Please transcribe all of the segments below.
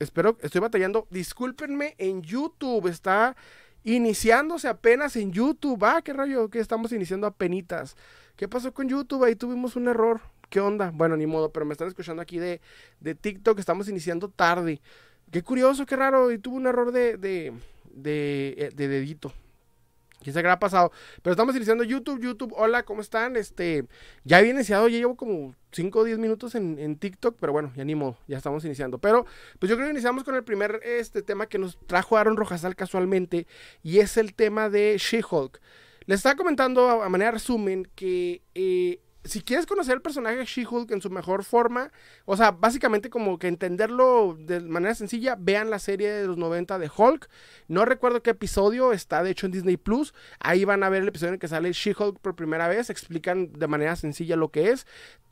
espero, estoy batallando. Discúlpenme en YouTube, está iniciándose apenas en YouTube. Ah, qué rollo, que estamos iniciando a penitas. ¿Qué pasó con YouTube? Ahí tuvimos un error. ¿Qué onda? Bueno, ni modo, pero me están escuchando aquí de, de TikTok, estamos iniciando tarde. Qué curioso, qué raro, y tuvo un error de, de, de, eh, de dedito. Quién sabe qué ha pasado. Pero estamos iniciando YouTube. YouTube, hola, ¿cómo están? Este, ya había iniciado, ya llevo como 5 o 10 minutos en, TikTok, pero bueno, ya ni modo, ya estamos iniciando. Pero, pues yo creo que iniciamos con el primer este, tema que nos trajo Aaron Rojasal casualmente, y es el tema de She-Hulk. Les estaba comentando a, a manera de resumen que eh, si quieres conocer el personaje de She-Hulk en su mejor forma, o sea, básicamente como que entenderlo de manera sencilla, vean la serie de los 90 de Hulk. No recuerdo qué episodio, está de hecho en Disney Plus. Ahí van a ver el episodio en el que sale She-Hulk por primera vez, explican de manera sencilla lo que es.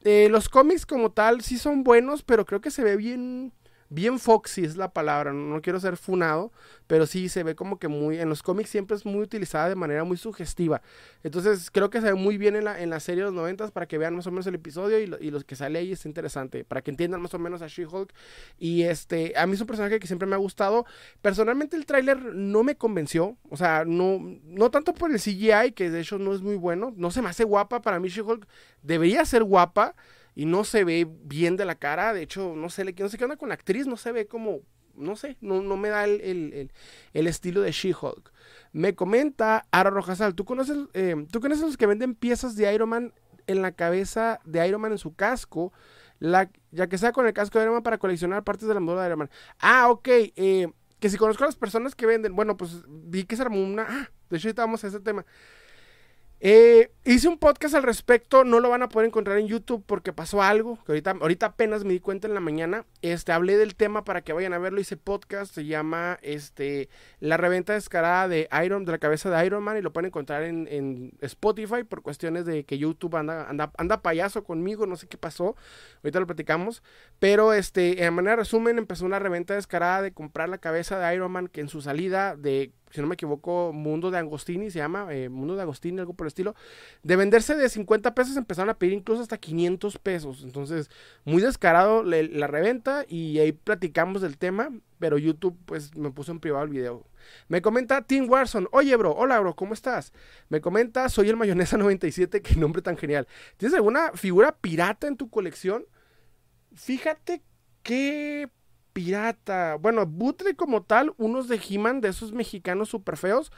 Eh, los cómics como tal sí son buenos, pero creo que se ve bien bien foxy es la palabra, no, quiero ser funado, pero sí se ve como que muy, en los cómics siempre es muy utilizada de manera muy sugestiva. Entonces creo que se ve muy bien en la, en la serie de los noventas para que vean más o menos el episodio y, los que sale ahí es interesante, para que entiendan más o menos a She-Hulk. Y este, a mí es un personaje que siempre me ha gustado. Personalmente el tráiler no me convenció, o sea, no, no tanto por el CGI, que de hecho no es muy bueno, no se me hace guapa, para mí She-Hulk debería ser guapa y no se ve bien de la cara. De hecho, no sé, no sé qué onda con la actriz, no se ve como, no sé, no, no me da el, el, el, estilo de She-Hulk. Me comenta Ara Rojasal, ¿tú conoces, eh, ¿tú conoces los que venden piezas de Iron Man en la cabeza de Iron Man en su casco? La, ya que sea con el casco de Iron Man para coleccionar partes de la moda de Iron Man. Ah, ok. Eh, que si conozco a las personas que venden, bueno, pues vi que se armó una. Ah, de hecho, ahorita vamos a ese tema. Eh, hice un podcast al respecto, no lo van a poder encontrar en YouTube porque pasó algo, que ahorita, ahorita apenas me di cuenta en la mañana. Este, hablé del tema para que vayan a verlo, hice podcast, se llama este, La reventa descarada de Iron, de la cabeza de Iron Man, y lo pueden encontrar en, en Spotify por cuestiones de que YouTube anda, anda, anda payaso conmigo, no sé qué pasó, ahorita lo platicamos. Pero este, en manera de resumen, empezó una reventa descarada de comprar la cabeza de Iron Man que en su salida de si no me equivoco, Mundo de Agostini se llama, eh, Mundo de Agostini, algo por el estilo. De venderse de 50 pesos empezaron a pedir incluso hasta 500 pesos. Entonces, muy descarado la reventa y ahí platicamos del tema, pero YouTube pues me puso en privado el video. Me comenta Tim Warson, oye bro, hola bro, ¿cómo estás? Me comenta, soy el Mayonesa 97, qué nombre tan genial. ¿Tienes alguna figura pirata en tu colección? Fíjate que pirata. Bueno, butre como tal, unos de He-Man, de esos mexicanos súper feos.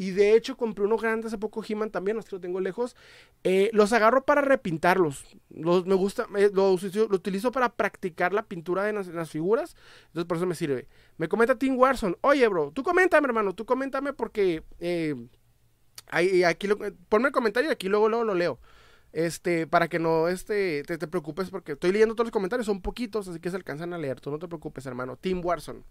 Y de hecho compré unos grandes hace poco He-Man también, los que lo tengo lejos. Eh, los agarro para repintarlos. Los, me gusta, eh, lo utilizo para practicar la pintura de las, figuras. Entonces por eso me sirve. Me comenta Tim Warson. Oye, bro, tú coméntame, hermano. Tú coméntame porque... Eh, aquí lo, ponme el comentario y aquí luego, luego lo leo. Este, para que no este, te, te, preocupes, porque estoy leyendo todos los comentarios, son poquitos, así que se alcanzan a leer. Tú no te preocupes, hermano. Tim Warson.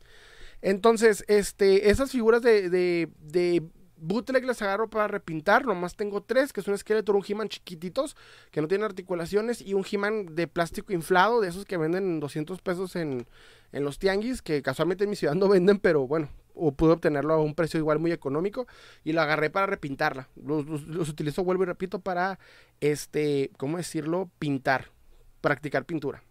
Entonces, este, esas figuras de, de, de bootleg las agarro para repintar. Nomás tengo tres, que es un esqueleto, un He-Man chiquititos, que no tienen articulaciones, y un He-Man de plástico inflado, de esos que venden 200 pesos en, en los tianguis, que casualmente en mi ciudad no venden, pero bueno, o pude obtenerlo a un precio igual muy económico y lo agarré para repintarla. Los, los, utilizo, vuelvo y repito, para, este, ¿cómo decirlo? Pintar, practicar pintura.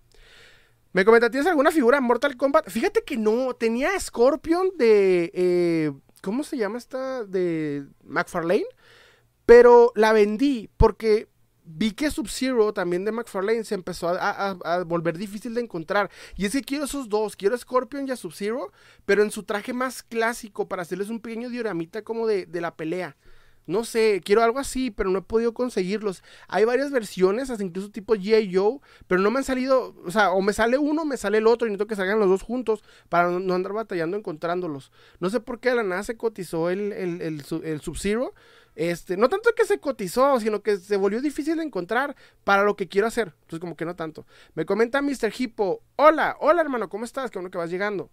Me comenta, ¿tienes alguna figura en Mortal Kombat? Fíjate que no, tenía Scorpion de, eh, ¿cómo se llama esta? De McFarlane, pero la vendí porque vi que Sub-Zero también de McFarlane se empezó a, volver difícil de encontrar. Y es que quiero esos dos, quiero Scorpion y a Sub-Zero, pero en su traje más clásico para hacerles un pequeño dioramita como de, de la pelea. No sé, quiero algo así, pero no he podido conseguirlos. Hay varias versiones, hasta incluso tipo G.I. Joe, pero no me han salido, o sea, o me sale uno, o me sale el otro, y necesito que salgan los dos juntos para no, andar batallando encontrándolos. No sé por qué la nada se cotizó el, el, el, el Sub-Zero, este, no tanto que se cotizó, sino que se volvió difícil de encontrar para lo que quiero hacer. Entonces, como que no tanto. Me comenta Mr. Hippo, hola, hola hermano, ¿cómo estás? Qué bueno que vas llegando.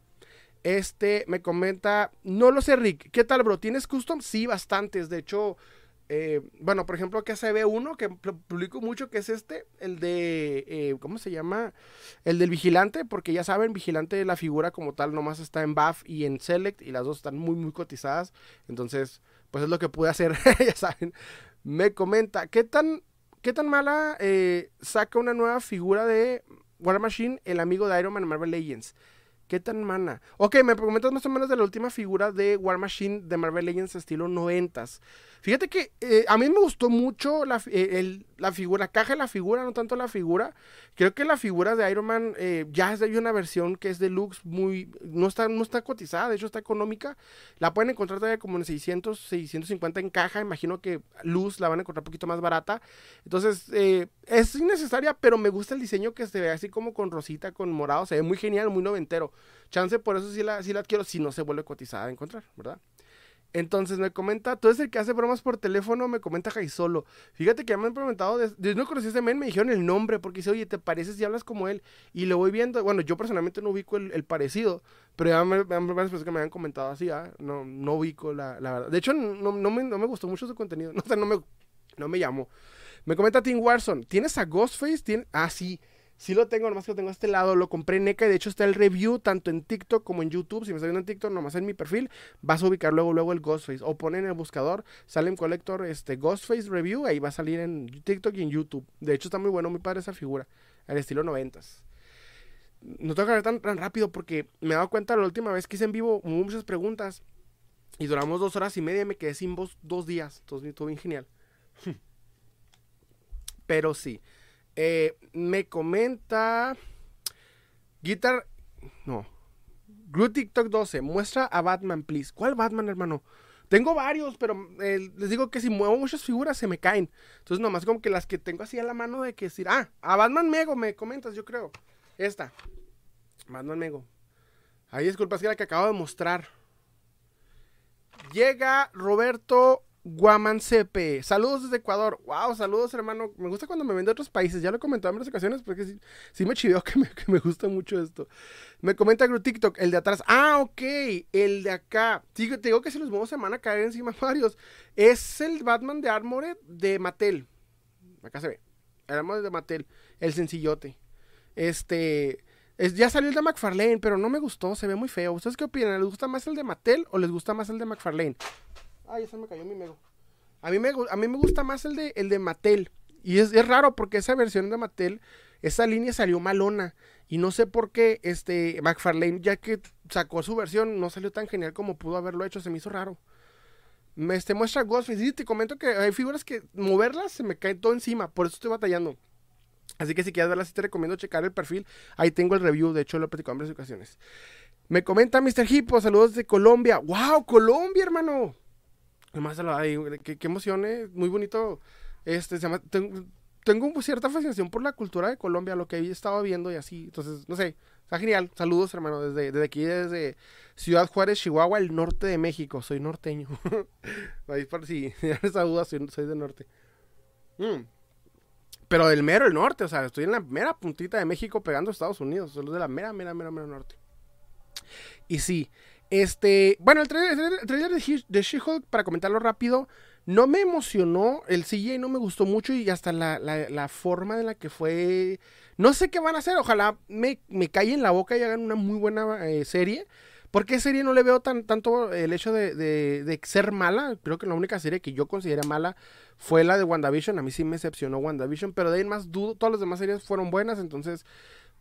Este, me comenta, no lo sé, Rick, ¿qué tal, bro? ¿Tienes custom? Sí, bastantes. De hecho, eh, bueno, por ejemplo, acá se ve uno que publico mucho, que es este, el de, eh, ¿cómo se llama? El del vigilante, porque ya saben, vigilante, la figura como tal, nomás está en buff y en select, y las dos están muy, muy cotizadas. Entonces, pues es lo que pude hacer, ya saben. Me comenta, ¿qué tan, qué tan mala eh, saca una nueva figura de War Machine, el amigo de Iron Man Marvel Legends? ¿Qué tan mana? Ok, me comentas más o menos de la última figura de War Machine de Marvel Legends estilo noventas. Fíjate que eh, a mí me gustó mucho la, eh, figura, la caja de la figura, no tanto la figura. Creo que la figura de Iron Man eh, ya de una versión que es deluxe, muy, no está, no está cotizada, de hecho está económica. La pueden encontrar todavía como en 600, 650 en caja. Imagino que Luz la van a encontrar un poquito más barata. Entonces, es innecesaria, pero me gusta el diseño que se ve así como con rosita, con morado. Se ve muy genial, muy noventero. Chance, por eso sí la, sí la adquiero, si no se vuelve cotizada a encontrar, ¿verdad? Entonces me comenta, tú eres el que hace bromas por teléfono, me comenta Jaisolo. Fíjate que ya me han preguntado, yo no conocí a ese men, me dijeron el nombre, porque dice, oye, ¿te pareces y hablas como él? Y lo voy viendo, bueno, yo personalmente no ubico el, parecido, pero ya me, me, personas que me han comentado así, ¿ah? no, ubico la, la, verdad. De hecho, no, me, me gustó mucho su contenido, no, me, no me llamó. Me comenta Tim Warson, ¿tienes a Ghostface? ¿Tienes? Ah, sí. Sí lo tengo, nomás que lo tengo a este lado. Lo compré en NECA y de hecho está el review tanto en TikTok como en YouTube. Si me está viendo en TikTok, nomás en mi perfil, vas a ubicar luego, luego el Ghostface. O ponen en el buscador, sale en Collector este Ghostface Review, ahí va a salir en TikTok y en YouTube. De hecho está muy bueno, muy padre esa figura, al estilo noventas. No tengo que hablar tan, tan rápido porque me he dado cuenta la última vez que hice en vivo muchas preguntas y duramos dos horas y media y me quedé sin voz dos días. Entonces estuvo bien genial. Pero sí. Eh, me comenta. Guitar. No. Glue TikTok 12. Muestra a Batman, please. ¿Cuál Batman, hermano? Tengo varios, pero eh, les digo que si muevo muchas figuras se me caen. Entonces, nomás como que las que tengo así a la mano de que decir, ah, a Batman Mego me comentas, yo creo. Esta. Batman Mego. Ahí disculpas que la que acabo de mostrar. Llega Roberto Guaman CP. Saludos desde Ecuador. Wow, saludos, hermano. Me gusta cuando me ven de otros países. Ya lo he comentado en varias ocasiones porque sí, me chivió que me, que me, gusta mucho esto. Me comenta Gru TikTok, el de atrás. Ah, ok. El de acá. te digo que si los modos se van a caer encima varios. Es el Batman de Armored de Mattel. Acá se ve. El Armored de Mattel. El sencillote. Este. Es, ya salió el de McFarlane, pero no me gustó, se ve muy feo. ¿Ustedes qué opinan? ¿Les gusta más el de Mattel o les gusta más el de McFarlane? Ay, se me cayó mi mego. A mí me, a mí me gusta más el de, el de Mattel. Y es, raro porque esa versión de Mattel, esa línea salió malona. Y no sé por qué este McFarlane, ya que sacó su versión, no salió tan genial como pudo haberlo hecho. Se me hizo raro. Me este, muestra Ghostface. Y te comento que hay figuras que moverlas se me cae todo encima. Por eso estoy batallando. Así que si quieres verlas, te recomiendo checar el perfil. Ahí tengo el review. De hecho, lo he platicado en varias ocasiones. Me comenta Mr. Hippo. Saludos de Colombia. ¡Wow! Colombia, hermano. Además, qué, qué emoción, ¿eh? muy bonito. Este, se tengo, tengo, cierta fascinación por la cultura de Colombia, lo que he estado viendo y así. Entonces, no sé, está genial. Saludos, hermano, desde, desde aquí, desde Ciudad Juárez, Chihuahua, el norte de México. Soy norteño. Ahí por si duda, soy, soy del norte. Mm. Pero del mero el norte, o sea, estoy en la mera puntita de México pegando a Estados Unidos. Soy de la mera, mera, mera, mera norte. Y sí, este, bueno, el trailer, de She-Hulk, para comentarlo rápido, no me emocionó, el CGI no me gustó mucho y hasta la, la, forma en la que fue... No sé qué van a hacer, ojalá me, me en la boca y hagan una muy buena eh, serie. Porque serie no le veo tan, tanto el hecho de, de, de, ser mala. Creo que la única serie que yo consideré mala fue la de WandaVision. A mí sí me decepcionó WandaVision, pero de ahí más dudo. Todas las demás series fueron buenas, entonces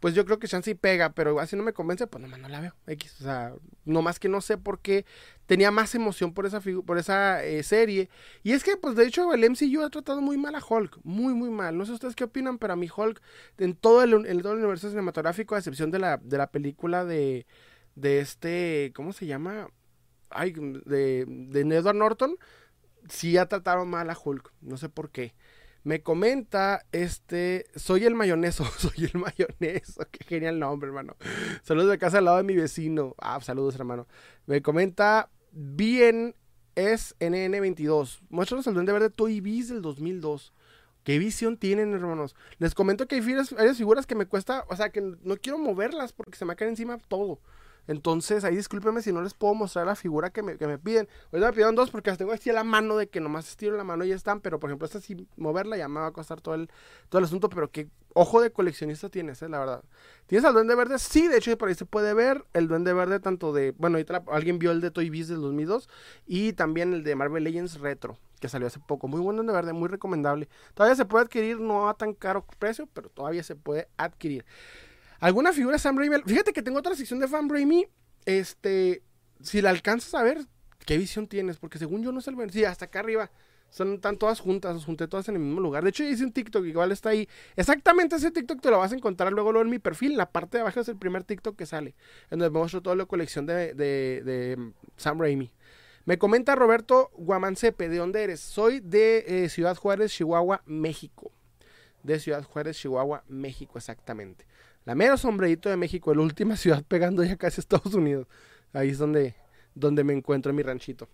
pues yo creo que Chance pega, pero así no me convence, pues nomás no la veo. X, o sea, nomás que no sé por qué tenía más emoción por esa por esa eh, serie. Y es que, pues de hecho, el MCU ha tratado muy mal a Hulk, muy, muy mal. No sé ustedes qué opinan, pero a mí Hulk, en todo el, todo el universo cinematográfico, a excepción de la, de la película de, de este, ¿cómo se llama? Ay, de, de Edward Norton, sí ha tratado mal a Hulk, no sé por qué. Me comenta, este, soy el mayoneso, soy el mayoneso, qué genial nombre, hermano. Saludos de casa al lado de mi vecino. Ah, saludos, hermano. Me comenta, bien es NN22. Muéstranos el duende verde Toy Biz del 2002. ¿Qué visión tienen, hermanos? Les comento que hay, hay figuras que me cuesta, o sea, que no quiero moverlas porque se me cae encima todo. Entonces, ahí discúlpenme si no les puedo mostrar la figura que me, que me piden. Ahorita me pidieron dos porque las tengo aquí a la mano de que nomás estiro la mano y ya están. Pero, por ejemplo, esta sí, moverla ya me va a costar todo el, todo el asunto. Pero qué ojo de coleccionista tienes, eh, la verdad. ¿Tienes al Duende Verde? Sí, de hecho, por ahí se puede ver el Duende Verde tanto de... Bueno, ahorita alguien vio el de Toy Biz del 2002 y también el de Marvel Legends Retro que salió hace poco. Muy bueno Duende Verde, muy recomendable. Todavía se puede adquirir, no a tan caro precio, pero todavía se puede adquirir. ¿Alguna figura Sam Raimi? Fíjate que tengo otra sección de Fan Raimi. Este, si la alcanzas a ver, ¿qué visión tienes? Porque según yo no es el... Sí, hasta acá arriba. Son, están todas juntas, las junté todas en el mismo lugar. De hecho, hice un TikTok, igual está ahí. Exactamente ese TikTok te lo vas a encontrar luego, luego en mi perfil. En la parte de abajo es el primer TikTok que sale. En donde muestro toda la colección de, de, de Sam Raimi. Me comenta Roberto Guamancepe, ¿de dónde eres? Soy de eh, Ciudad Juárez, Chihuahua, México. De Ciudad Juárez, Chihuahua, México, exactamente. La mero sombrerito de México, la última ciudad pegando ya casi a Estados Unidos. Ahí es donde, donde me encuentro en mi ranchito.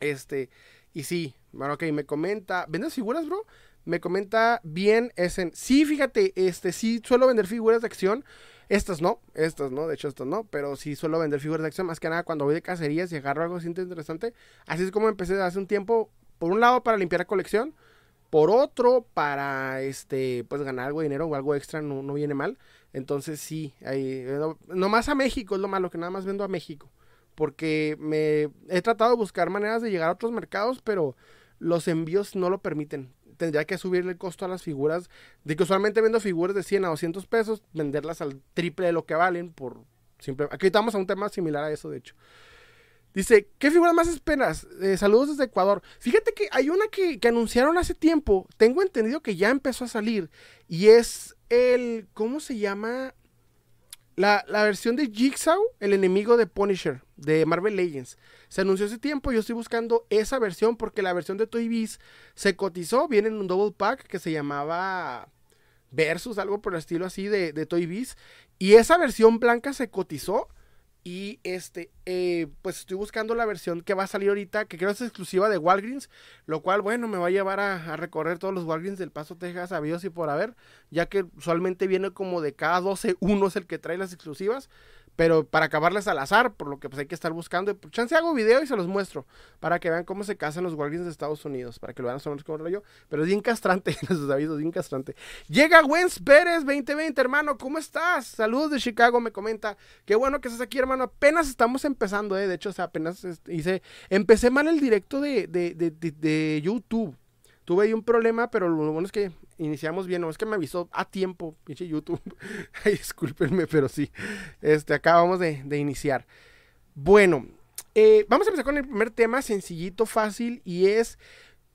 Este, y sí, bueno, ok, me comenta, ¿vendes figuras, bro? Me comenta bien Essen. Sí, fíjate, este, sí suelo vender figuras de acción. Estas no, estas no, de hecho estas no, pero sí suelo vender figuras de acción más que nada cuando voy de cacerías y agarro algo así interesante. Así es como empecé hace un tiempo, por un lado para limpiar la colección, por otro para este pues ganar algo de dinero o algo extra no, no viene mal. Entonces sí, ahí, no, nomás a México es lo malo, que nada más vendo a México. Porque me he tratado de buscar maneras de llegar a otros mercados, pero los envíos no lo permiten. Tendría que subirle el costo a las figuras. De que usualmente vendo figuras de 100 a 200 pesos, venderlas al triple de lo que valen por simple. Aquí estamos a un tema similar a eso, de hecho. Dice, ¿qué figuras más esperas? Eh, saludos desde Ecuador. Fíjate que hay una que, anunciaron hace tiempo. Tengo entendido que ya empezó a salir. Y es el. ¿Cómo se llama? La, la, versión de Jigsaw, el enemigo de Punisher, de Marvel Legends. Se anunció hace tiempo, yo estoy buscando esa versión porque la versión de Toy Biz se cotizó, viene en un double pack que se llamaba Versus, algo por el estilo así de, de Toy Biz. Y esa versión blanca se cotizó y este, eh, pues estoy buscando la versión que va a salir ahorita, que creo es exclusiva de Walgreens, lo cual, bueno, me va a llevar a, recorrer todos los Walgreens del Paso, Texas, a y por haber, ya que usualmente viene como de cada 12, uno es el que trae las exclusivas pero para acabarles al azar, por lo que pues hay que estar buscando. Pues, chance hago video y se los muestro, para que vean cómo se casan los Guardians de Estados Unidos, para que lo vean sobre como yo. Pero es bien castrante, los avisos, bien castrante. Llega Wens Pérez 2020, hermano, ¿cómo estás? Saludos de Chicago, me comenta. Qué bueno que estás aquí, hermano. Apenas estamos empezando, eh. De hecho, o sea, apenas este, hice, empecé mal el directo de, de, de, de YouTube. Tuve ahí un problema, pero lo bueno es que iniciamos bien, no es que me avisó a tiempo, pinche YouTube. Ay, discúlpenme, pero sí. Este, acabamos de, de iniciar. Bueno, eh, vamos a empezar con el primer tema, sencillito, fácil, y es.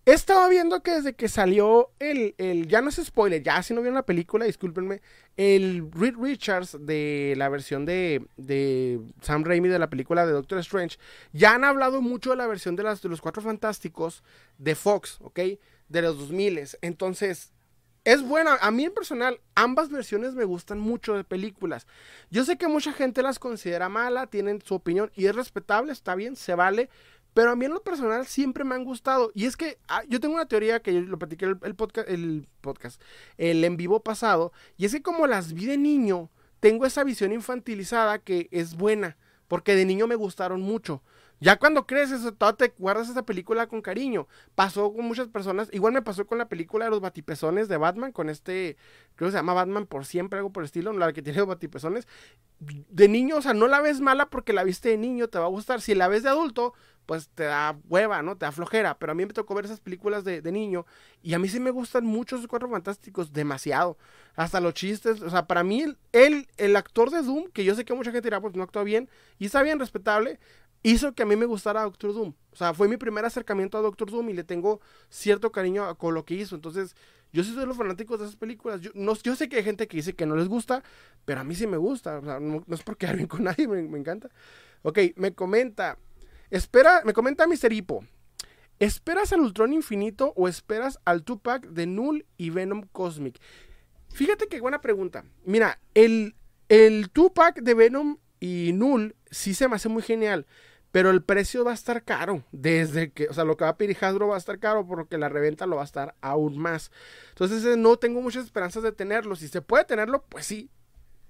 He estado viendo que desde que salió el, el, ya no es spoiler, ya si no vieron la película, discúlpenme, el Reed Richards de la versión de, de Sam Raimi de la película de Doctor Strange, ya han hablado mucho de la versión de, las, de los Cuatro Fantásticos de Fox, ¿ok? De los 2000. Entonces, es buena. A mí en personal, ambas versiones me gustan mucho de películas. Yo sé que mucha gente las considera mala, tienen su opinión y es respetable, está bien, se vale. Pero a mí en lo personal siempre me han gustado. Y es que ah, yo tengo una teoría que yo lo platiqué el, el, podcast, el podcast, el en vivo pasado. Y es que como las vi de niño, tengo esa visión infantilizada que es buena. Porque de niño me gustaron mucho. Ya cuando creces, todo te guardas esa película con cariño. Pasó con muchas personas. Igual me pasó con la película de los batipezones de Batman, con este, creo que se llama Batman por siempre, algo por el estilo, la que tiene los batipezones. De niño, o sea, no la ves mala porque la viste de niño, te va a gustar. Si la ves de adulto, pues te da hueva, ¿no? Te da flojera. Pero a mí me tocó ver esas películas de, de niño. Y a mí sí me gustan mucho esos cuatro fantásticos, demasiado. Hasta los chistes. O sea, para mí, él, el actor de Doom, que yo sé que mucha gente dirá, pues no actúa bien. Y está bien, respetable hizo que a mí me gustara Doctor Doom. O sea, fue mi primer acercamiento a Doctor Doom y le tengo cierto cariño con lo que hizo. Entonces, yo soy de los fanáticos de esas películas. Yo, no, yo sé que hay gente que dice que no les gusta, pero a mí sí me gusta. O sea, no, no es porque quedar bien con nadie, me, me, encanta. Ok, me comenta. Espera, me comenta Mr. Hippo. ¿Esperas al Ultron Infinito o esperas al Tupac de Null y Venom Cosmic? Fíjate qué buena pregunta. Mira, el, el Tupac de Venom y Null sí se me hace muy genial. Pero el precio va a estar caro. Desde que, o sea, lo que va a Hasbro va a estar caro porque la reventa lo va a estar aún más. Entonces no tengo muchas esperanzas de tenerlo. Si se puede tenerlo, pues sí.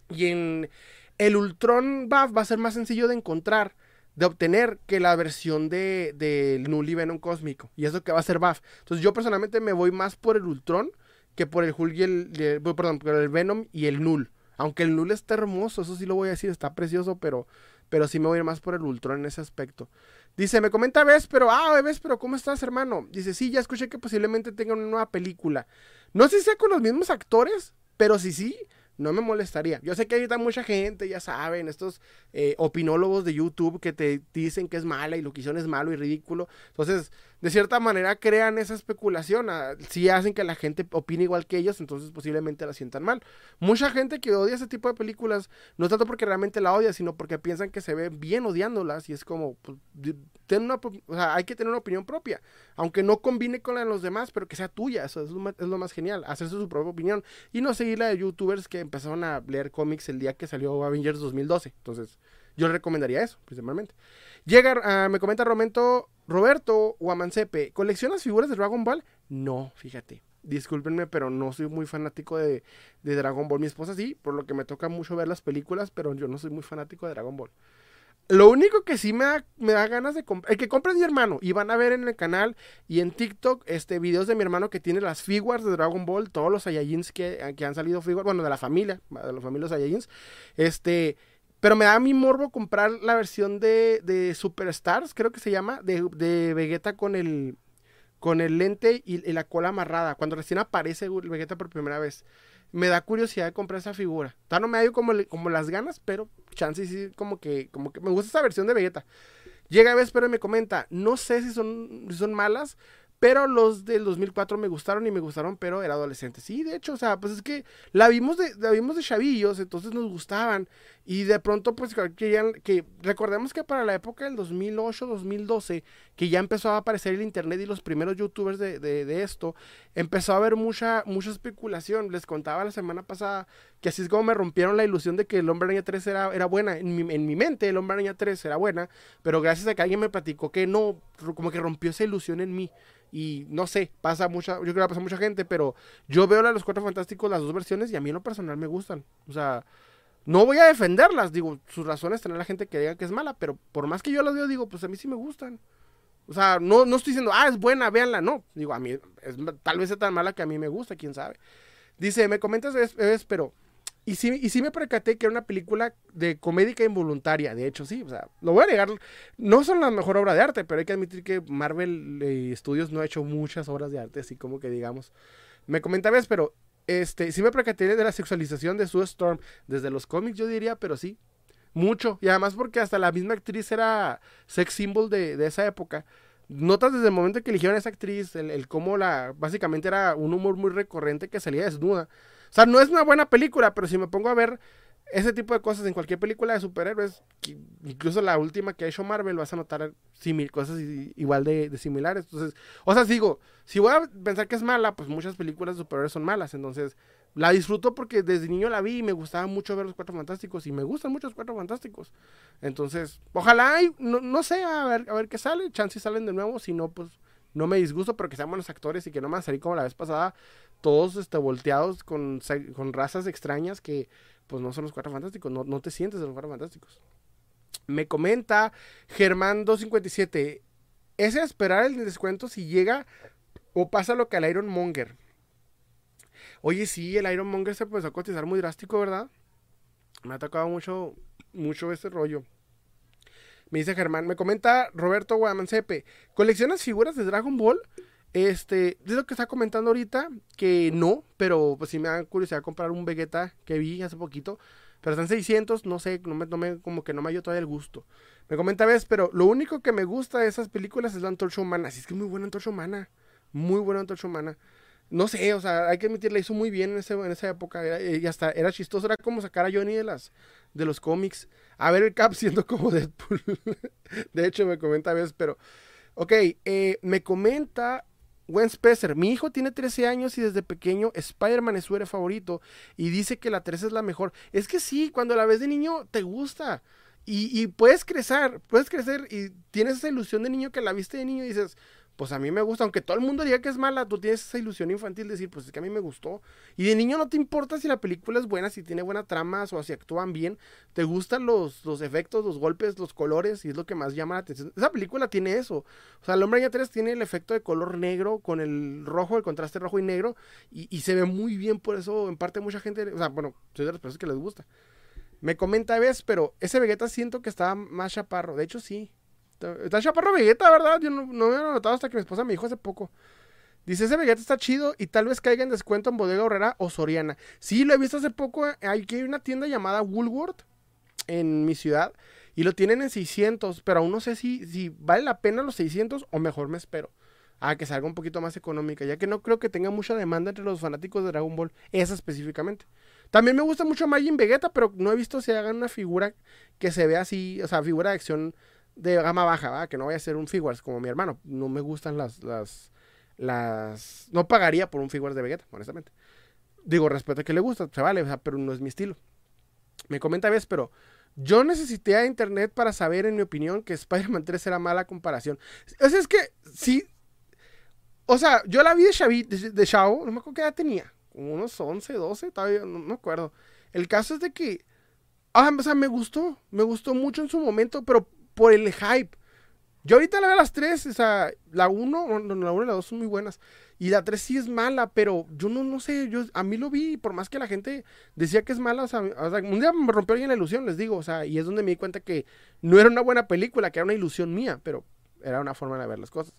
Y en el Ultron Buff va a ser más sencillo de encontrar, de obtener, que la versión de, de Null y Venom Cósmico. Y eso que va a ser Buff. Entonces yo personalmente me voy más por el Ultron que por el Hulk y el, el perdón, por el Venom y el Null. Aunque el Null está hermoso, eso sí lo voy a decir, está precioso, pero pero sí me voy a ir más por el Ultron en ese aspecto. Dice, me comenta Ves, pero, ah, Ves, pero ¿cómo estás, hermano? Dice, sí, ya escuché que posiblemente tenga una nueva película. No sé si sea con los mismos actores, pero sí, sí. no me molestaría. Yo sé que hay mucha gente, ya saben, estos eh, opinólogos de YouTube que te dicen que es mala y lo que hicieron es malo y ridículo. Entonces, de cierta manera crean esa especulación. Ah, si hacen que la gente opine igual que ellos, entonces posiblemente la sientan mal. Mucha gente que odia ese tipo de películas, no tanto porque realmente la odia, sino porque piensan que se ve bien odiándolas y es como, pues, una, o sea, hay que tener una opinión propia, aunque no combine con la de los demás, pero que sea tuya, eso es lo, es lo más genial, hacerse su propia opinión y no seguir la de youtubers que empezaron a leer cómics el día que salió Avengers 2012. Entonces, yo le recomendaría eso, principalmente. Llega, ah, me comenta Romento, Roberto Guamancepe, ¿coleccionas figuras de Dragon Ball? No, fíjate. Discúlpenme, pero no soy muy fanático de, de, Dragon Ball. Mi esposa sí, por lo que me toca mucho ver las películas, pero yo no soy muy fanático de Dragon Ball. Lo único que sí me da, me da ganas de comprar, el que compre mi hermano, y van a ver en el canal y en TikTok este videos de mi hermano que tiene las figuras de Dragon Ball, todos los Saiyajins que, que han salido figuras, bueno, de la familia, de la familia Saiyajins, este, pero me da mi morbo comprar la versión de, de Superstars, creo que se llama, de, Vegeta con el, con el lente y, la cola amarrada, cuando recién aparece Vegeta por primera vez me da curiosidad de comprar esa figura. Tal no me da como, como las ganas, pero chance sí, como que, como que me gusta esa versión de Vegeta. Llega Vesper y me comenta, no sé si son, si son malas, pero los del 2004 me gustaron y me gustaron, pero era adolescente. Sí, de hecho, o sea, pues es que la vimos de, la vimos de chavillos, entonces nos gustaban. Y de pronto, pues querían, que recordemos que para la época del 2008, 2012, que ya empezó a aparecer el internet y los primeros youtubers de, de, esto, empezó a haber mucha, mucha especulación. Les contaba la semana pasada que así es como me rompieron la ilusión de que el Hombre Araña 3 era, era buena. En mi, en mi mente, el Hombre Araña 3 era buena, pero gracias a que alguien me platicó que no, como que rompió esa ilusión en mí. Y no sé, pasa mucha, yo creo que pasa mucha gente, pero yo veo a los Cuatro Fantásticos, las dos versiones, y a mí en lo personal me gustan. O sea, no voy a defenderlas, digo, sus razones tener la gente que diga que es mala, pero por más que yo las veo, digo, pues a mí sí me gustan. O sea, no, no estoy diciendo, ah, es buena, véanla, no. Digo, a mí, es, tal vez sea tan mala que a mí me gusta, quién sabe. Dice, me comentas, es, pero y sí, y sí me percaté que era una película de comédica involuntaria. De hecho, sí. O sea, lo voy a negar. No son la mejor obra de arte, pero hay que admitir que Marvel eh, Studios no ha hecho muchas obras de arte, así como que digamos. Me comentabas, pero este, sí me percaté de la sexualización de Sue Storm. Desde los cómics, yo diría, pero sí. Mucho. Y además porque hasta la misma actriz era sex symbol de, de esa época notas desde el momento que eligieron a esa actriz, el, el, cómo la, básicamente era un humor muy recurrente que salía desnuda. O sea, no es una buena película, pero si me pongo a ver ese tipo de cosas en cualquier película de superhéroes, incluso la última que ha hecho Marvel, vas a notar cosas igual de, similares. Entonces, o sea, digo, si voy a pensar que es mala, pues muchas películas de superhéroes son malas. Entonces, la disfruto porque desde niño la vi y me gustaba mucho ver los Cuatro Fantásticos y me gustan mucho los Cuatro Fantásticos. Entonces, ojalá, no, no sé, a ver, a ver qué sale. Chances salen de nuevo, si no, pues no me disgusto, pero que sean buenos actores y que no me van a como la vez pasada todos este, volteados con, razas extrañas que pues no son los cuatro fantásticos, no, no te sientes de los cuatro fantásticos. Me comenta Germán 257, es esperar el descuento si llega o pasa lo que al Iron Monger. Oye, sí, el Iron Monger se empezó a cotizar muy drástico, ¿verdad? Me ha tocado mucho, mucho este rollo. Me dice Germán, me comenta Roberto Guamancepe, ¿coleccionas figuras de Dragon Ball? Este, es lo que está comentando ahorita, que no, pero pues sí me da curiosidad comprar un Vegeta que vi hace poquito. Pero están 600, no sé, no me, como que no me dio todavía el gusto. Me comenta vez, pero lo único que me gusta de esas películas es la antorcha humana. Así es que muy buena antorcha humana. Muy buena antorcha humana. No sé, o sea, hay que admitir, la hizo muy bien en, ese, en esa época. y hasta era chistoso, era como sacar a Johnny de, las, de los cómics. A ver el Cap siendo como Deadpool. de hecho, me comenta vez, pero... Ok, eh, me comenta Gwen Spencer, mi hijo tiene 13 años y desde pequeño Spider-Man es su héroe favorito y dice que la 3 es la mejor. Es que sí, cuando la ves de niño te gusta y, y puedes crecer, puedes crecer y tienes esa ilusión de niño que la viste de niño y dices, pues a mí me gusta, aunque todo el mundo diga que es mala, tú tienes esa ilusión infantil de decir, pues es que a mí me gustó. Y de niño no te importa si la película es buena, si tiene buena trama o si actúan bien, te gustan los, los efectos, los golpes, los colores, y es lo que más llama la atención. Esa película tiene eso. O sea, El Hombre Araña 3 tiene el efecto de color negro con el rojo, el contraste rojo y negro, y, y se ve muy bien, por eso en parte mucha gente, o sea, bueno, soy de las personas que les gusta. Me comenta vez, pero ese Vegeta siento que estaba más chaparro. De hecho, sí. Está chaparro Vegeta, ¿verdad? Yo no, me había notado hasta que mi esposa me dijo hace poco. Dice, ese Vegeta está chido y tal vez caiga en descuento en Bodega Horrera o Soriana. Sí, lo he visto hace poco. Hay que hay una tienda llamada Woolworth en mi ciudad y lo tienen en 600, pero aún no sé si, si vale la pena los 600 o mejor me espero a que salga un poquito más económica, ya que no creo que tenga mucha demanda entre los fanáticos de Dragon Ball, esa específicamente. También me gusta mucho Majin Vegeta, pero no he visto si hagan una figura que se vea así, o sea, figura de acción de gama baja, que no vaya a ser un Figures como mi hermano. No me gustan las, las, las... No pagaría por un Figures de Vegeta, honestamente. Digo, respeto a que le gusta, se vale, pero no es mi estilo. Me comenta vez, pero yo necesité a internet para saber, en mi opinión, que Spider-Man 3 era mala comparación. O sea, es que sí. O sea, yo la vi de, Xavi, de, de Chavo, no me acuerdo qué edad tenía. Unos 11, 12, todavía no, me acuerdo. El caso es de que. Ah, o sea, me gustó. Me gustó mucho en su momento, pero por el hype. Yo ahorita la veo a las 3, o sea, la 1, la 1 y la 2 son muy buenas. Y la 3 sí es mala, pero yo no, no sé, yo a mí lo vi, por más que la gente decía que es mala, o sea, un día me rompió alguien la ilusión, les digo, o sea, y es donde me di cuenta que no era una buena película, que era una ilusión mía, pero era una forma de ver las cosas.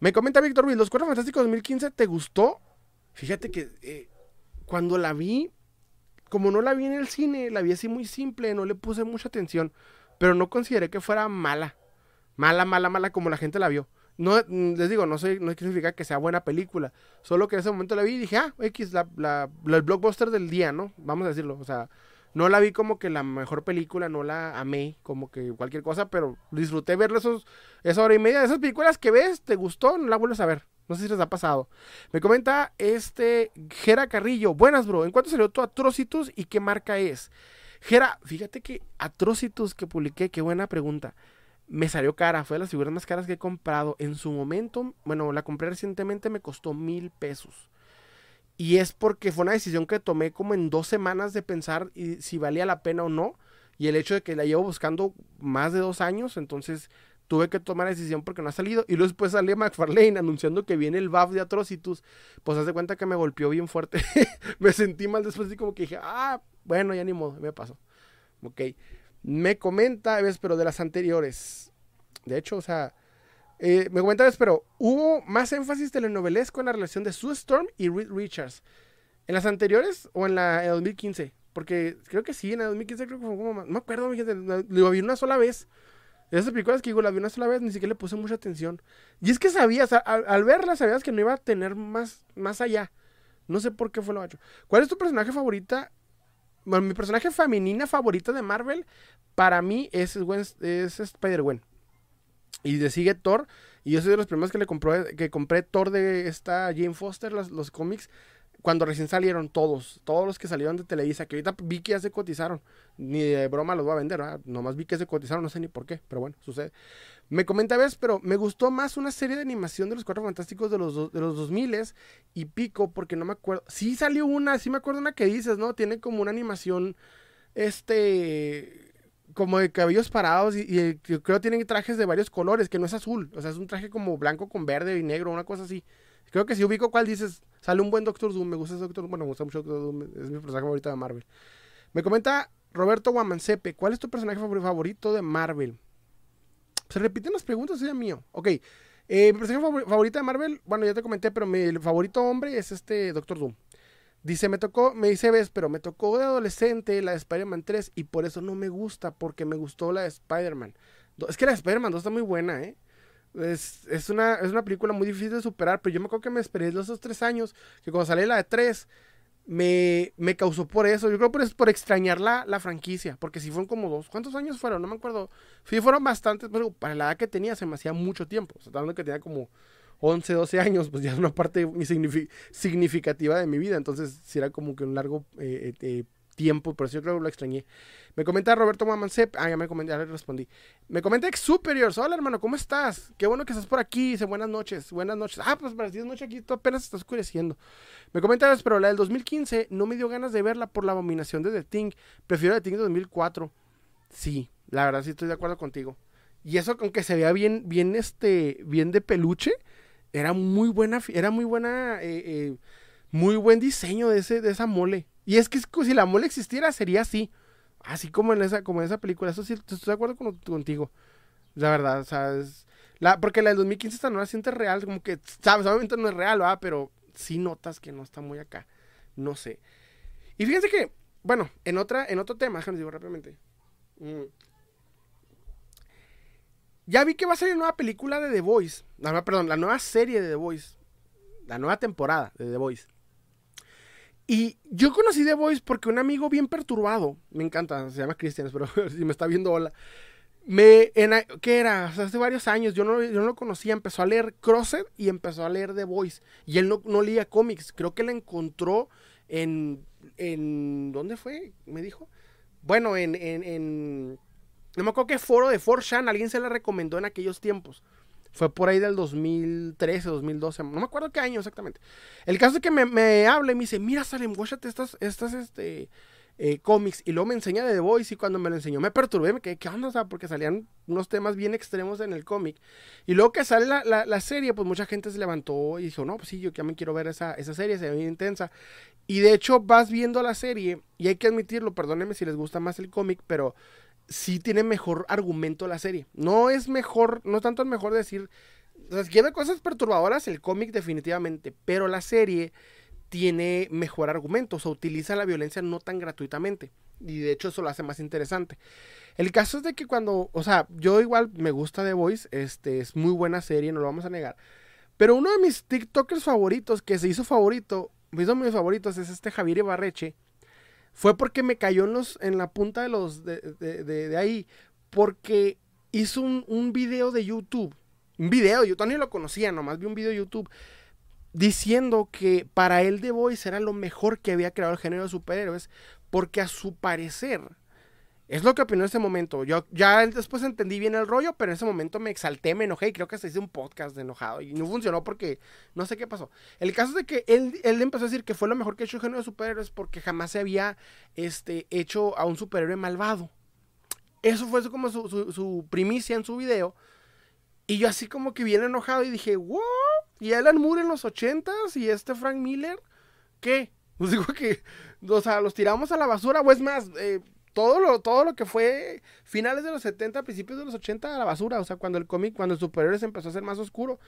Me comenta Víctor Ruiz, ¿Los Cuatro Fantásticos 2015 te gustó? Fíjate que eh, cuando la vi, como no la vi en el cine, la vi así muy simple, no le puse mucha atención, pero no consideré que fuera mala. Mala, mala, mala como la gente la vio. No, mm, les digo, no, sé, no significa que sea buena película. Solo que en ese momento la vi y dije, ah, X, la, la, el blockbuster del día, ¿no? Vamos a decirlo. O sea, no la vi como que la mejor película, no la amé como que cualquier cosa, pero disfruté ver esos, esa hora y media de esas películas que ves, te gustó, no la vuelves a ver. No sé si les ha pasado. Me comenta este Gera Carrillo. Buenas, bro. ¿En cuánto salió tu Atrocitus y qué marca es? Gera, fíjate que Atrocitus que publiqué, qué buena pregunta me salió cara, fue de las figuras más caras que he comprado. En su momento, bueno, la compré recientemente, me costó mil pesos. Y es porque fue una decisión que tomé como en dos semanas de pensar si valía la pena o no. Y el hecho de que la llevo buscando más de dos años, entonces tuve que tomar la decisión porque no ha salido. Y luego después salió McFarlane anunciando que viene el buff de Atrocitus. Pues hace cuenta que me golpeó bien fuerte. me sentí mal después y como que dije, ah, bueno, ya ni modo, me pasó. Ok. Me comenta, ves, pero de las anteriores. De hecho, o sea, eh, me comenta, ves, pero hubo más énfasis telenovelesco en la relación de Sue Storm y Reed Richards. ¿En las anteriores o en la 2015? Porque creo que sí, en la 2015 creo que fue como... No me acuerdo, lo vi una sola vez. Esas películas que digo, la vi una sola vez, ni siquiera le puse mucha atención. Y es que sabías, al, al verla sabías que no iba a tener más, más allá. No sé por qué fue lo hecho. ¿Cuál es tu personaje favorita bueno, mi personaje femenina favorita de Marvel, para mí es, es Spider-Gwen. Y de sigue Thor. Y yo soy de los primeros que le compré, que compré Thor de esta Jane Foster, los, los cómics cuando recién salieron todos, todos los que salieron de Televisa, que ahorita vi que ya se cotizaron, ni de broma los voy a vender, nomás vi que se cotizaron, no sé ni por qué, pero bueno, sucede. Me comenta ves, pero me gustó más una serie de animación de los Cuatro Fantásticos de los, de los 2000 y pico, porque no me acuerdo, sí salió una, sí me acuerdo una que dices, ¿no? Tiene como una animación, este, como de cabellos parados y, y creo que tienen trajes de varios colores, que no es azul, o sea, es un traje como blanco con verde y negro, una cosa así. Creo que si ubico cuál dices, sale un buen Doctor Doom. Me gusta ese Doctor Doom. Bueno, me gusta mucho Doctor Doom. Es mi personaje favorito de Marvel. Me comenta Roberto Guamancepe, ¿cuál es tu personaje favorito de Marvel? Se repiten las preguntas, es mío. Ok. Eh, mi personaje favorito de Marvel, bueno, ya te comenté, pero mi favorito hombre es este Doctor Doom. Dice, me tocó, me dice, ves, pero me tocó de adolescente la de Spider-Man 3 y por eso no me gusta, porque me gustó la de Spider-Man. Es que la de Spider-Man 2 está muy buena, ¿eh? Es, es, una, es una película muy difícil de superar, pero yo me acuerdo que me esperé los esos tres años, que cuando salió la de tres, me, me causó por eso. Yo creo por, por extrañar la, la franquicia, porque si fueron como dos. ¿Cuántos años fueron? No me acuerdo. Sí, fueron bastantes, pero para la edad que tenía se me hacía mucho tiempo. O sea, hablando que tenía como 11, 12 años, pues ya es una parte significativa de mi vida. Entonces, si era como que un largo eh, eh, tiempo, por eso yo creo que lo extrañé. Me comenta Roberto Mamancep, ah, ya me comenté, ya le respondí. Me comenta Ex Superiors, hola hermano, ¿cómo estás? Qué bueno que estás por aquí, dice buenas noches, buenas noches. Ah, pues para ti es noche aquí, tú apenas está oscureciendo. Me comenta, pero la del 2015 no me dio ganas de verla por la abominación de The Thing, prefiero The Thing de 2004. Sí, la verdad sí estoy de acuerdo contigo. Y eso, aunque se vea bien, bien, este, bien de peluche, era muy buena, era muy buena, eh, eh, muy buen diseño de, ese, de esa mole. Y es que si la mole existiera, sería así. Así como en esa, película. Eso sí, estoy de acuerdo contigo. La verdad, o sea, La, porque la del 2015 esta no la siente real, como que, sabes, obviamente no es real, ¿verdad? Pero sí notas que no está muy acá. No sé. Y fíjense que, bueno, en, otro tema, déjame digo rápidamente. Mm. Ya vi que va a salir una nueva película de The Voice. No, perdón, la nueva serie de The Voice. La nueva temporada de The Voice. Y yo conocí The Voice porque un amigo bien perturbado, me encanta, se llama Cristian, pero si me está viendo, hola. Me, en, ¿qué era? hace varios años, yo no, yo no lo conocía, empezó a leer Crosset y empezó a leer The Voice. Y él no, no leía cómics, creo que la encontró en, en, ¿dónde fue? Me dijo. Bueno, en, en, en no me acuerdo qué foro de 4chan, alguien se la recomendó en aquellos tiempos. Fue por ahí del 2013, 2012, no me acuerdo qué año exactamente. El caso es que me, me habla y me dice, mira Salem, guáchate estas, estas, este, eh, cómics y luego me enseña de The Voice y cuando me lo enseñó me perturbé, me quedé, ¿qué onda? O porque salían unos temas bien extremos en el cómic. Y luego que sale la, la, serie, pues mucha gente se levantó y dijo, no, pues sí, yo me quiero ver esa, esa serie, se ve bien intensa. Y de hecho vas viendo la serie y hay que admitirlo, perdónenme si les gusta más el cómic, pero sí tiene mejor argumento la serie. No es mejor, no tanto es mejor decir, o sea, si quiere cosas perturbadoras, el cómic definitivamente, pero la serie tiene mejor argumento, o sea, utiliza la violencia no tan gratuitamente. Y de hecho eso lo hace más interesante. El caso es de que cuando, o sea, yo igual me gusta The Voice, este es muy buena serie, no lo vamos a negar. Pero uno de mis TikTokers favoritos, que se hizo favorito, de mis favoritos es este Javier Ibarreche. Fue porque me cayó en, los, en la punta de los de, de, de, ahí. Porque hizo un, un, video de YouTube. Un video, yo todavía lo conocía, nomás vi un video de YouTube diciendo que para él The Voice era lo mejor que había creado el género de superhéroes, porque a su parecer, es lo que opinó en ese momento. Yo ya después entendí bien el rollo, pero en ese momento me exalté, me enojé y creo que se hizo un podcast de enojado y no funcionó porque no sé qué pasó. El caso es de que él, él empezó a decir que fue lo mejor que ha hecho el género de superhéroes porque jamás se había este, hecho a un superhéroe malvado. Eso fue como su, su, primicia en su video. Y yo así como que bien enojado y dije, wow, y Alan Moore en los ochentas y este Frank Miller, ¿qué? Pues digo que, o sea, los tiramos a la basura, o es más, eh, todo, lo, todo lo que fue finales de los 70, principios de los 80 a la basura, o sea, cuando el cómic, cuando el superhéroe se empezó a ser más oscuro.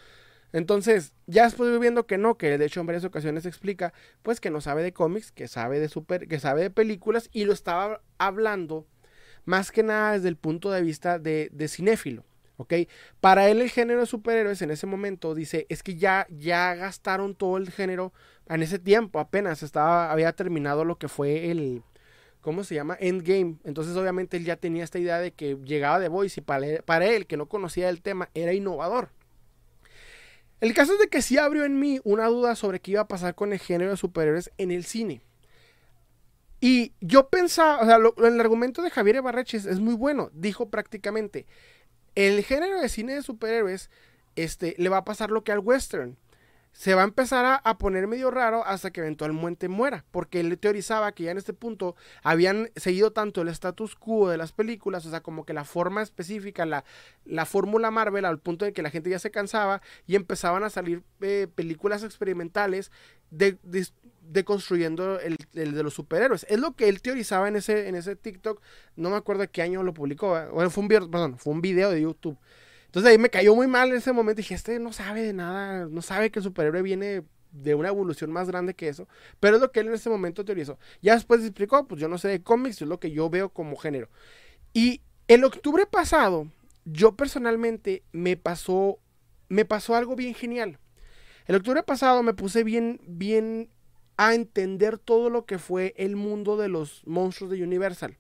Entonces, ya después viendo que no, que de hecho en varias ocasiones explica, pues que no sabe de cómics, que sabe de super, que sabe de películas, y lo estaba hablando más que nada desde el punto de vista de, de cinéfilo. ¿ok? Para él el género de superhéroes en ese momento dice, es que ya, ya gastaron todo el género en ese tiempo, apenas estaba, había terminado lo que fue el, ¿cómo se llama? Endgame. Entonces obviamente él ya tenía esta idea de que llegaba de Voice y para él, para él, que no conocía el tema, era innovador. El caso es de que sí abrió en mí una duda sobre qué iba a pasar con el género de superhéroes en el cine. Y yo pensaba, o sea, el argumento de Javier Barreches es muy bueno. Dijo prácticamente, el género de cine de superhéroes este, le va a pasar lo que al western. Se va a empezar a, poner medio raro hasta que eventualmente muera, porque él teorizaba que ya en este punto habían seguido tanto el status quo de las películas, o sea, como que la forma específica, la, la fórmula Marvel, al punto de que la gente ya se cansaba y empezaban a salir eh, películas experimentales de, deconstruyendo el, el, de los superhéroes. Es lo que él teorizaba en ese, en ese TikTok. No me acuerdo de qué año lo publicó. Bueno, fue un, perdón, fue un video de YouTube. Entonces ahí me cayó muy mal en ese momento. Dije, este no sabe de nada. No sabe que el superhéroe viene de una evolución más grande que eso. Pero es lo que él en ese momento teorizó. Ya después explicó, pues yo no sé de cómics, es lo que yo veo como género. Y el octubre pasado, yo personalmente me pasó, me pasó algo bien genial. El octubre pasado me puse bien, bien a entender todo lo que fue el mundo de los monstruos de Universal.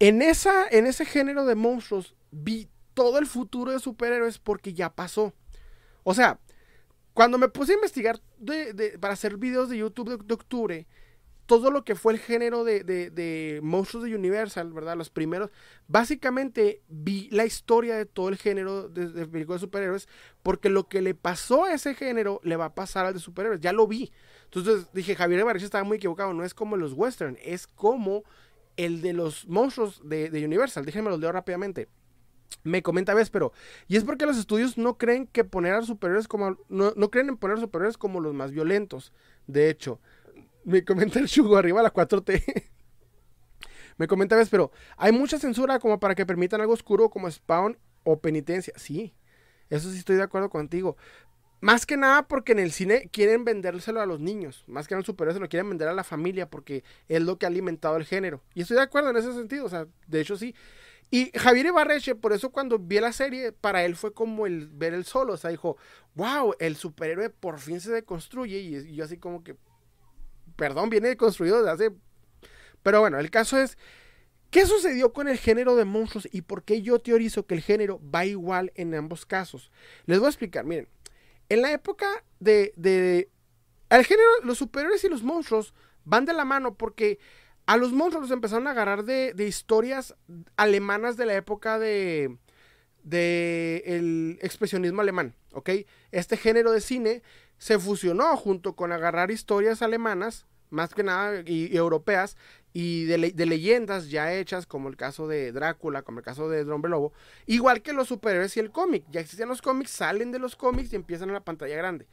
En, esa, en ese género de monstruos vi todo el futuro de superhéroes porque ya pasó. O sea, cuando me puse a investigar para hacer videos de YouTube de, octubre, todo lo que fue el género de, monstruos de Universal, ¿verdad? Los primeros, básicamente vi la historia de todo el género de, películas de superhéroes, porque lo que le pasó a ese género le va a pasar al de superhéroes, ya lo vi. Entonces dije, Javier Ibarreche estaba muy equivocado, no es como los western, es como el de los monstruos de, Universal. Déjenme los leo rápidamente. Me comenta ves, pero y es porque los estudios no creen que poner a superiores como no, no creen en poner a los superiores como los más violentos. De hecho, me comenta el Chugo arriba a la 4T. me comenta ves, pero hay mucha censura como para que permitan algo oscuro como Spawn o Penitencia. Sí, Eso sí estoy de acuerdo contigo. Más que nada porque en el cine quieren vendérselo a los niños. Más que nada el superhéroe se lo quieren vender a la familia porque es lo que ha alimentado el género. Y estoy de acuerdo en ese sentido. O sea, de hecho sí. Y Javier Ibarreche, por eso cuando vi la serie, para él fue como el ver el solo. O sea, dijo, wow, el superhéroe por fin se deconstruye. Y, yo así como que, perdón, viene deconstruido desde hace... Pero bueno, el caso es, ¿qué sucedió con el género de monstruos y por qué yo teorizo que el género va igual en ambos casos? Les voy a explicar, miren. En la época de, de... El género, los superhéroes y los monstruos van de la mano porque a los monstruos los empezaron a agarrar de, historias alemanas de la época de, de el expresionismo alemán. Este género de cine se fusionó junto con agarrar historias alemanas, más que nada, y europeas, y de, leyendas ya hechas, como el caso de Drácula, como el caso de Hombre Lobo, igual que los superhéroes y el cómic. Ya existían los cómics, salen de los cómics y empiezan en la pantalla grande.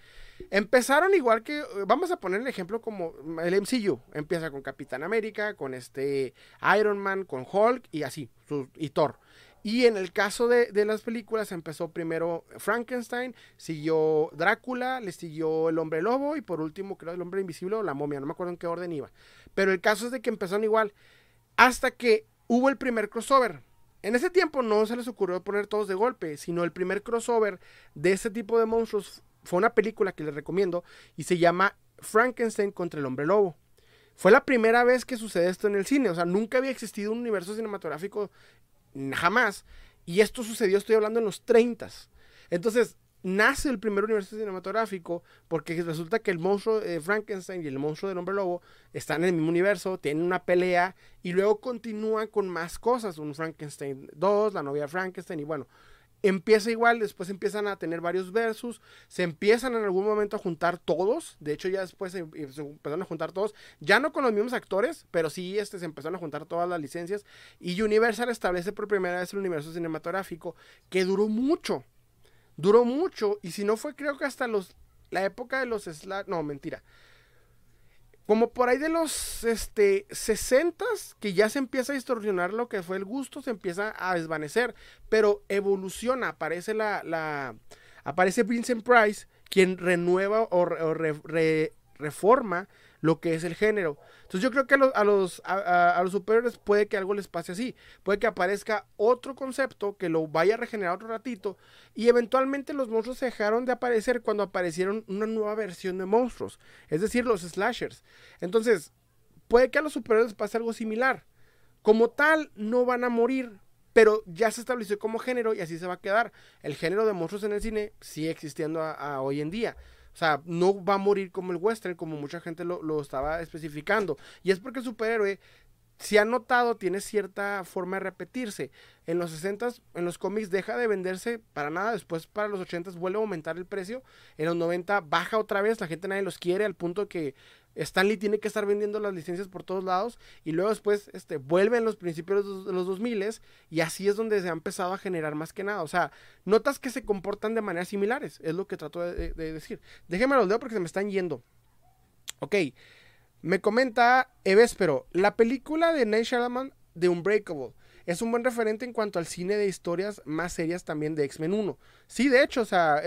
Empezaron igual que, vamos a poner el ejemplo como el MCU, empieza con Capitán América, con este Iron Man, con Hulk y así, y Thor. Y en el caso de, las películas empezó primero Frankenstein, siguió Drácula, le siguió el hombre lobo y por último creo el hombre invisible o la momia, no me acuerdo en qué orden iba. Pero el caso es de que empezaron igual hasta que hubo el primer crossover. En ese tiempo no se les ocurrió poner todos de golpe, sino el primer crossover de ese tipo de monstruos fue una película que les recomiendo y se llama Frankenstein contra el hombre lobo. Fue la primera vez que sucede esto en el cine, o sea, nunca había existido un universo cinematográfico jamás. Y esto sucedió, estoy hablando en los 30. Entonces, nace el primer universo cinematográfico porque resulta que el monstruo de Frankenstein y el monstruo del hombre lobo están en el mismo universo, tienen una pelea y luego continúan con más cosas, un Frankenstein 2, la novia de Frankenstein y bueno, empieza igual, después empiezan a tener varios versos, se empiezan en algún momento a juntar todos, de hecho ya después se, empezaron a juntar todos, ya no con los mismos actores, pero sí este, se empezaron a juntar todas las licencias y Universal establece por primera vez el universo cinematográfico, que duró mucho, duró mucho y si no fue creo que hasta los, la época de los, no mentira, como por ahí de los este, 60 que ya se empieza a distorsionar lo que fue el gusto, se empieza a desvanecer, pero evoluciona, aparece la, la aparece Vincent Price, quien renueva o, reforma lo que es el género. Entonces yo creo que a los, a los, a, los superiores puede que algo les pase así. Puede que aparezca otro concepto que lo vaya a regenerar otro ratito. Y eventualmente los monstruos se dejaron de aparecer cuando aparecieron una nueva versión de monstruos. Es decir, los slashers. Entonces, puede que a los superiores pase algo similar. Como tal, no van a morir. Pero ya se estableció como género y así se va a quedar. El género de monstruos en el cine sigue existiendo a hoy en día. O sea, no va a morir como el western, como mucha gente lo, estaba especificando. Y es porque el superhéroe, si ha notado, tiene cierta forma de repetirse. En los 60 en los cómics deja de venderse para nada, después para los 80 vuelve a aumentar el precio, en los 90 baja otra vez, la gente nadie los quiere al punto que Stanley tiene que estar vendiendo las licencias por todos lados y luego después este, vuelve en los principios de los 2000 y así es donde se ha empezado a generar más que nada. O sea, notas que se comportan de maneras similares, es lo que trato de, decir. Déjenme los leo porque se me están yendo. Ok, me comenta Evespero, la película de Nate Shyamalan de Unbreakable es un buen referente en cuanto al cine de historias más serias también de X-Men 1. Sí, de hecho, o sea,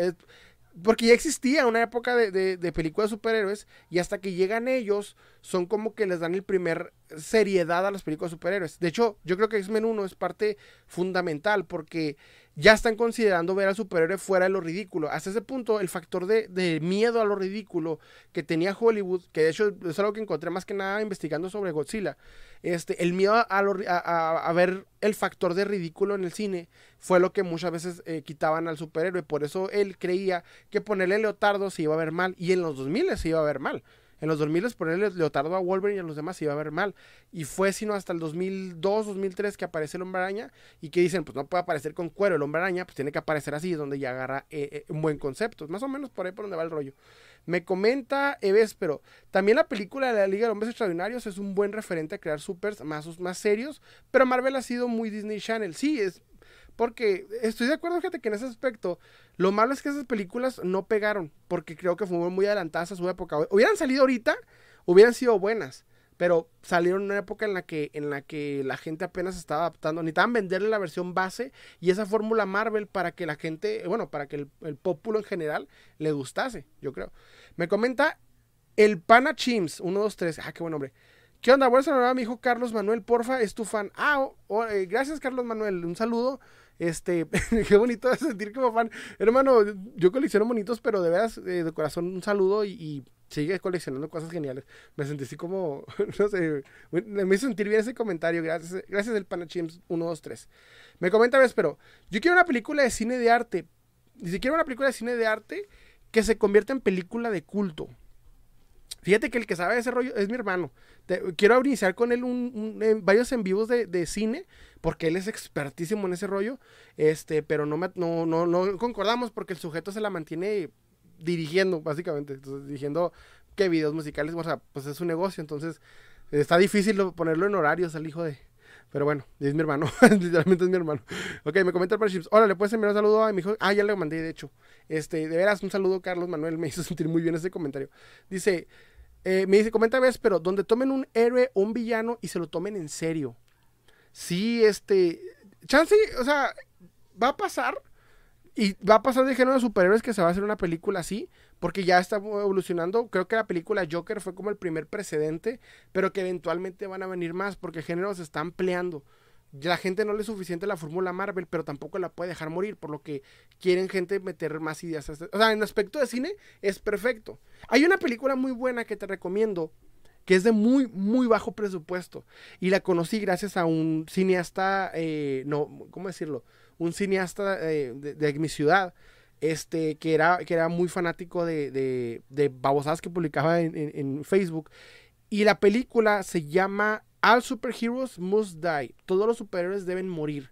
porque ya existía una época de, de, de, películas de superhéroes y hasta que llegan ellos son como que les dan el primer seriedad a las películas de superhéroes. De hecho, yo creo que X-Men 1 es parte fundamental porque ya están considerando ver al superhéroe fuera de lo ridículo. Hasta ese punto, el factor de, miedo a lo ridículo que tenía Hollywood, que de hecho es algo que encontré más que nada investigando sobre Godzilla, este, el miedo a, ver el factor de ridículo en el cine fue lo que muchas veces eh, quitaban al superhéroe. Por eso él creía que ponerle leotardo se iba a ver mal y en los 2000 se iba a ver mal. En los 2000 ponerle Leotardo a Wolverine y a los demás se iba a ver mal. Y fue sino hasta el 2002, 2003 que aparece el hombre araña y que dicen, pues no puede aparecer con cuero el hombre araña, pues tiene que aparecer así, donde ya agarra eh, eh, un buen concepto. Más o menos por ahí por donde va el rollo. Me comenta Eves, pero también la película de la Liga de Hombres Extraordinarios es un buen referente a crear supers más, más serios, pero Marvel ha sido muy Disney Channel. Sí, es porque estoy de acuerdo, gente, que en ese aspecto, lo malo es que esas películas no pegaron, porque creo que fueron muy adelantadas a su época. Hubieran salido ahorita, hubieran sido buenas, pero salieron en una época en la que, en la que la gente apenas estaba adaptando, necesitaban venderle la versión base y esa fórmula Marvel para que la gente, bueno, para que el, el populo en general le gustase, yo creo. Me comenta el Pana Chims, 1, 2, 3, ah, qué buen nombre. ¿Qué onda? Buenas a mi hijo Carlos Manuel, porfa, es tu fan. Ah, eh, gracias Carlos Manuel, un saludo. Este, qué bonito sentir como fan. Hermano, yo colecciono monitos, pero de veras, eh, de corazón, un saludo y, sigue coleccionando cosas geniales. Me sentí así como, no sé, me hizo sentir bien ese comentario. Gracias, gracias el Panachims 123. Me comenta, ves, pero yo quiero una película de cine de arte. Si quiero una película de cine de arte que se convierta en película de culto. Fíjate que el que sabe de ese rollo es mi hermano. quiero iniciar con él un, varios en vivos de, cine, porque él es expertísimo en ese rollo. Este, pero no, no, no, no concordamos porque el sujeto se la mantiene dirigiendo, básicamente. dirigiendo qué videos musicales, o sea, pues es su negocio. Entonces, está difícil ponerlo en horarios al hijo de. Pero bueno, es mi hermano. Literalmente es mi hermano. Ok, me comenta el Chips. Hola, ¿le puedes enviar un saludo a mi hijo? Ah, ya le mandé, de hecho. Este, de veras, un saludo, Carlos Manuel. Me hizo sentir muy bien ese comentario. Dice, eh, me dice, comenta, ves, pero donde tomen un héroe o un villano y se lo tomen en serio. Sí, este. Chance, o sea, va a pasar. Y va a pasar de género de superhéroes que se va a hacer una película así. Porque ya está evolucionando. Creo que la película Joker fue como el primer precedente. Pero que eventualmente van a venir más. Porque el género se está ampliando la gente no le es suficiente la fórmula Marvel, pero tampoco la puede dejar morir, por lo que quieren gente meter más ideas. Este, o sea, en aspecto de cine es perfecto. Hay una película muy buena que te recomiendo, que es de muy, muy bajo presupuesto, y la conocí gracias a un cineasta, eh, no, ¿cómo decirlo? Un cineasta eh, de, mi ciudad, este, que era, que era muy fanático de, de, babosadas que publicaba en, en Facebook. Y la película se llama All superheroes must die. Todos los superhéroes deben morir.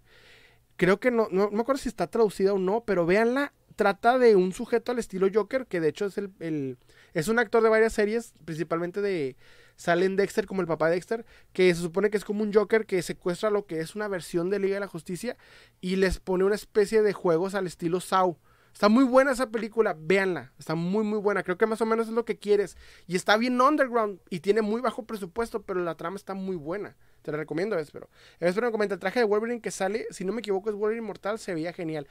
Creo que no, no, me acuerdo si está traducida o no, pero véanla. Trata de un sujeto al estilo Joker, que de hecho es el, es un actor de varias series, principalmente de Salen Dexter como el papá de Dexter, que se supone que es como un Joker que secuestra lo que es una versión de Liga de la Justicia y les pone una especie de juegos al estilo Saw. Está muy buena esa película, véanla. Está muy, muy buena. Creo que más o menos es lo que quieres. Y está bien underground y tiene muy bajo presupuesto, pero la trama está muy buena. Te la recomiendo, espero. Espero me comenta el traje de Wolverine que sale, si no me equivoco, es Wolverine Inmortal, se veía genial.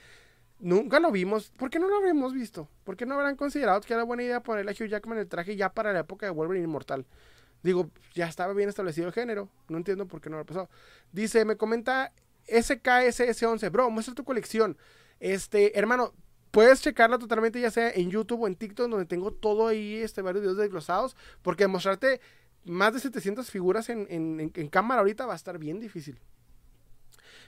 Nunca lo vimos. ¿Por qué no lo habíamos visto? ¿Por qué no habrán considerado que era buena idea ponerle a Hugh Jackman el traje ya para la época de Wolverine Inmortal? Digo, ya estaba bien establecido el género. No entiendo por qué no lo pasó. Dice, me comenta SKSS11. Bro, muestra tu colección. Este, hermano, Puedes checarla totalmente ya sea en YouTube o en TikTok, donde tengo todo ahí, este, varios videos desglosados, porque mostrarte más de 700 figuras en, cámara ahorita va a estar bien difícil.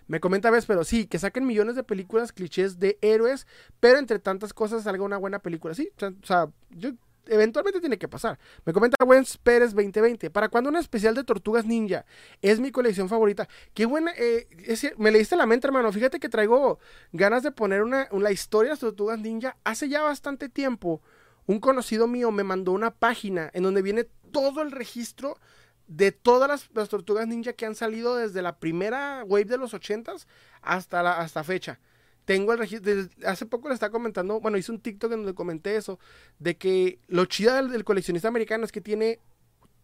Me comenta vez, pero sí, que saquen millones de películas clichés de héroes, pero entre tantas cosas salga una buena película. Sí, o sea, yo eventualmente tiene que pasar. Me comenta Wens Pérez 2020. ¿Para cuándo una especial de Tortugas Ninja? Es mi colección favorita. Qué buena. Eh, me leíste la mente, hermano. Fíjate que traigo ganas de poner una, historia de Tortugas Ninja. Hace ya bastante tiempo, un conocido mío me mandó una página en donde viene todo el registro de todas las, tortugas ninja que han salido desde la primera wave de los 80s hasta la hasta fecha tengo el registro, hace poco le estaba comentando, bueno, hice un TikTok en donde comenté eso, de que lo chido del, coleccionista americano es que tiene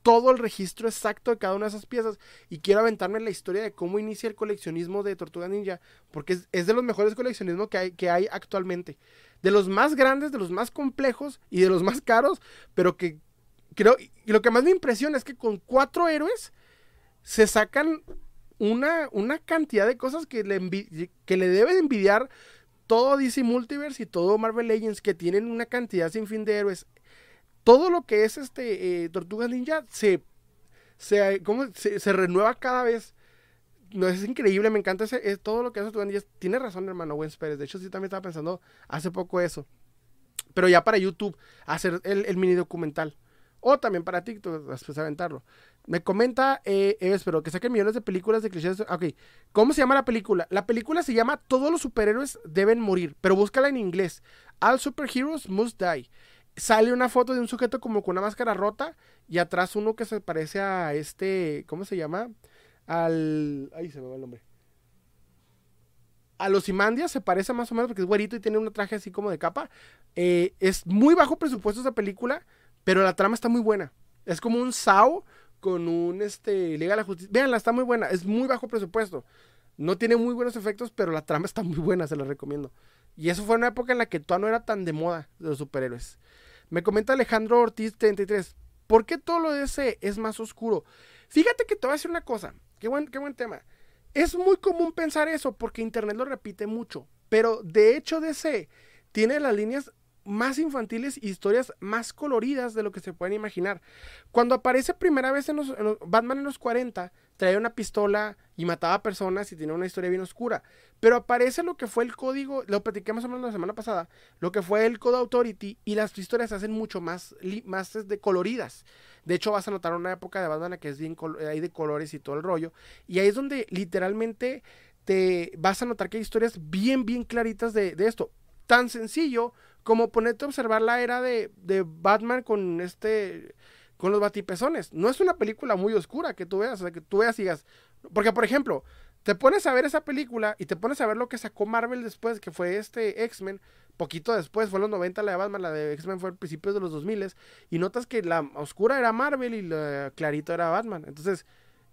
todo el registro exacto de cada una de esas piezas y quiero aventarme la historia de cómo inicia el coleccionismo de Tortuga Ninja, porque es, de los mejores coleccionismos que hay, que hay actualmente. De los más grandes, de los más complejos y de los más caros, pero que creo, y lo que más me impresiona es que con cuatro héroes se sacan una, una cantidad de cosas que le, que le debe envidiar todo DC Multiverse y todo Marvel Legends, que tienen una cantidad sin fin de héroes. Todo lo que es este eh, Tortuga Ninja se, se, se, renueva cada vez. No, es increíble, me encanta ese, todo lo que hace Ninja. Tiene razón, hermano Wens Pérez. De hecho, sí también estaba pensando hace poco eso. Pero ya para YouTube, hacer el, el mini documental. O también para TikTok, después aventarlo. Me comenta, eh, espero que saquen millones de películas de clichés. Ok, ¿cómo se llama la película? La película se llama Todos los superhéroes deben morir, pero búscala en inglés. All superheroes must die. Sale una foto de un sujeto como con una máscara rota y atrás uno que se parece a este, ¿cómo se llama? Al... Ahí se me va el nombre. A los Imandias se parece más o menos porque es güerito y tiene un traje así como de capa. Eh, es muy bajo presupuesto esa película pero la trama está muy buena. Es como un Sao con un este Liga de la Justicia. Véanla, está muy buena, es muy bajo presupuesto. No tiene muy buenos efectos, pero la trama está muy buena, se la recomiendo. Y eso fue una época en la que todavía no era tan de moda de los superhéroes. Me comenta Alejandro Ortiz 33. ¿Por qué todo lo de ese es más oscuro? Fíjate que te voy a decir una cosa. Qué buen, qué buen tema. Es muy común pensar eso porque Internet lo repite mucho. Pero de hecho DC tiene las líneas más infantiles y historias más coloridas de lo que se pueden imaginar. Cuando aparece primera vez en los, Batman en los 40, traía una pistola y mataba personas y tenía una historia bien oscura. Pero aparece lo que fue el código, lo platiqué más o menos la semana pasada, lo que fue el Code Authority y las historias se hacen mucho más, más de este, coloridas. De hecho, vas a notar una época de Batman que es bien hay de colores y todo el rollo. Y ahí es donde literalmente te vas a notar que hay historias bien, bien claritas de esto. Tan sencillo como ponerte a observar la era de, Batman con este con los batipezones. No es una película muy oscura que tú veas, o sea, que tú veas y digas, porque por ejemplo, te pones a ver esa película y te pones a ver lo que sacó Marvel después, que fue este X-Men, poquito después, fue en los 90 la de Batman, la de X-Men fue a principios de los 2000 y notas que la oscura era Marvel y la clarito era Batman. Entonces,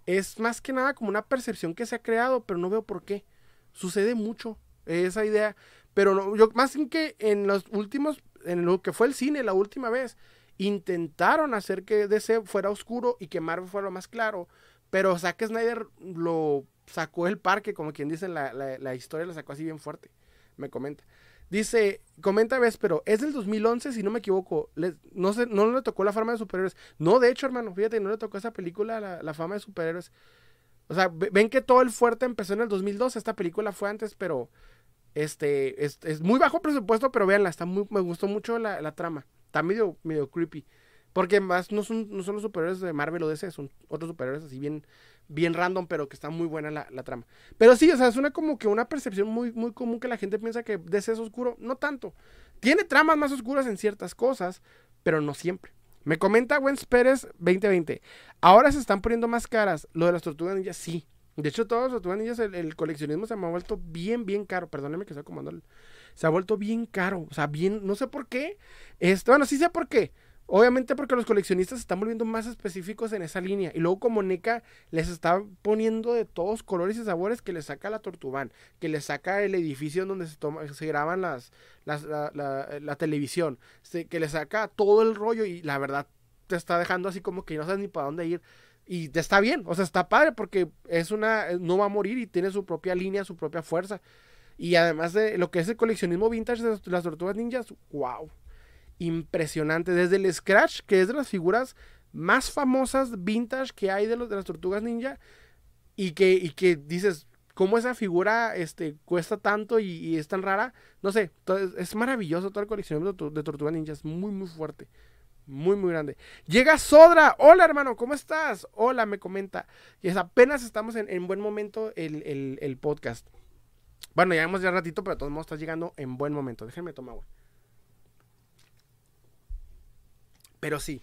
es más que nada como una percepción que se ha creado, pero no veo por qué. Sucede mucho esa idea pero no, yo más que en los últimos, en lo que fue el cine la última vez, intentaron hacer que DC fuera oscuro y que Marvel fuera más claro. Pero Zack Snyder lo sacó del parque, como quien dice, la, la, historia la sacó así bien fuerte. Me comenta. Dice, comenta ves, pero es del 2011, si no me equivoco. no, sé, no le tocó la fama de superhéroes. No, de hecho, hermano, fíjate, no le tocó esa película la, la fama de superhéroes. O sea, ven que todo el fuerte empezó en el 2012. Esta película fue antes, pero este, es, es, muy bajo presupuesto, pero véanla, está muy, me gustó mucho la, la, trama. Está medio, medio creepy. Porque más no son, no son los superhéroes de Marvel o DC, son otros superhéroes así bien, bien random, pero que está muy buena la, la, trama. Pero sí, o sea, es una como que una percepción muy, muy común que la gente piensa que DC es oscuro. No tanto. Tiene tramas más oscuras en ciertas cosas, pero no siempre. Me comenta Wens Pérez 2020. Ahora se están poniendo más caras. Lo de las tortugas ninjas, sí. De hecho, todos los niños, el, coleccionismo se me ha vuelto bien, bien caro. Perdóneme que estoy acomodando. Se ha vuelto bien caro. O sea, bien, no sé por qué. Este, bueno, sí sé por qué. Obviamente porque los coleccionistas se están volviendo más específicos en esa línea. Y luego como NECA les está poniendo de todos colores y sabores que le saca la Tortubán, que le saca el edificio donde se, toma, se graban las, las la, la, televisión, que le saca todo el rollo y la verdad te está dejando así como que no sabes ni para dónde ir. Y está bien, o sea, está padre porque es una, no va a morir y tiene su propia línea, su propia fuerza. Y además de lo que es el coleccionismo vintage de las tortugas ninjas, wow, impresionante. Desde el Scratch, que es de las figuras más famosas vintage que hay de, los, de las tortugas ninja, y que, y que dices, ¿cómo esa figura este, cuesta tanto y, es tan rara? No sé, es maravilloso todo el coleccionismo de, de tortugas ninjas, muy, muy fuerte. Muy, muy grande. Llega Sodra. Hola, hermano, ¿cómo estás? Hola, me comenta. Y es apenas estamos en, buen momento el, podcast. Bueno, ya hemos ya ratito, pero de todos modos está llegando en buen momento. Déjenme tomar agua. Pero sí.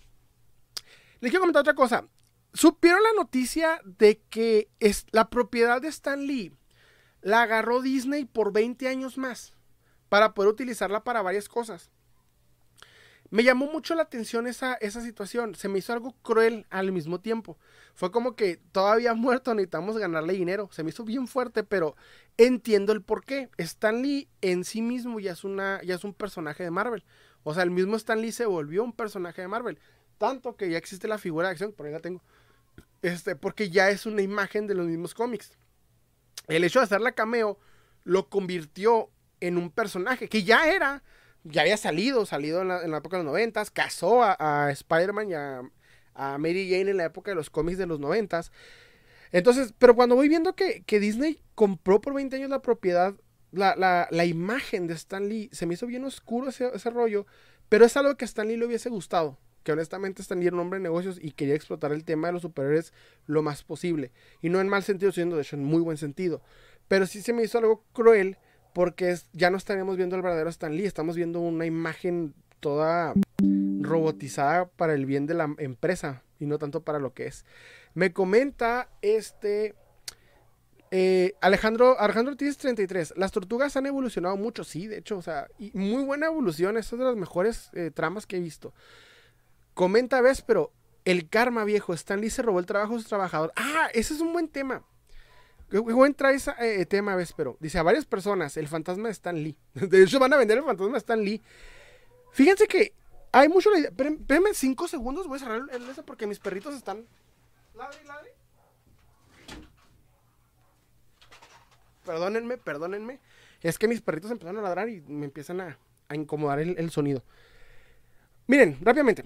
Les quiero comentar otra cosa. ¿Supieron la noticia de que es, la propiedad de Stan Lee la agarró Disney por 20 años más para poder utilizarla para varias cosas? Me llamó mucho la atención esa, esa situación. Se me hizo algo cruel al mismo tiempo. Fue como que todavía muerto necesitamos ganarle dinero. Se me hizo bien fuerte, pero entiendo el por qué. Stan Lee en sí mismo ya es, una, ya es un personaje de Marvel. O sea, el mismo Stan Lee se volvió un personaje de Marvel. Tanto que ya existe la figura de acción, por ahí la tengo. Este, porque ya es una imagen de los mismos cómics. El hecho de hacerla cameo lo convirtió en un personaje que ya era ya había salido, salido en la, época de los noventas, casó a, Spider-Man y a, Mary Jane en la época de los cómics de los noventas. Entonces, pero cuando voy viendo que, Disney compró por 20 años la propiedad, la, imagen de Stan Lee, se me hizo bien oscuro ese, rollo, pero es algo que a Stan Lee le hubiese gustado. Que honestamente Stan Lee era un hombre de negocios y quería explotar el tema de los superhéroes lo más posible. Y no en mal sentido, sino de hecho en muy buen sentido. Pero sí se me hizo algo cruel porque ya no estaríamos viendo el verdadero Stan Lee, estamos viendo una imagen toda robotizada para el bien de la empresa y no tanto para lo que es. Me comenta este eh, Alejandro Alejandro Ortiz 33. Las tortugas han evolucionado mucho, sí, de hecho, o sea, y muy buena evolución, es de las mejores eh, tramas que he visto. Comenta, ves, pero El karma, viejo. Stan Lee se robó el trabajo de sus trabajadores. Ah, ese es un buen tema. Buen trae ese eh, tema, ves, pero dice a varias personas el fantasma de Stan Lee. De hecho, van a vender el fantasma de Stan Lee. Fíjense que hay mucho la idea. Espérenme cinco segundos, voy a cerrar el ese porque mis perritos están. Ladre, ladre. Perdónenme, perdónenme. Es que mis perritos empezaron a ladrar y me empiezan a, incomodar el, sonido. Miren, rápidamente.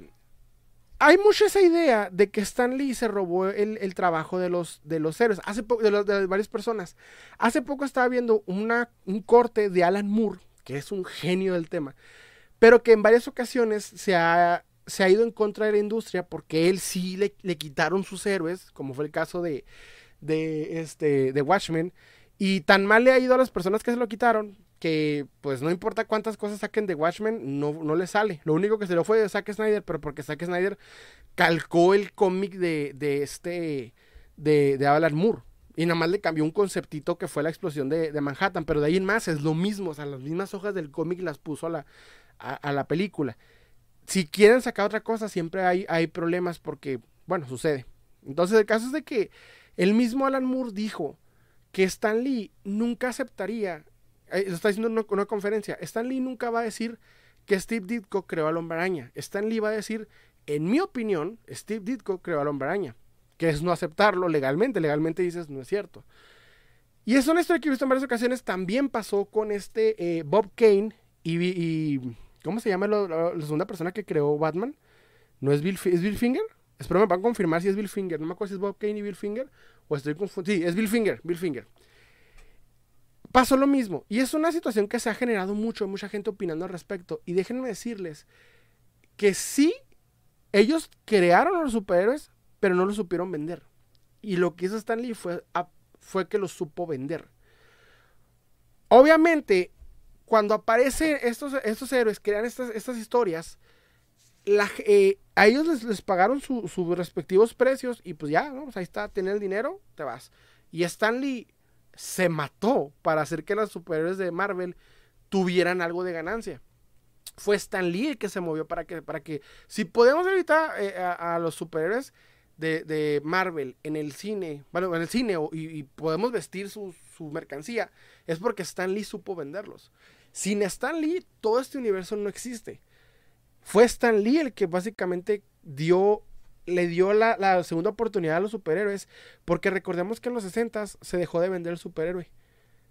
Hay mucha esa idea de que Stan Lee se robó el, trabajo de los, de los héroes, hace de, de varias personas. Hace poco estaba viendo una, un corte de Alan Moore, que es un genio del tema, pero que en varias ocasiones se ha, se ha ido en contra de la industria porque él sí le, le quitaron sus héroes, como fue el caso de, de, este, de Watchmen, y tan mal le ha ido a las personas que se lo quitaron que pues no importa cuántas cosas saquen de Watchmen, no, no le sale. Lo único que se lo fue de Zack Snyder, pero porque Zack Snyder calcó el cómic de, de, este, de, de Alan Moore. Y nada más le cambió un conceptito que fue la explosión de, de, Manhattan, pero de ahí en más es lo mismo, o sea, las mismas hojas del cómic las puso a la, a, la película. Si quieren sacar otra cosa, siempre hay, hay problemas porque, bueno, sucede. Entonces, el caso es de que el mismo Alan Moore dijo que Stan Lee nunca aceptaría, lo está diciendo en una, conferencia, Stan Lee nunca va a decir que Steve Ditko creó al hombre araña. Stan Lee va a decir, en mi opinión, Steve Ditko creó al hombre. Que es no aceptarlo legalmente. Legalmente dices, no es cierto. Y es una historia que he visto en varias ocasiones. También pasó con este eh, Bob Kane y ¿Cómo se llama la, segunda persona que creó Batman? ¿No es Bill, ¿es Bill Finger? Espero me van a confirmar si es Bill Finger. No me acuerdo si es Bob Kane y Bill Finger. O estoy confundido. Sí, es Bill Finger. Bill Finger. Pasó lo mismo. Y es una situación que se ha generado mucho. Mucha gente opinando al respecto. Y déjenme decirles que sí, ellos crearon a los superhéroes, pero no los supieron vender. Y lo que hizo Stan Lee fue, fue que los supo vender. Obviamente, cuando aparecen estos, estos héroes, crean estas, estas historias, eh, a ellos les, pagaron sus respectivos precios y pues ya, ¿no? Ahí está, tener el dinero, te vas. Y Stanley se mató para hacer que los superhéroes de Marvel tuvieran algo de ganancia. Fue Stan Lee el que se movió para que, para que si podemos evitar eh, a, los superhéroes de, Marvel en el cine, bueno, en el cine y, podemos vestir su, su mercancía, es porque Stan Lee supo venderlos. Sin Stan Lee, todo este universo no existe. Fue Stan Lee el que básicamente dio, le dio la, segunda oportunidad a los superhéroes, porque recordemos que en los 60 se dejó de vender el superhéroe.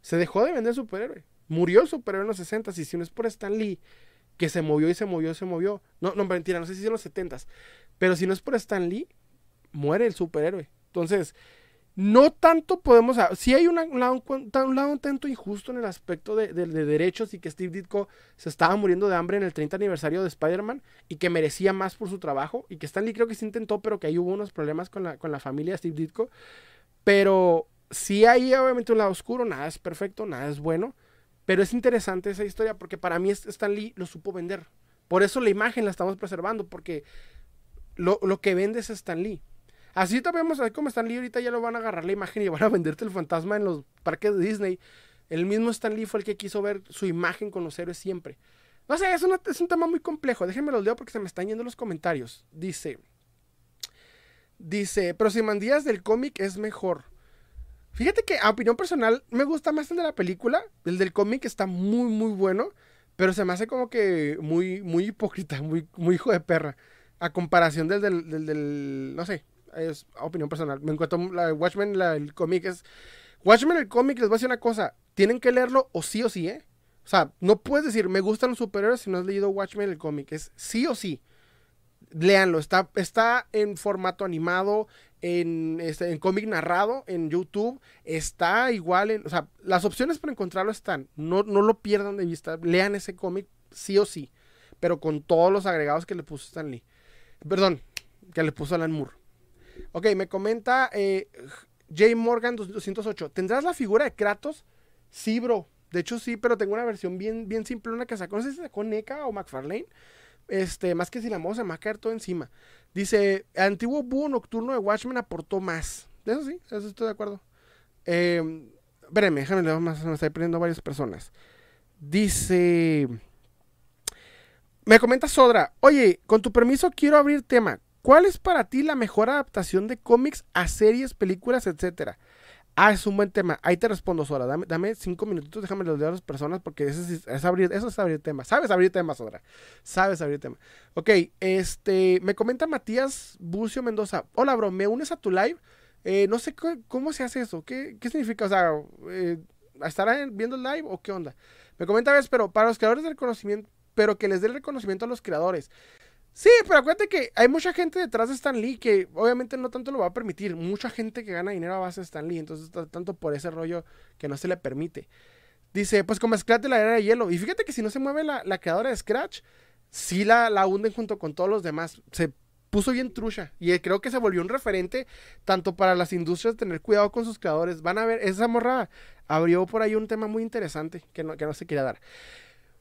Se dejó de vender el superhéroe. Murió el superhéroe en los 60 y si no es por Stan Lee, que se movió y se movió y se movió. No, no, mentira, no sé si es en los 70 pero si no es por Stan Lee, muere el superhéroe. Entonces, no tanto podemos, si hay un, lado, un, tanto injusto en el aspecto de, derechos y que Steve Ditko se estaba muriendo de hambre en el 30 aniversario de Spider-Man y que merecía más por su trabajo y que Stanley creo que se intentó, pero que ahí hubo unos problemas con la, familia de Steve Ditko. Pero si hay obviamente un lado oscuro, nada es perfecto, nada es bueno, pero es interesante esa historia porque para mí Stan Lee lo supo vender. Por eso la imagen la estamos preservando, porque lo, lo que vende es Stan Lee. Así también ahí como Stan Lee ahorita ya lo van a agarrar la imagen y van a venderte el fantasma en los parques de Disney. El mismo Stan Lee fue el que quiso ver su imagen con los héroes siempre. No sé, es, es un tema muy complejo. Déjenme los leo porque se me están yendo los comentarios. Dice, dice, pero si mandías del cómic es mejor. Fíjate que a opinión personal me gusta más el de la película. El del cómic está muy, muy bueno. Pero se me hace como que muy, muy hipócrita, muy, muy hijo de perra. A comparación del, del, del no sé, es opinión personal. Me encuentro la Watchmen, el cómic es... Watchmen, el cómic, les voy a decir una cosa. Tienen que leerlo o sí o sí, ¿eh? O sea, no puedes decir, me gustan los superhéroes si no has leído Watchmen, el cómic. Es sí o sí. Léanlo. Está, está en formato animado, en, este, en cómic narrado, en YouTube. Está igual en... O sea, las opciones para encontrarlo están. No, no lo pierdan de vista. Lean ese cómic sí o sí. Pero con todos los agregados que le puso Stan Lee. Perdón, que le puso Alan Moore. Ok, me comenta eh, J. Morgan 208. ¿Tendrás la figura de Kratos? Sí, bro. De hecho, sí, pero tengo una versión bien, bien simple, una que sacó, no sé si sacó NECA o McFarlane. Este, más que si la vamos se me a caer todo encima. Dice, antiguo búho nocturno de Watchmen aportó más. De eso sí, eso estoy de acuerdo. Eh, espérenme, déjame, me estoy prendiendo varias personas. Dice, me comenta Sodra, oye, con tu permiso quiero abrir tema. ¿Cuál es para ti la mejor adaptación de cómics a series, películas, etcétera? Ah, es un buen tema. Ahí te respondo sola. Dame, cinco minutitos, déjame los de a las personas porque eso es, abrir, eso es abrir temas. Sabes abrir temas, Sodra. Sabes abrir temas. Ok, este, me comenta Matías Bucio Mendoza. Hola, bro, ¿me unes a tu live? Eh, no sé cómo se hace eso. ¿Qué, qué significa? O sea, eh, ¿estarán viendo el live o qué onda? Me comenta, ves, pero para los creadores del conocimiento, pero que les dé el reconocimiento a los creadores. Sí, pero acuérdate que hay mucha gente detrás de Stan Lee que obviamente no tanto lo va a permitir. Mucha gente que gana dinero a base de Stan Lee, entonces tanto por ese rollo que no se le permite. Dice, pues como Scratch la era de hielo. Y fíjate que si no se mueve la, creadora de Scratch, sí la, la hunden junto con todos los demás. Se puso bien trucha. Y creo que se volvió un referente tanto para las industrias tener cuidado con sus creadores. Van a ver, esa morra abrió por ahí un tema muy interesante que no, que no se quería dar.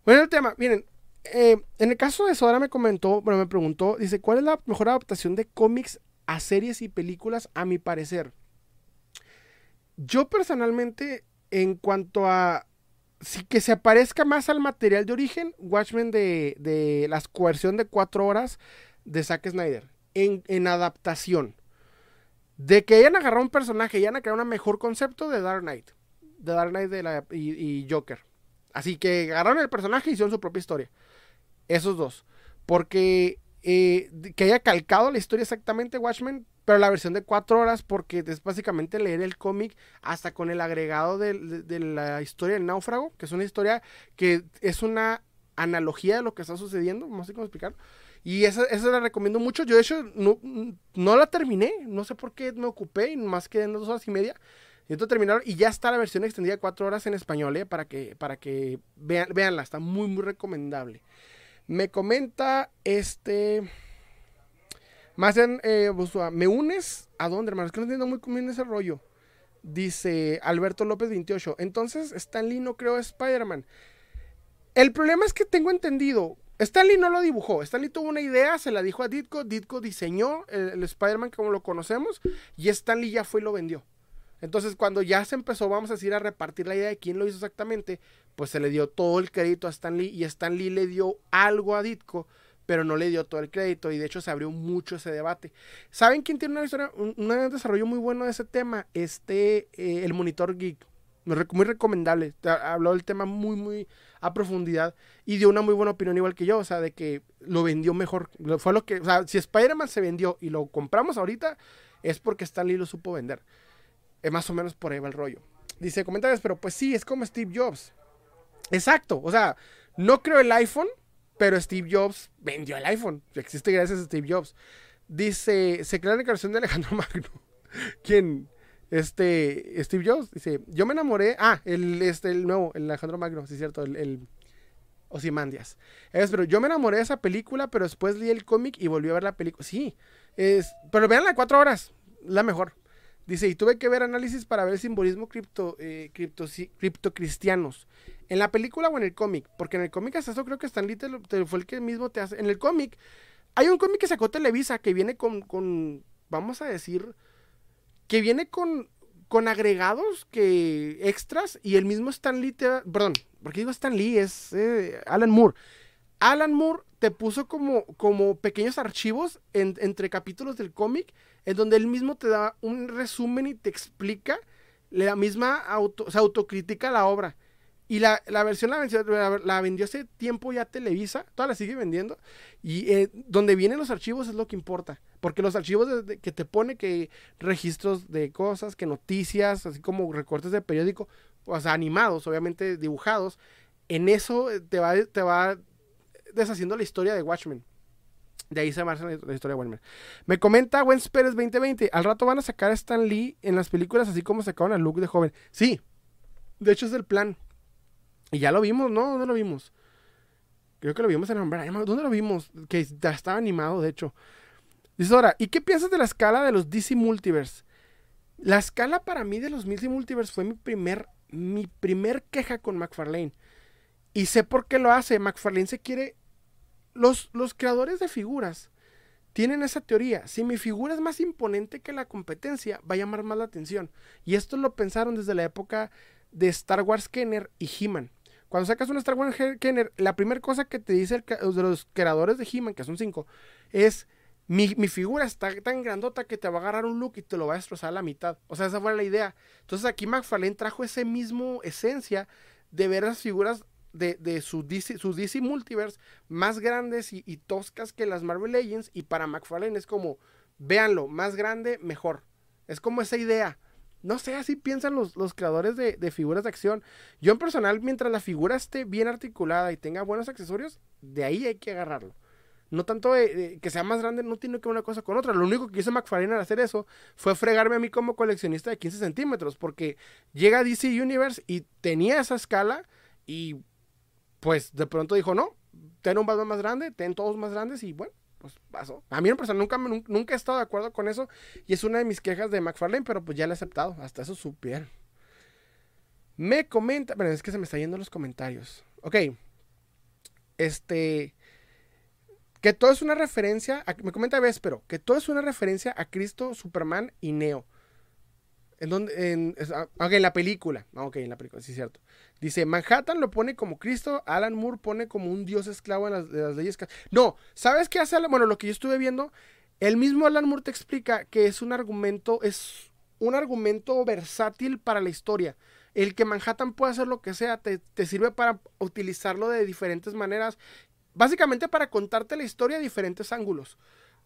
Bueno, el tema, miren, eh, en el caso de Sora me comentó, bueno, me preguntó, dice, ¿cuál es la mejor adaptación de cómics a series y películas a mi parecer? Yo personalmente, en cuanto a si que se parezca más al material de origen, Watchmen de, de la coerción de cuatro horas de Zack Snyder, en, en, adaptación. De que hayan agarrado un personaje y hayan creado un mejor concepto de Dark Knight. De Dark Knight de la, y Joker. Así que agarraron el personaje y hicieron su propia historia. Esos dos. Porque eh, que haya calcado la historia exactamente Watchmen, pero la versión de cuatro horas, porque es básicamente leer el cómic hasta con el agregado de, la historia del náufrago, que es una historia que es una analogía de lo que está sucediendo, no sé cómo explicarlo. Y esa, esa la recomiendo mucho. Yo, de hecho, no, no la terminé. No sé por qué me ocupé, y más que en dos horas y media. Y entonces terminaron. Y ya está la versión extendida de cuatro horas en español, ¿eh? Para que, para que vean, veanla. Está muy, muy recomendable. Me comenta este. Más en. Eh, ¿Me unes? ¿A dónde, hermano? Es que no entiendo muy bien ese rollo. Dice Alberto López 28. Entonces, Stan Lee no creó Spider-Man. El problema es que tengo entendido. Stan Lee no lo dibujó. Stan Lee tuvo una idea, se la dijo a Ditko. Ditko diseñó el, el Spider-Man como lo conocemos. Y Stan Lee ya fue y lo vendió. Entonces, cuando ya se empezó, vamos a decir, a repartir la idea de quién lo hizo exactamente, pues se le dio todo el crédito a Stan Lee y Stan Lee le dio algo a Ditko, pero no le dio todo el crédito y de hecho se abrió mucho ese debate. ¿Saben quién tiene una historia, un, desarrollo muy bueno de ese tema? Este, eh, el Monitor Geek. Muy recomendable. Habló del tema muy, muy a profundidad y dio una muy buena opinión igual que yo, o sea, de que lo vendió mejor. Fue lo que, o sea, si Spider-Man se vendió y lo compramos ahorita, es porque Stan Lee lo supo vender. Es más o menos por ahí va el rollo. Dice comentarios, pero pues sí, es como Steve Jobs. Exacto, o sea, no creo el iPhone, pero Steve Jobs vendió el iPhone. Existe gracias a Steve Jobs. Dice, se crea la declaración de Alejandro Magno. ¿Quién? Este, Steve Jobs. Dice, yo me enamoré. Ah, el, este, el nuevo, el Alejandro Magno, sí es cierto, el, el Osimandias. Es, pero yo me enamoré de esa película, pero después leí el cómic y volví a ver la película. Sí, es, pero vean la cuatro horas, la mejor. Dice, y tuve que ver análisis para ver el simbolismo cripto, eh, cripto, cripto cristianos. En la película o en el cómic, porque en el cómic hasta eso creo que Stan Lee fue el que mismo te hace. En el cómic, hay un cómic que sacó Televisa que viene con, con vamos a decir, que viene con, con agregados que extras y el mismo Stan Lee te perdón, porque digo Stan Lee, es eh, Alan Moore. Alan Moore te puso como, como pequeños archivos entre capítulos del cómic, en donde él mismo te da un resumen y te explica la misma auto, se autocrítica la obra. Y la, versión la vendió, la, vendió, hace tiempo ya Televisa, toda la sigue vendiendo. Y eh, donde vienen los archivos es lo que importa. Porque los archivos que te pone que registros de cosas, que noticias, así como recortes de periódico, o sea, animados, obviamente dibujados, en eso te va, te va deshaciendo la historia de Watchmen. De ahí se marcha la, historia de Watchmen. Me comenta Wens Pérez 2020. Al rato van a sacar a Stan Lee en las películas así como sacaron a Luke de joven. Sí. De hecho es el plan. Y ya lo vimos, ¿no? ¿Dónde lo vimos? Creo que lo vimos en Umbrella. ¿Dónde lo vimos? Que ya estaba animado, de hecho. Dice ahora, ¿y qué piensas de la escala de los DC Multiverse? La escala para mí de los DC Multiverse fue mi primer, mi primer queja con McFarlane. Y sé por qué lo hace. McFarlane se quiere los, creadores de figuras tienen esa teoría. Si mi figura es más imponente que la competencia, va a llamar más la atención. Y esto lo pensaron desde la época de Star Wars Kenner y He-Man. Cuando sacas un Star Wars Kenner, la primera cosa que te dice de los creadores de He-Man, que son cinco, es mi, mi, figura está tan grandota que te va a agarrar un look y te lo va a destrozar a la mitad. O sea, esa fue la idea. Entonces aquí McFarlane trajo ese mismo esencia de ver las figuras de, de su, DC, su DC Multiverse más grandes y, toscas que las Marvel Legends. Y para McFarlane es como, véanlo, más grande, mejor. Es como esa idea. No sé, así piensan los, los creadores de, de, figuras de acción. Yo en personal, mientras la figura esté bien articulada y tenga buenos accesorios, de ahí hay que agarrarlo. No tanto que sea más grande, no tiene que ver una cosa con otra. Lo único que hizo McFarlane al hacer eso fue fregarme a mí como coleccionista de 15 centímetros, porque llega DC Universe y tenía esa escala y pues de pronto dijo, no, ten un Batman más grande, ten todos más grandes y bueno, pues pasó. A mí en persona nunca, nunca he estado de acuerdo con eso y es una de mis quejas de McFarlane, pero pues ya la he aceptado, hasta eso supieron. Me comenta, bueno, es que se me está yendo los comentarios. Ok. Este que todo es una referencia, a, me comenta Véspero, que todo es una referencia a Cristo, Superman y Neo. En donde, en, ah, en la película. Ah, ok, en la película, sí cierto. Dice, Manhattan lo pone como Cristo, Alan Moore pone como un dios esclavo en las, las leyes. No, ¿sabes qué hace Alan? Bueno, lo que yo estuve viendo, el mismo Alan Moore te explica que es un argumento, es un argumento versátil para la historia. El que Manhattan pueda hacer lo que sea, te, te sirve para utilizarlo de diferentes maneras básicamente para contarte la historia a diferentes ángulos.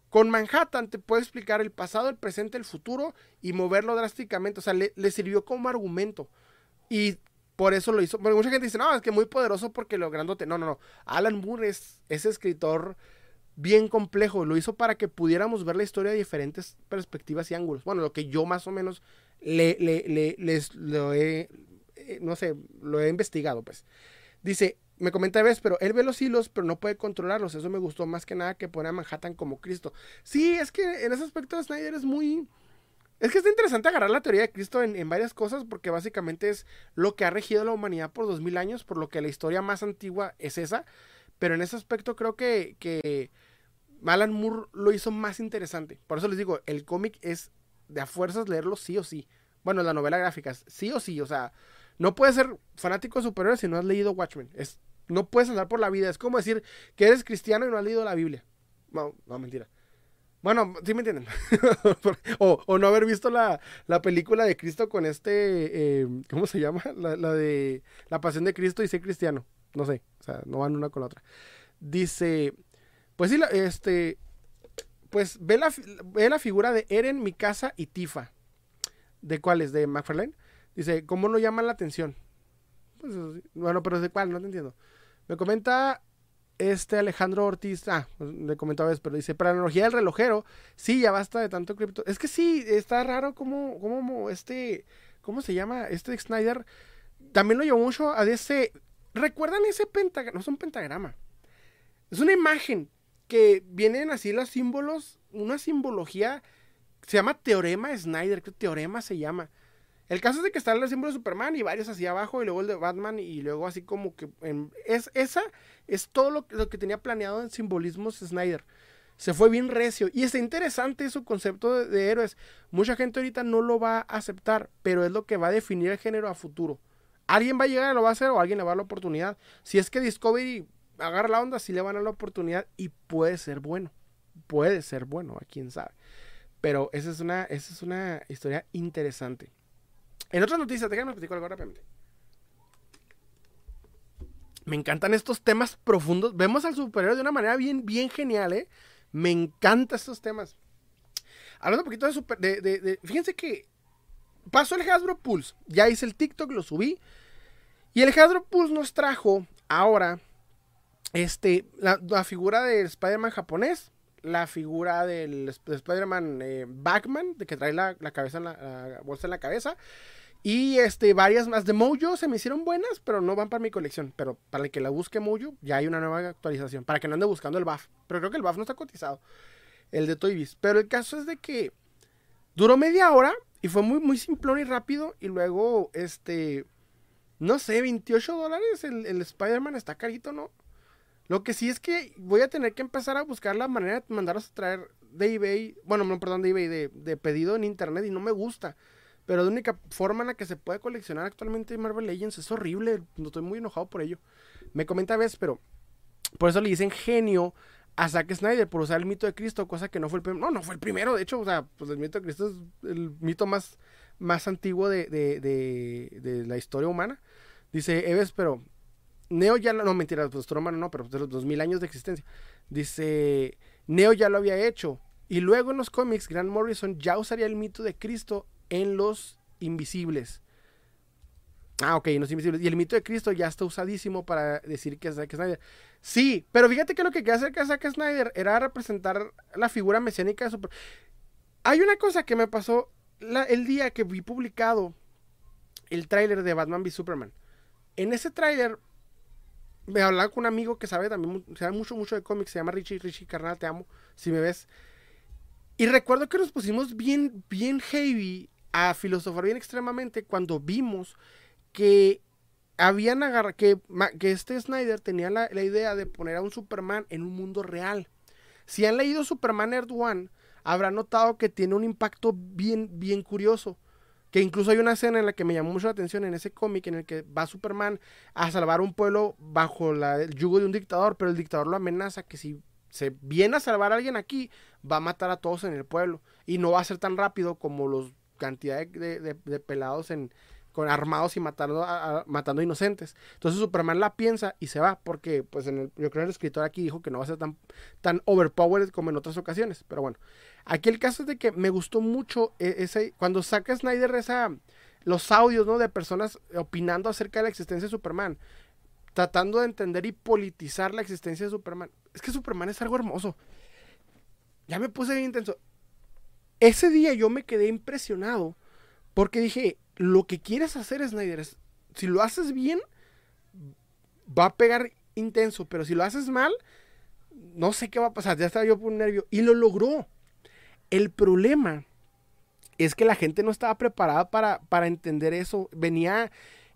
Con Manhattan te puede explicar el pasado, el presente, el futuro y moverlo drásticamente. O sea, le, sirvió como argumento. Y por eso lo hizo. Porque mucha gente dice, no, es que muy poderoso porque lo grandote. No, no, no. Alan Moore es ese escritor bien complejo. Lo hizo para que pudiéramos ver la historia de diferentes perspectivas y ángulos. Bueno, lo que yo más o menos le, le, les lo he, eh, no sé, lo he investigado, pues. Dice, me comenta ves, pero él ve los hilos, pero no puede controlarlos. Eso me gustó más que nada que pone a Manhattan como Cristo. Sí, es que en ese aspecto Snyder es muy... Es que es interesante agarrar la teoría de Cristo en, varias cosas porque básicamente es lo que ha regido la humanidad por dos mil años, por lo que la historia más antigua es esa. Pero en ese aspecto creo que, que Alan Moore lo hizo más interesante. Por eso les digo, el cómic es de a fuerzas leerlo sí o sí. Bueno, la novela gráfica, sí o sí. O sea, no puedes ser fanático de si no has leído Watchmen. Es, no puedes andar por la vida. Es como decir que eres cristiano y no has leído la Biblia. No, no, mentira. Bueno, sí me entienden. o, no haber visto la, película de Cristo con este, eh, ¿cómo se llama? La, de La Pasión de Cristo y ser cristiano. No sé, o sea, no van una con la otra. Dice, pues sí, este, pues ve la, ve la figura de Eren, Mikasa y Tifa. ¿De cuáles? ¿De McFarlane? Dice, ¿cómo no llama la atención? Pues, bueno, pero ¿de cuál? No te entiendo. Me comenta este Alejandro Ortiz, ah, pues, le comentaba eso, pero dice, para analogía del relojero, sí, ya basta de tanto cripto. Es que sí, está raro como, como este, ¿cómo se llama? Este Snyder también lo llevó mucho a ese, ¿recuerdan ese pentagrama? No es un pentagrama, es una imagen que vienen así los símbolos, una simbología, se llama Teorema Snyder, que Teorema se llama el caso es de que está el símbolo de Superman y varios hacia abajo y luego el de Batman y luego así como que... es, esa es todo lo, que tenía planeado en simbolismos Snyder. Se fue bien recio. Y está interesante su concepto de, de, héroes. Mucha gente ahorita no lo va a aceptar, pero es lo que va a definir el género a futuro. Alguien va a llegar y lo va a hacer o alguien le va a dar la oportunidad. Si es que Discovery agarra la onda, sí le van a dar la oportunidad y puede ser bueno. Puede ser bueno, a quién sabe. Pero esa es una, esa es una historia interesante. En otras noticias, déjame platico algo rápidamente. Me encantan estos temas profundos. Vemos al superior de una manera bien, bien genial, ¿eh? Me encantan estos temas. Hablando un poquito de super. De, fíjense que pasó el Hasbro Pulse. Ya hice el TikTok, lo subí. Y el Hasbro Pulse nos trajo ahora este, la, figura del Spider-Man japonés, la figura del Spider-Man eh, de que trae la, cabeza en la, bolsa en la cabeza. Y este, varias más de Mojo se me hicieron buenas, pero no van para mi colección. Pero para el que la busque Mojo, ya hay una nueva actualización. Para que no ande buscando el buff. Pero creo que el buff no está cotizado. El de Toy Biz. Pero el caso es de que duró media hora y fue muy, muy simplón y rápido. Y luego, este, no sé, 28 dólares. El, el Spider-Man está carito, ¿no? Lo que sí es que voy a tener que empezar a buscar la manera de mandarlos a traer de eBay, bueno, no, perdón, de eBay, de, pedido en internet y no me gusta. Pero la única forma en la que se puede coleccionar actualmente Marvel Legends es horrible. Estoy muy enojado por ello. Me comenta veces, pero por eso le dicen genio a Zack Snyder por usar el mito de Cristo, cosa que no fue el primero. No, no fue el primero, de hecho, o sea, pues el mito de Cristo es el mito más, más antiguo de, de, de, de la historia humana. Dice Eves, pero Neo ya, no, mentira, pues humano no, pero de los dos mil años de existencia. Dice, Neo ya lo había hecho. Y luego en los cómics, Grant Morrison ya usaría el mito de Cristo en los invisibles. Ah, ok, los invisibles. Y el mito de Cristo ya está usadísimo para decir que es Zack Snyder. Sí, pero fíjate que lo que quería hacer que Zack Snyder era representar la figura mesiánica de Super. Hay una cosa que me pasó el día que vi publicado el tráiler de Batman v Superman. En ese tráiler me hablaba con un amigo que sabe también, mucho, mucho de cómics, se llama Richie, Richie Carnal, te amo, si me ves. Y recuerdo que nos pusimos bien, bien heavy a filosofar bien extremadamente cuando vimos que habían agarrado, que, que este Snyder tenía la, idea de poner a un Superman en un mundo real. Si han leído Superman Earth One, habrán notado que tiene un impacto bien, bien curioso. Que incluso hay una escena en la que me llamó mucho la atención en ese cómic en el que va Superman a salvar un pueblo bajo el yugo de un dictador, pero el dictador lo amenaza que si se viene a salvar a alguien aquí, va a matar a todos en el pueblo. Y no va a ser tan rápido como los cantidad de pelados con armados y matando, matando inocentes. Entonces Superman la piensa y se va, porque pues en el, yo creo que el escritor aquí dijo que no va a ser tan, tan overpowered como en otras ocasiones. Pero bueno, aquí el caso es de que me gustó mucho e, ese, cuando saca Snyder esa, los audios ¿no? de personas opinando acerca de la existencia de Superman, tratando de entender y politizar la existencia de Superman. Es que Superman es algo hermoso. Ya me puse bien intenso. Ese día yo me quedé impresionado porque dije, lo que quieres hacer, Snyder, si lo haces bien, va a pegar intenso, pero si lo haces mal, no sé qué va a pasar, ya estaba yo por un nervio. Y lo logró. El problema es que la gente no estaba preparada para, para entender eso. Venía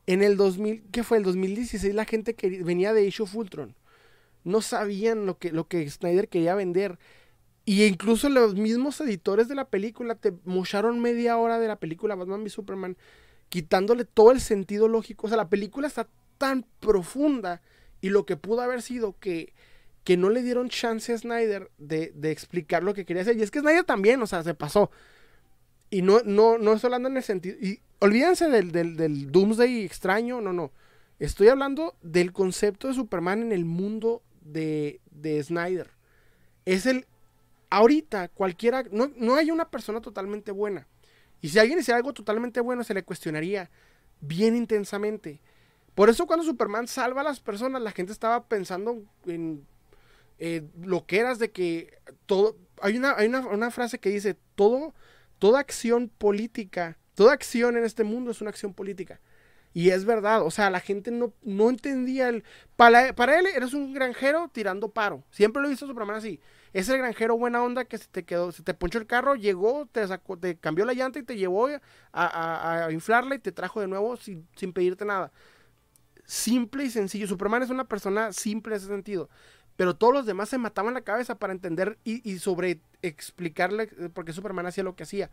en el 2000, ¿qué fue? El 2016 la gente que venía de Age of Ultron. No sabían lo que, lo que Snyder quería vender. Y incluso los mismos editores de la película te mocharon media hora de la película Batman v Superman, quitándole todo el sentido lógico. O sea, la película está tan profunda y lo que pudo haber sido que, que no le dieron chance a Snyder de, explicar lo que quería hacer. Y es que Snyder también, o sea, se pasó. Y no, no, no estoy hablando en el sentido. Y olvídense del, del, del Doomsday extraño, no, no. Estoy hablando del concepto de Superman en el mundo de, de Snyder. Es el ahorita cualquiera, no, no hay una persona totalmente buena. Y si alguien hiciera algo totalmente bueno, se le cuestionaría bien intensamente. Por eso cuando Superman salva a las personas, la gente estaba pensando en eh, lo que eras de que todo... Hay, una, hay una, frase que dice, todo, toda acción política, toda acción en este mundo es una acción política. Y es verdad, o sea, la gente no, no entendía el... Para, para él eres un granjero tirando paro. Siempre lo he visto Superman así. Es el granjero buena onda que se te quedó, se te ponchó el carro, llegó, te sacó, te cambió la llanta y te llevó a, a, inflarla y te trajo de nuevo sin, sin, pedirte nada. Simple y sencillo. Superman es una persona simple en ese sentido. Pero todos los demás se mataban la cabeza para entender y, sobre explicarle por qué Superman hacía lo que hacía.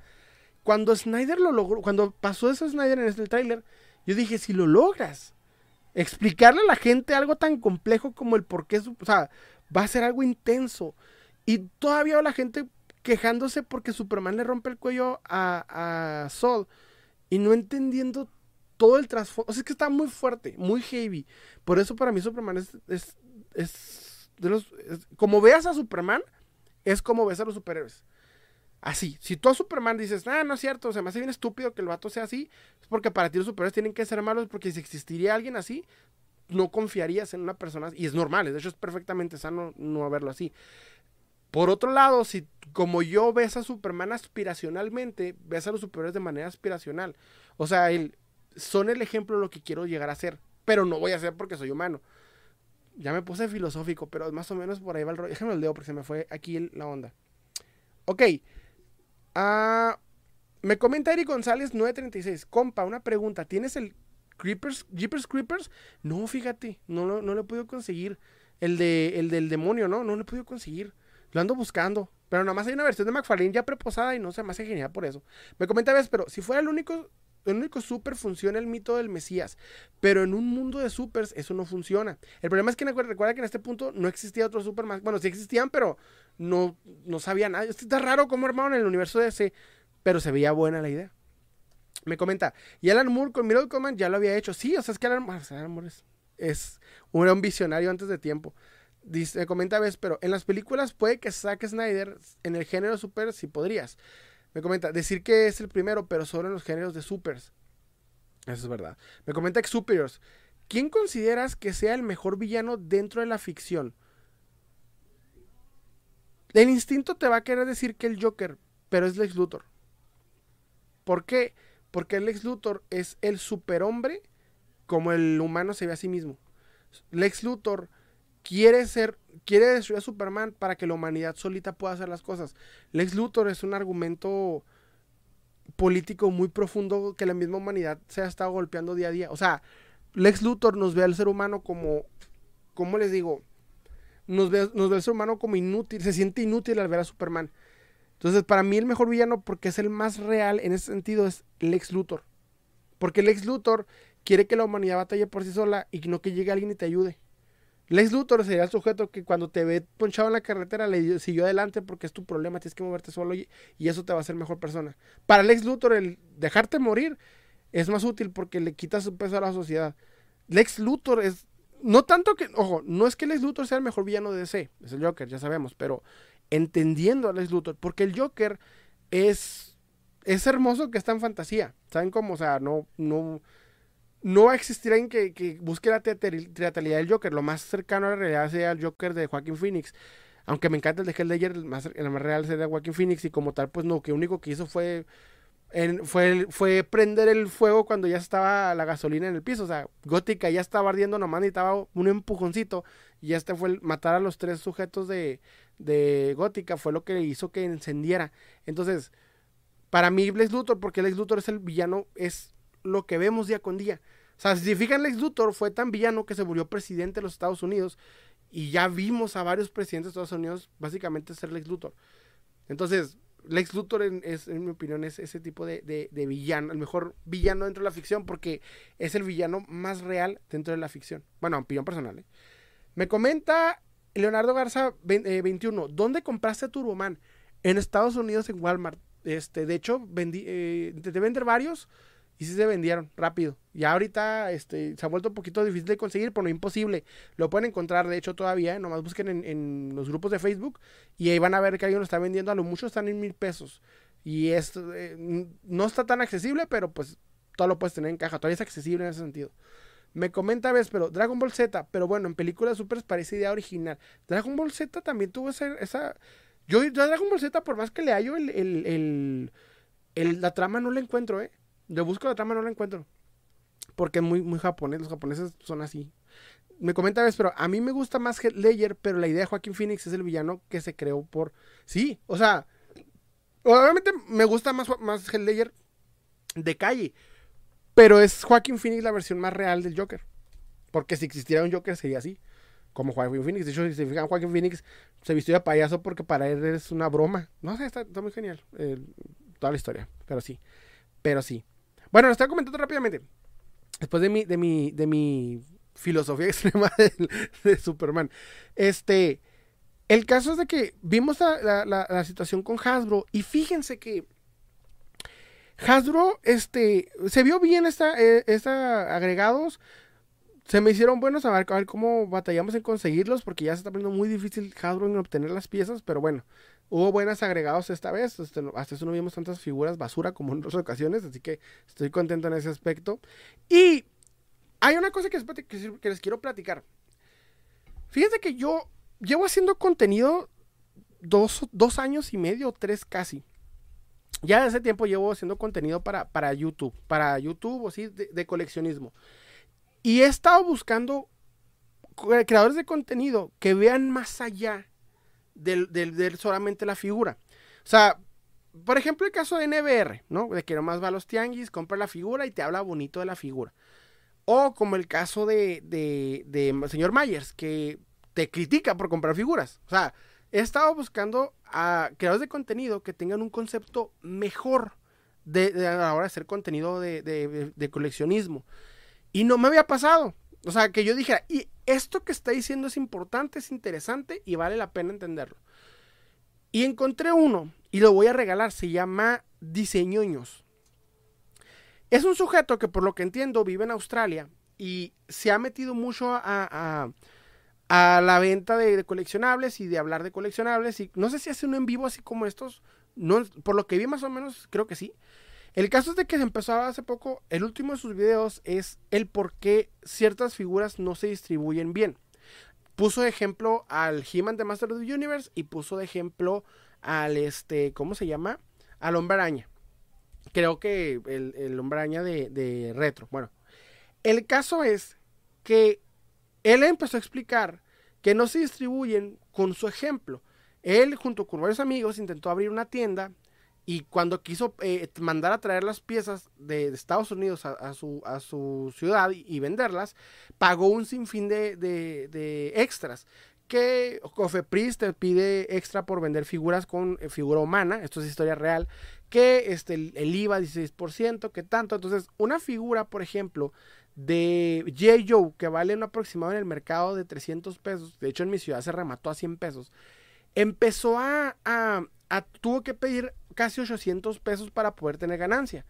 Cuando Snyder lo logró, cuando pasó eso Snyder en el tráiler, yo dije, si lo logras, explicarle a la gente algo tan complejo como el por qué, o sea, va a ser algo intenso. Y todavía la gente quejándose porque Superman le rompe el cuello a, a Sol y no entendiendo todo el trasfondo. O sea, es que está muy fuerte, muy heavy. Por eso para mí Superman es, es como veas a Superman, es como ves a los superhéroes. Así, si tú a Superman dices, ah, no es cierto, se me hace bien estúpido que el vato sea así, es porque para ti los superhéroes tienen que ser malos, porque si existiría alguien así, no confiarías en una persona, y es normal, de hecho es perfectamente sano no verlo así. Por otro lado, si como yo ves a Superman aspiracionalmente, ves a los superiores de manera aspiracional. O sea, son el ejemplo de lo que quiero llegar a ser, pero no voy a ser porque soy humano. Ya me puse filosófico, pero más o menos por ahí va el rollo. Déjame el dedo porque se me fue aquí la onda. Ok. Ah, me comenta Eric González 936. Compa, una pregunta. ¿Tienes el Creepers, Jeepers Creepers? No, fíjate, no, no, no lo he podido conseguir. El, de, el del demonio, ¿no? No lo he podido conseguir. Lo ando buscando. Pero nada más hay una versión de McFarlane ya preposada y no se me hace genial por eso. Me comenta, ves, pero si fuera el único el único super funciona el mito del Mesías. Pero en un mundo de supers eso no funciona. El problema es que recuerda que en este punto no existía otro super más. Bueno, sí existían, pero no, no sabía nada. Está raro cómo armaron el universo de ese. Pero se veía buena la idea. Me comenta, y Alan Moore con Miracle Command ya lo había hecho. Sí, o sea, es que Alan, Moore es, es un, visionario antes de tiempo. Dice, comenta, ves, pero en las películas puede que Zack Snyder en el género super sí podrías. Me comenta, decir que es el primero, pero solo en los géneros de supers. Eso es verdad. Me comenta que Superiors. ¿Quién consideras que sea el mejor villano dentro de la ficción? El instinto te va a querer decir que el Joker, pero es Lex Luthor. ¿Por qué? Porque Lex Luthor es el superhombre como el humano se ve a sí mismo. Lex Luthor quiere ser, quiere destruir a Superman para que la humanidad solita pueda hacer las cosas. Lex Luthor es un argumento político muy profundo que la misma humanidad se ha estado golpeando día a día. O sea, Lex Luthor nos ve al ser humano como, ¿cómo les digo? Nos ve, nos ve al ser humano como inútil, se siente inútil al ver a Superman. Entonces, para mí el mejor villano, porque es el más real en ese sentido, es Lex Luthor. Porque Lex Luthor quiere que la humanidad batalle por sí sola y no que llegue alguien y te ayude. Lex Luthor sería el sujeto que cuando te ve ponchado en la carretera le siguió adelante porque es tu problema, tienes que moverte solo y, eso te va a hacer mejor persona. Para Lex Luthor el dejarte morir es más útil porque le quitas su peso a la sociedad. Lex Luthor es no tanto que, ojo, no es que Lex Luthor sea el mejor villano de DC, es el Joker, ya sabemos, pero entendiendo a Lex Luthor, porque el Joker es es hermoso que está en fantasía, ¿saben cómo? O sea, no no no va a existir alguien que, busque la teatralidad del Joker. Lo más cercano a la realidad sería el Joker de Joaquín Phoenix. Aunque me encanta el de Hell Ledger, el más, real sería Joaquín Phoenix. Y como tal, pues no, que único que hizo fue, fue, fue prender el fuego cuando ya estaba la gasolina en el piso. O sea, Gótica ya estaba ardiendo nomás, necesitaba un empujoncito. Y este fue el matar a los tres sujetos de, de Gótica. Fue lo que hizo que encendiera. Entonces, para mí, Lex Luthor, porque Lex Luthor es el villano, es lo que vemos día con día. O sea, si fijan, Lex Luthor fue tan villano que se volvió presidente de los Estados Unidos y ya vimos a varios presidentes de Estados Unidos básicamente ser Lex Luthor. Entonces, Lex Luthor es, en mi opinión, es ese tipo de, villano, el mejor villano dentro de la ficción porque es el villano más real dentro de la ficción. Bueno, opinión personal. ¿eh? Me comenta Leonardo Garza 21, eh, ¿dónde compraste Turboman? En Estados Unidos, en Walmart. Este, de hecho, vendí, eh, intenté vender varios y sí se vendieron rápido. Ya ahorita este, se ha vuelto un poquito difícil de conseguir, pero no imposible. Lo pueden encontrar, de hecho, todavía. ¿eh? Nomás busquen en, los grupos de Facebook y ahí van a ver que alguien lo está vendiendo. A lo mucho están en mil pesos. Y esto eh, no está tan accesible, pero pues todo lo puedes tener en caja. Todavía es accesible en ese sentido. Me comenta, ves, pero Dragon Ball Z, pero bueno, en películas super parece idea original. Dragon Ball Z también tuvo esa. esa... Yo, Dragon Ball Z, por más que le hallo el, el, el, la trama, no la encuentro, ¿eh? Yo busco la trama, no la encuentro. Porque es muy, muy japonés. Los japoneses son así. Me comenta, ves, pero a mí me gusta más Ledger, pero la idea de Joaquín Phoenix es el villano que se creó por. Sí, o sea. Obviamente me gusta más, más Ledger de calle. Pero es Joaquín Phoenix la versión más real del Joker. Porque si existiera un Joker sería así. Como Joaquín Phoenix. De hecho, si se fijan, Joaquín Phoenix se vistió de payaso porque para él es una broma. No sé, está, muy genial. Eh, toda la historia. Pero sí. Pero sí. Bueno, lo estoy comentando rápidamente. Después de mi, de mi, de mi filosofía extrema de, Superman. Este. El caso es de que vimos la, situación con Hasbro. Y fíjense que. Hasbro, este. Se vio bien esta, eh, esta agregados. Se me hicieron buenos a ver, cómo batallamos en conseguirlos. Porque ya se está poniendo muy difícil Hasbro en obtener las piezas. Pero bueno. Hubo buenas agregados esta vez, este, hasta eso no vimos tantas figuras basura como en otras ocasiones, así que estoy contento en ese aspecto. Y hay una cosa que, que les quiero platicar. Fíjense que yo llevo haciendo contenido dos, años y medio, tres casi. Ya ese tiempo llevo haciendo contenido para, para YouTube, para YouTube o sí, de, de coleccionismo. Y he estado buscando creadores de contenido que vean más allá del, solamente la figura. O sea, por ejemplo, el caso de NBR, ¿no? De que nomás va a los tianguis, compra la figura y te habla bonito de la figura. O como el caso de, de, señor Myers, que te critica por comprar figuras. O sea, he estado buscando a creadores de contenido que tengan un concepto mejor de, de a la hora de hacer contenido de, de- de coleccionismo. Y no me había pasado. O sea, que yo dijera, y esto que está diciendo es importante, es interesante y vale la pena entenderlo. Y encontré uno y lo voy a regalar. Se llama Diseñoños. Es un sujeto que por lo que entiendo vive en Australia y se ha metido mucho a, a- a la venta de, de coleccionables y de hablar de coleccionables. Y no sé si hace uno en vivo así como estos. No, por lo que vi más o menos, creo que sí. El caso es de que se empezó hace poco, el último de sus videos es el por qué ciertas figuras no se distribuyen bien. Puso de ejemplo al He-Man de Master of the Universe y puso de ejemplo al este, ¿cómo se llama? Al Hombre Araña. Creo que el, el Hombre Araña de, de retro. Bueno, el caso es que él empezó a explicar que no se distribuyen con su ejemplo. Él, junto con varios amigos, intentó abrir una tienda y cuando quiso eh, mandar a traer las piezas de, Estados Unidos a, su, a su ciudad y, venderlas, pagó un sinfín de, de- de extras. Que Cofepris te pide extra por vender figuras con eh, figura humana, esto es historia real, que este, el, el IVA 16%, que tanto. Entonces, una figura, por ejemplo, de J. Joe, que vale un aproximado en el mercado de 300 pesos, de hecho en mi ciudad se remató a 100 pesos, empezó a- a- tuvo que pedir casi 800 pesos para poder tener ganancia.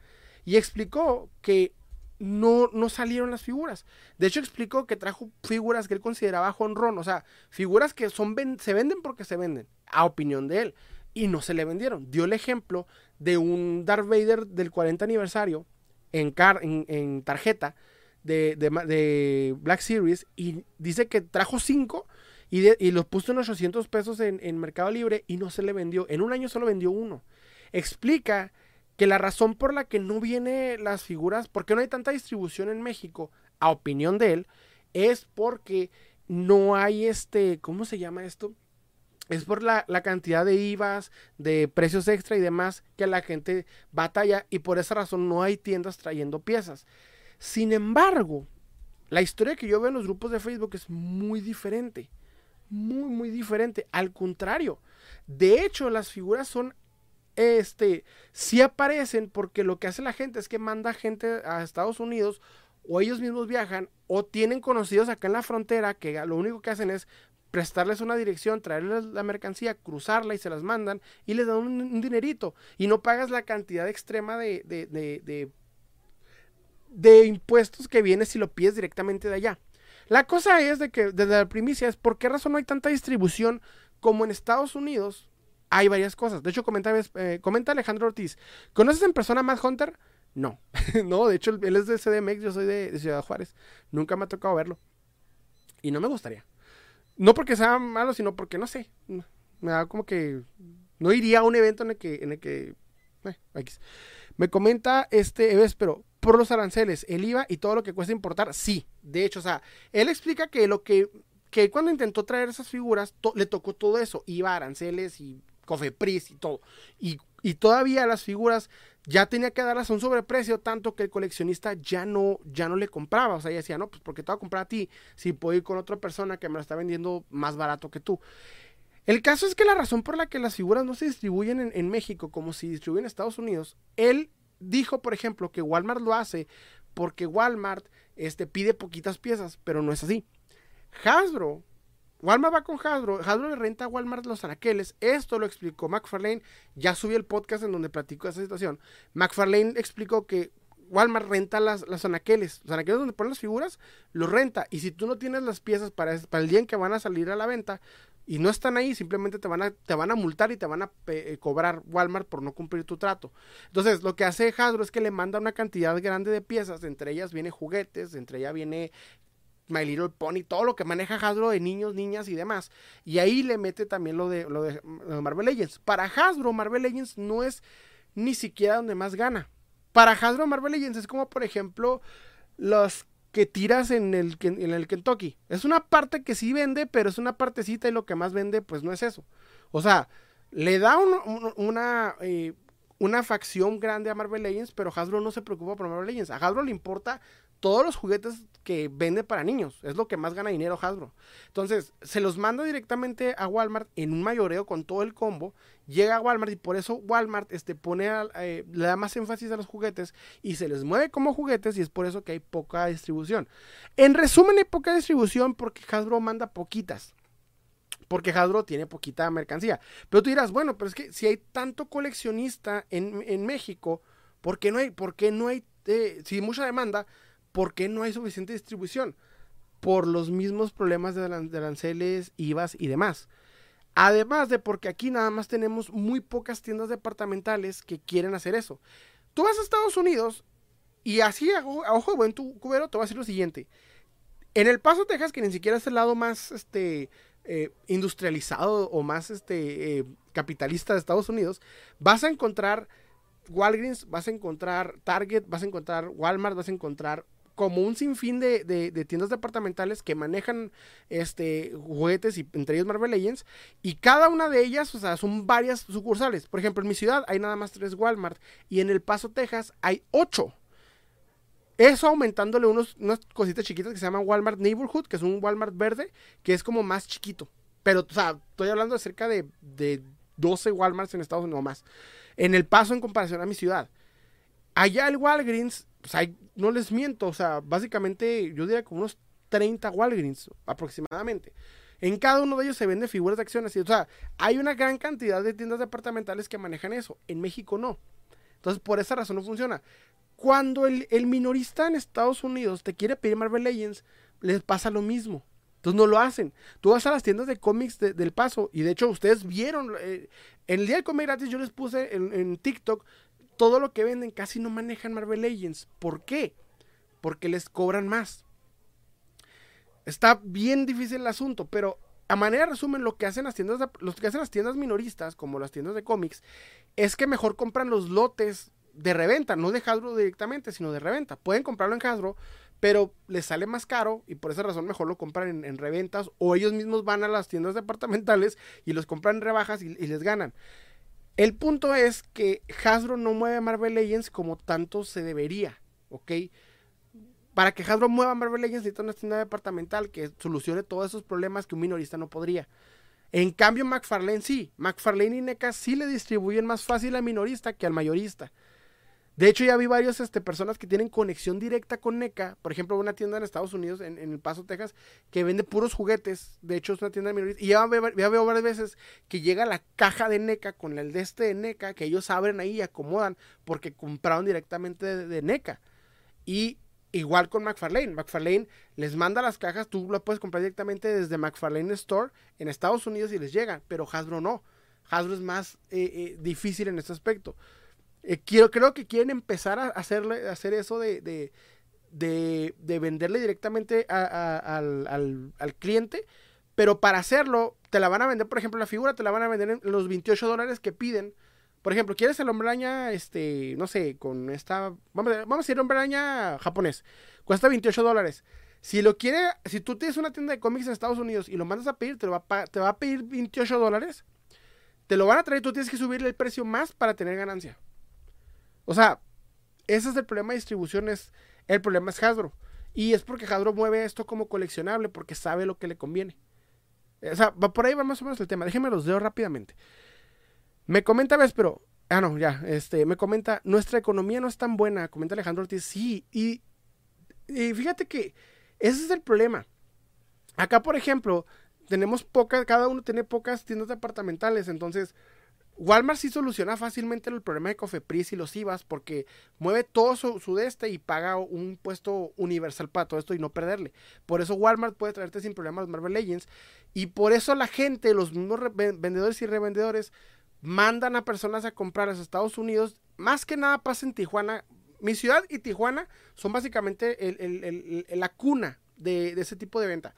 Y explicó que no, no salieron las figuras. De hecho, explicó que trajo figuras que él consideraba honrón, o sea, figuras que son se venden porque se venden, a opinión de él, y no se le vendieron. Dio el ejemplo de un Darth Vader del 40 aniversario en, car- en, tarjeta de, de Black Series y dice que trajo cinco y, de- y los puso en 800 pesos en Mercado Libre y no se le vendió. En un año solo vendió uno. Explica que la razón por la que no viene las figuras, porque no hay tanta distribución en México, a opinión de él, es porque no hay este, ¿cómo se llama esto? Es por la, la cantidad de IVAs, de precios extra y demás que la gente batalla y por esa razón no hay tiendas trayendo piezas. Sin embargo, la historia que yo veo en los grupos de Facebook es muy diferente. Muy, muy diferente. Al contrario. De hecho, las figuras son este, sí aparecen porque lo que hace la gente es que manda gente a Estados Unidos o ellos mismos viajan o tienen conocidos acá en la frontera que lo único que hacen es prestarles una dirección, traerles la mercancía, cruzarla y se las mandan y les dan un, dinerito y no pagas la cantidad extrema de, de, de, de, de impuestos que viene si lo pides directamente de allá. La cosa es de que desde la primicia es por qué razón no hay tanta distribución como en Estados Unidos hay varias cosas. De hecho, comenta, eh, comenta Alejandro Ortiz. ¿Conoces en persona a Matt Hunter? No. no, de hecho, él es de CDMX, yo soy de, Ciudad Juárez. Nunca me ha tocado verlo. Y no me gustaría. No porque sea malo, sino porque no sé. Me da como que. No iría a un evento en el que. Eh. Me comenta este Eves, pero por los aranceles, el IVA y todo lo que cuesta importar, sí. De hecho, o sea, él explica que lo que. Que cuando intentó traer esas figuras, le tocó todo eso: IVA, aranceles y Cofepris y todo. Y, y, todavía las figuras ya tenía que darlas a un sobreprecio, tanto que el coleccionista ya no, ya no le compraba. O sea, ella decía, no, pues porque te voy a comprar a ti si puedo ir con otra persona que me lo está vendiendo más barato que tú. El caso es que la razón por la que las figuras no se distribuyen en, México como si distribuyen en Estados Unidos, él dijo, por ejemplo, que Walmart lo hace porque Walmart este, pide poquitas piezas, pero no es así. Hasbro Walmart va con Hasbro, Hasbro le renta a Walmart los anaqueles, esto lo explicó McFarlane, ya subí el podcast en donde platico esa situación, McFarlane explicó que Walmart renta las, las anaqueles, los anaqueles donde ponen las figuras, los renta, y si tú no tienes las piezas para, el día en que van a salir a la venta, y no están ahí, simplemente te van a, te van a multar y te van a eh, cobrar Walmart por no cumplir tu trato. Entonces, lo que hace Hasbro es que le manda una cantidad grande de piezas, entre ellas viene juguetes, entre ellas viene My Little Pony, todo lo que maneja Hasbro de niños, niñas y demás. Y ahí le mete también lo de, lo de, Marvel Legends. Para Hasbro, Marvel Legends no es ni siquiera donde más gana. Para Hasbro, Marvel Legends es como, por ejemplo, los que tiras en el, en el Kentucky. Es una parte que sí vende, pero es una partecita y lo que más vende, pues no es eso. O sea, le da un, un, una, eh, una facción grande a Marvel Legends, pero Hasbro no se preocupa por Marvel Legends. A Hasbro le importa todos los juguetes que vende para niños. Es lo que más gana dinero Hasbro. Entonces, se los manda directamente a Walmart en un mayoreo con todo el combo. Llega a Walmart y por eso Walmart este, pone eh, le da más énfasis a los juguetes y se les mueve como juguetes y es por eso que hay poca distribución. En resumen, hay poca distribución porque Hasbro manda poquitas. Porque Hasbro tiene poquita mercancía. Pero tú dirás, bueno, pero es que si hay tanto coleccionista en, en México, ¿por qué no hay, por qué no hay, eh, si mucha demanda, ¿Por qué no hay suficiente distribución? Por los mismos problemas de, aranceles, IVAs y demás. Además de porque aquí nada más tenemos muy pocas tiendas departamentales que quieren hacer eso. Tú vas a Estados Unidos y así a, ojo de buen tu cubero te voy a decir lo siguiente. En El Paso, Texas, que ni siquiera es el lado más este, eh, industrializado o más este, eh, capitalista de Estados Unidos, vas a encontrar Walgreens, vas a encontrar Target, vas a encontrar Walmart, vas a encontrar como un sinfín de, de, tiendas departamentales que manejan este juguetes y entre ellos Marvel Legends y cada una de ellas, o sea, son varias sucursales. Por ejemplo, en mi ciudad hay nada más tres Walmart y en El Paso, Texas hay ocho. Eso aumentándole unos, unas cositas chiquitas que se llaman Walmart Neighborhood, que es un Walmart verde, que es como más chiquito. Pero, o sea, estoy hablando de cerca de, de 12 Walmarts en Estados Unidos más. En El Paso en comparación a mi ciudad. Allá el Walgreens pues no les miento, o sea, básicamente yo diría como unos 30 Walgreens aproximadamente. En cada uno de ellos se vende figuras de acción así. O sea, hay una gran cantidad de tiendas departamentales que manejan eso. En México no. Entonces, por esa razón no funciona. Cuando el, minorista en Estados Unidos te quiere pedir Marvel Legends, les pasa lo mismo. Entonces no lo hacen. Tú vas a las tiendas de cómics del paso. Y de hecho, ustedes vieron. Eh, en el día del cómic gratis yo les puse en TikTok todo lo que venden casi no manejan Marvel Legends. ¿Por qué? Porque les cobran más. Está bien difícil el asunto, pero a manera de resumen, lo que hacen las tiendas, que hacen las tiendas minoristas, como las tiendas de cómics, es que mejor compran los lotes de reventa, no de Hasbro directamente, sino de reventa. Pueden comprarlo en Hasbro, pero les sale más caro y por esa razón mejor lo compran en, reventas o ellos mismos van a las tiendas departamentales y los compran en rebajas y les ganan. El punto es que Hasbro no mueve Marvel Legends como tanto se debería. Para que Hasbro mueva Marvel Legends necesita una tienda departamental que solucione todos esos problemas que un minorista no podría. En cambio, McFarlane sí. McFarlane y NECA sí le distribuyen más fácil al minorista que al mayorista. De hecho, ya vi varias este, personas que tienen conexión directa con NECA. Por ejemplo, una tienda en Estados Unidos, en, El Paso, Texas, que vende puros juguetes. De hecho, es una tienda de minorista. Y ya, veo varias veces que llega la caja de NECA con el de este de NECA, que ellos abren ahí y acomodan porque compraron directamente de, NECA. Y igual con McFarlane. McFarlane les manda las cajas, tú las puedes comprar directamente desde McFarlane Store en Estados Unidos y les llega, pero Hasbro no. Hasbro es más eh, eh, difícil en este aspecto. Eh, quiero, creo que quieren empezar a hacerle, hacer eso de, de, venderle directamente al, cliente, pero para hacerlo, te la van a vender, por ejemplo, la figura te la van a vender en los 28 dólares que piden. Por ejemplo, ¿quieres el hombre este, no sé, con esta, vamos a, vamos a decir hombre japonés, cuesta 28 dólares. Si lo quiere, si tú tienes una tienda de cómics en Estados Unidos y lo mandas a pedir, te, va, a, te va a pedir 28 dólares, te lo van a traer, tú tienes que subirle el precio más para tener ganancia. O sea, ese es el problema de distribución, es, el problema es Hasbro. Y es porque Hasbro mueve esto como coleccionable, porque sabe lo que le conviene. O sea, por ahí va más o menos el tema. Déjenme los leo rápidamente. Me comenta pero Ah, no, ya. Este, me comenta, nuestra economía no es tan buena. Comenta Alejandro Ortiz. Sí, y, y fíjate que ese es el problema. Acá, por ejemplo, tenemos pocas, cada uno tiene pocas tiendas departamentales. Entonces, Walmart sí soluciona fácilmente el problema de Cofepris y los IVAs porque mueve todo su, su de este y paga un puesto universal para todo esto y no perderle. Por eso Walmart puede traerte sin problemas Marvel Legends y por eso la gente, los mismos vendedores y revendedores mandan a personas a comprar a Estados Unidos. Más que nada pasa en Tijuana. Mi ciudad y Tijuana son básicamente la cuna de, de ese tipo de venta.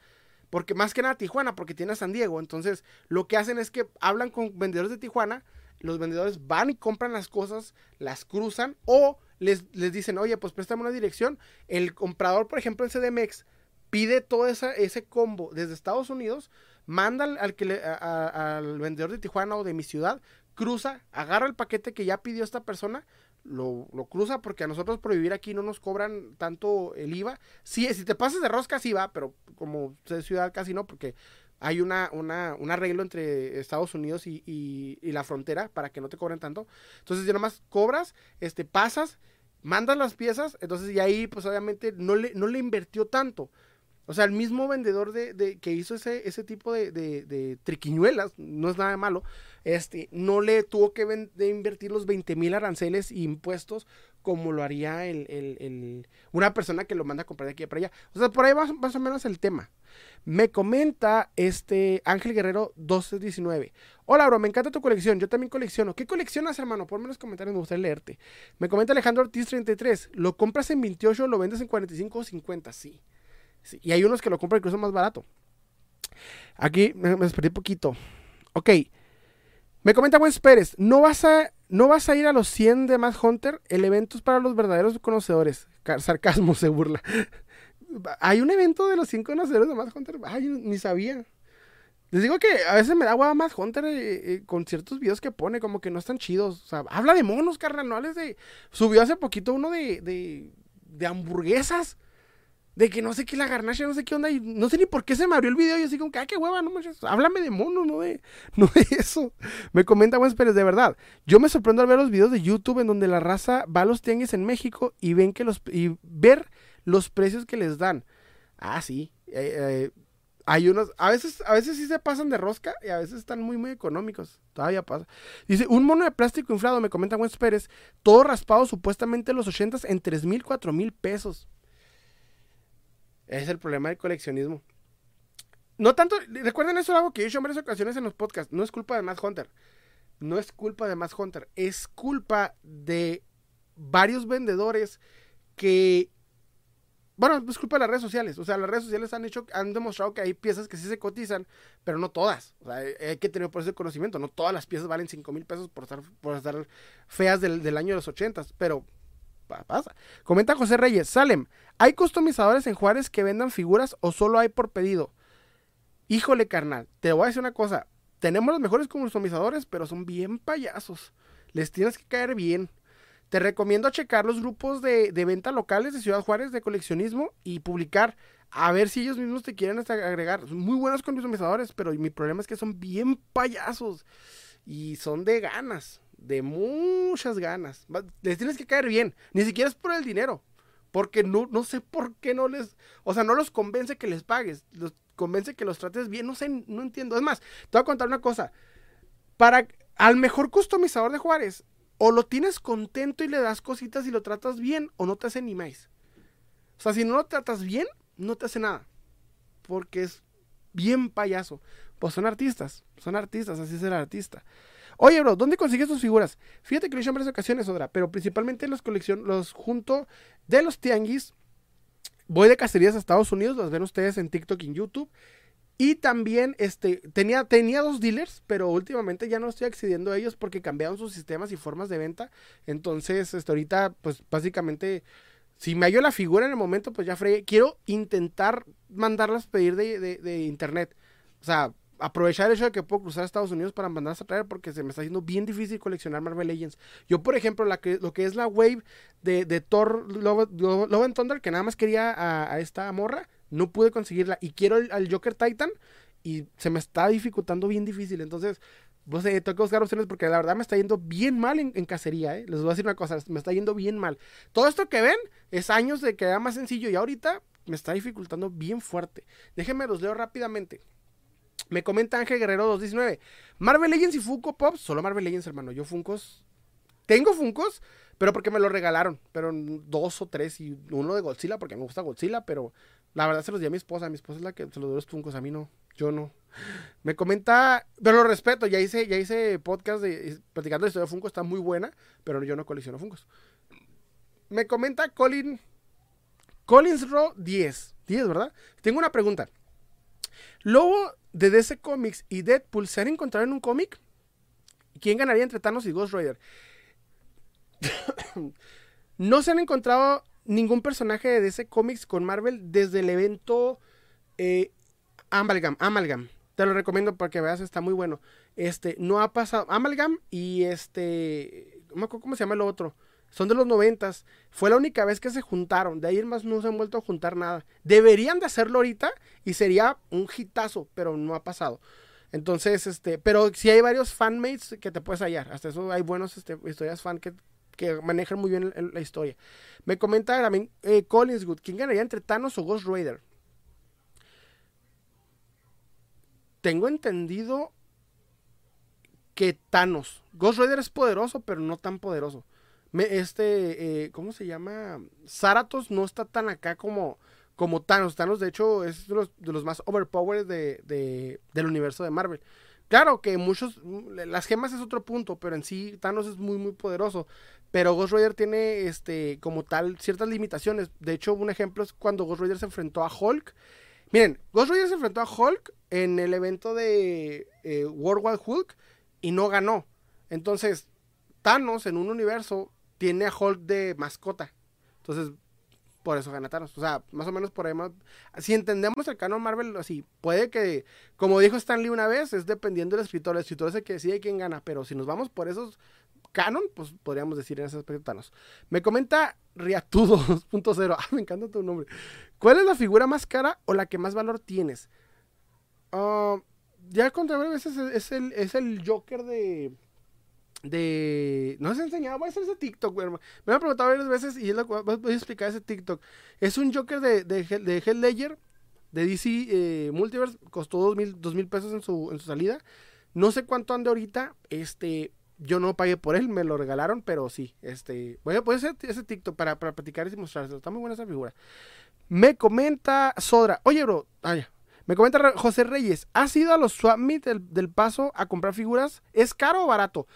Porque más que nada Tijuana, porque tiene a San Diego. Entonces, lo que hacen es que hablan con vendedores de Tijuana, los vendedores van y compran las cosas, las cruzan o les, les dicen, oye, pues préstame una dirección. El comprador, por ejemplo, en CDMX, pide todo esa, ese combo desde Estados Unidos, manda al, que al vendedor de Tijuana o de mi ciudad, cruza, agarra el paquete que ya pidió esta persona, lo, lo, cruza porque a nosotros por vivir aquí no nos cobran tanto el IVA. Sí, si te pasas de rosca sí va, pero como de ciudad casi no, porque hay una, una, un arreglo entre Estados Unidos y, y, y, la frontera para que no te cobren tanto. Entonces ya nomás cobras, este, pasas, mandas las piezas, entonces y ahí pues obviamente no le, no le invirtió tanto. O sea, el mismo vendedor de, de que hizo ese, ese tipo de, triquiñuelas, no es nada malo, este, no le tuvo que invertir los 20 mil aranceles e impuestos como lo haría una persona que lo manda a comprar de aquí para allá. O sea, por ahí va más o menos el tema. Me comenta este Ángel Guerrero 1219. Hola, bro, me encanta tu colección. Yo también colecciono. ¿Qué coleccionas, hermano? Ponme en los comentarios, me gustaría leerte. Me comenta Alejandro Ortiz 33. ¿Lo compras en 28 lo vendes en 45 o 50? Sí. Y hay unos que lo compran incluso más barato. Aquí me, me un poquito. Ok. Me comenta Wes Pérez. ¿No vas, a, ¿No vas a ir a los 100 de Más Hunter? El evento es para los verdaderos conocedores. Sarcasmo se burla. Hay un evento de los 100 conocedores de Más Hunter. Ay, ni sabía. Les digo que a veces me da agua más Hunter eh, eh, con ciertos videos que pone, como que no están chidos. Habla de monos, carnal, de. Subió hace poquito uno de, de hamburguesas. De que no sé qué la garnacha, no sé qué onda. Y no sé ni por qué se me abrió el video. Y así como que, ay, qué hueva, no manches. Háblame de monos, no de, no de eso. Me comenta Juan Pérez, de verdad. Yo me sorprendo al ver los videos de YouTube en donde la raza va a los tianguis en México y ven que los. y ver los precios que les dan. Ah, sí. Eh, eh hay unos, a veces, a veces sí se pasan de rosca y a veces están muy, muy económicos. Todavía pasa. Dice, un mono de plástico inflado, me comenta Juan Pérez, todo raspado supuestamente en los 80 en 3 mil, 4 mil pesos. Es el problema del coleccionismo. No tanto, recuerden eso algo que he dicho en varias ocasiones en los podcasts, no es culpa de Matt Hunter. No es culpa de Matt Hunter, es culpa de varios vendedores que bueno, es culpa de las redes sociales. O sea, las redes sociales han hecho, han demostrado que hay piezas que sí se cotizan, pero no todas. O sea, hay que tener por ese conocimiento. No todas las piezas valen 5 mil pesos por estar, por estar feas del, del año de los 80, pero pasa. Comenta José Reyes, Salem, ¿hay customizadores en Juárez que vendan figuras o solo hay por pedido? Híjole, carnal, te voy a decir una cosa. Tenemos los mejores customizadores, pero son bien payasos. Les tienes que caer bien. Te recomiendo checar los grupos de, venta locales de Ciudad Juárez de coleccionismo y publicar a ver si ellos mismos te quieren agregar. Son muy buenos customizadores, pero mi problema es que son bien payasos y son de ganas, de muchas ganas. Les tienes que caer bien, ni siquiera es por el dinero, porque no, no sé por qué no les, o sea, no los convence que les pagues, los convence que los trates bien, no sé, no entiendo. Es más, te voy a contar una cosa. Para al mejor customizador de Juárez, o lo tienes contento y le das cositas y lo tratas bien, o no te hace ni más. O sea, si no lo tratas bien, no te hace nada. Porque es bien payaso. Pues son artistas, son artistas, así es el artista. Oye, bro, ¿dónde consigues tus figuras? Fíjate que lo he hecho en varias ocasiones, Odra, pero principalmente los colección, los junto de los tianguis. Voy de cacerías a Estados Unidos, las ven ustedes en TikTok y en YouTube. Y también este, tenía, tenía dos dealers, pero últimamente ya no estoy accediendo a ellos porque cambiaron sus sistemas y formas de venta. Entonces, este, ahorita, pues básicamente, si me hallo la figura en el momento, pues ya fregué. Quiero intentar mandarlas pedir de, de, internet. O sea, aprovechar el hecho de que puedo cruzar a Estados Unidos para mandarlas a traer porque se me está haciendo bien difícil coleccionar Marvel Legends. Yo, por ejemplo, lo que es la wave de, de Thor Love, Love, Thunder, que nada más quería a, esta morra no pude conseguirla y quiero al Joker Titan y se me está dificultando bien difícil. Entonces, pues, eh, tengo que buscar opciones porque la verdad me está yendo bien mal en, cacería. ¿eh? Les voy a decir una cosa, me está yendo bien mal. Todo esto que ven es años de que era más sencillo y ahorita me está dificultando bien fuerte. Déjenme los leo rápidamente. Me comenta Ángel Guerrero 219. Marvel Legends y Funko Pop. Solo Marvel Legends, hermano. Yo Funkos. Tengo Funkos, pero porque me lo regalaron. Pero dos o tres y uno de Godzilla porque me gusta Godzilla, pero la verdad se los di a mi esposa. Mi esposa es la que se los dio los Funkos. A mí no. Yo no. Me comenta, pero lo respeto. Ya hice, ya hice podcast de platicando la historia de Funko. Está muy buena, pero yo no colecciono Funkos. Me comenta Colin. Collins Ro 10. 10, ¿verdad? Tengo una pregunta. Lobo de DC Comics y Deadpool se han encontrado en un cómic. ¿Quién ganaría entre Thanos y Ghost Rider? no se han encontrado ningún personaje de DC Comics con Marvel desde el evento eh, Amalgam, Amalgam. Te lo recomiendo para que veas, está muy bueno. Este, no ha pasado Amalgam y este, ¿cómo se llama el otro? Son de los noventas. Fue la única vez que se juntaron. De ahí en más no se han vuelto a juntar nada. Deberían de hacerlo ahorita y sería un hitazo, pero no ha pasado. Entonces, este, pero si hay varios fanmates que te puedes hallar. Hasta eso hay buenos este, historias fan que, que manejan muy bien la historia. Me comenta también eh, Collinswood, ¿quién ganaría entre Thanos o Ghost Rider? Tengo entendido que Thanos. Ghost Rider es poderoso, pero no tan poderoso. Este, eh, ¿cómo se llama? Zaratos no está tan acá como, como Thanos. Thanos, de hecho, es de los, de los más overpowered de, del universo de Marvel. Claro que muchos, las gemas es otro punto, pero en sí Thanos es muy, muy poderoso. Pero Ghost Rider tiene, este, como tal, ciertas limitaciones. De hecho, un ejemplo es cuando Ghost Rider se enfrentó a Hulk. Miren, Ghost Rider se enfrentó a Hulk en el evento de eh, World War Hulk y no ganó. Entonces, Thanos en un universo tiene a Hulk de mascota. Entonces, por eso gana Thanos. O sea, más o menos por ahí. Si entendemos el canon Marvel, así, puede que, como dijo Stanley una vez, es dependiendo del escritor. El escritor es el que decide quién gana. Pero si nos vamos por esos canon, pues podríamos decir en ese aspecto Thanos. Me comenta Riatudo 2.0. Ah, me encanta tu nombre. ¿Cuál es la figura más cara o la que más valor tienes? Uh, ya contra veces es, el, es el Joker de. De. No se enseñado, voy a hacer ese TikTok, güey. Me han preguntado varias veces y voy a explicar ese TikTok. Es un Joker de, de, de Hell Ledger, de DC eh, Multiverse. Costó dos mil, dos mil pesos en su, en su salida. No sé cuánto ande ahorita. Este. Yo no pagué por él, me lo regalaron, pero sí. Este. Voy a, poner ese TikTok para, para platicar y mostrarse. Está muy buena esa figura. Me comenta Sodra. Oye, bro. Ah. Me comenta José Reyes, ¿has ido a los swap meet del, paso a comprar figuras? ¿Es caro o barato?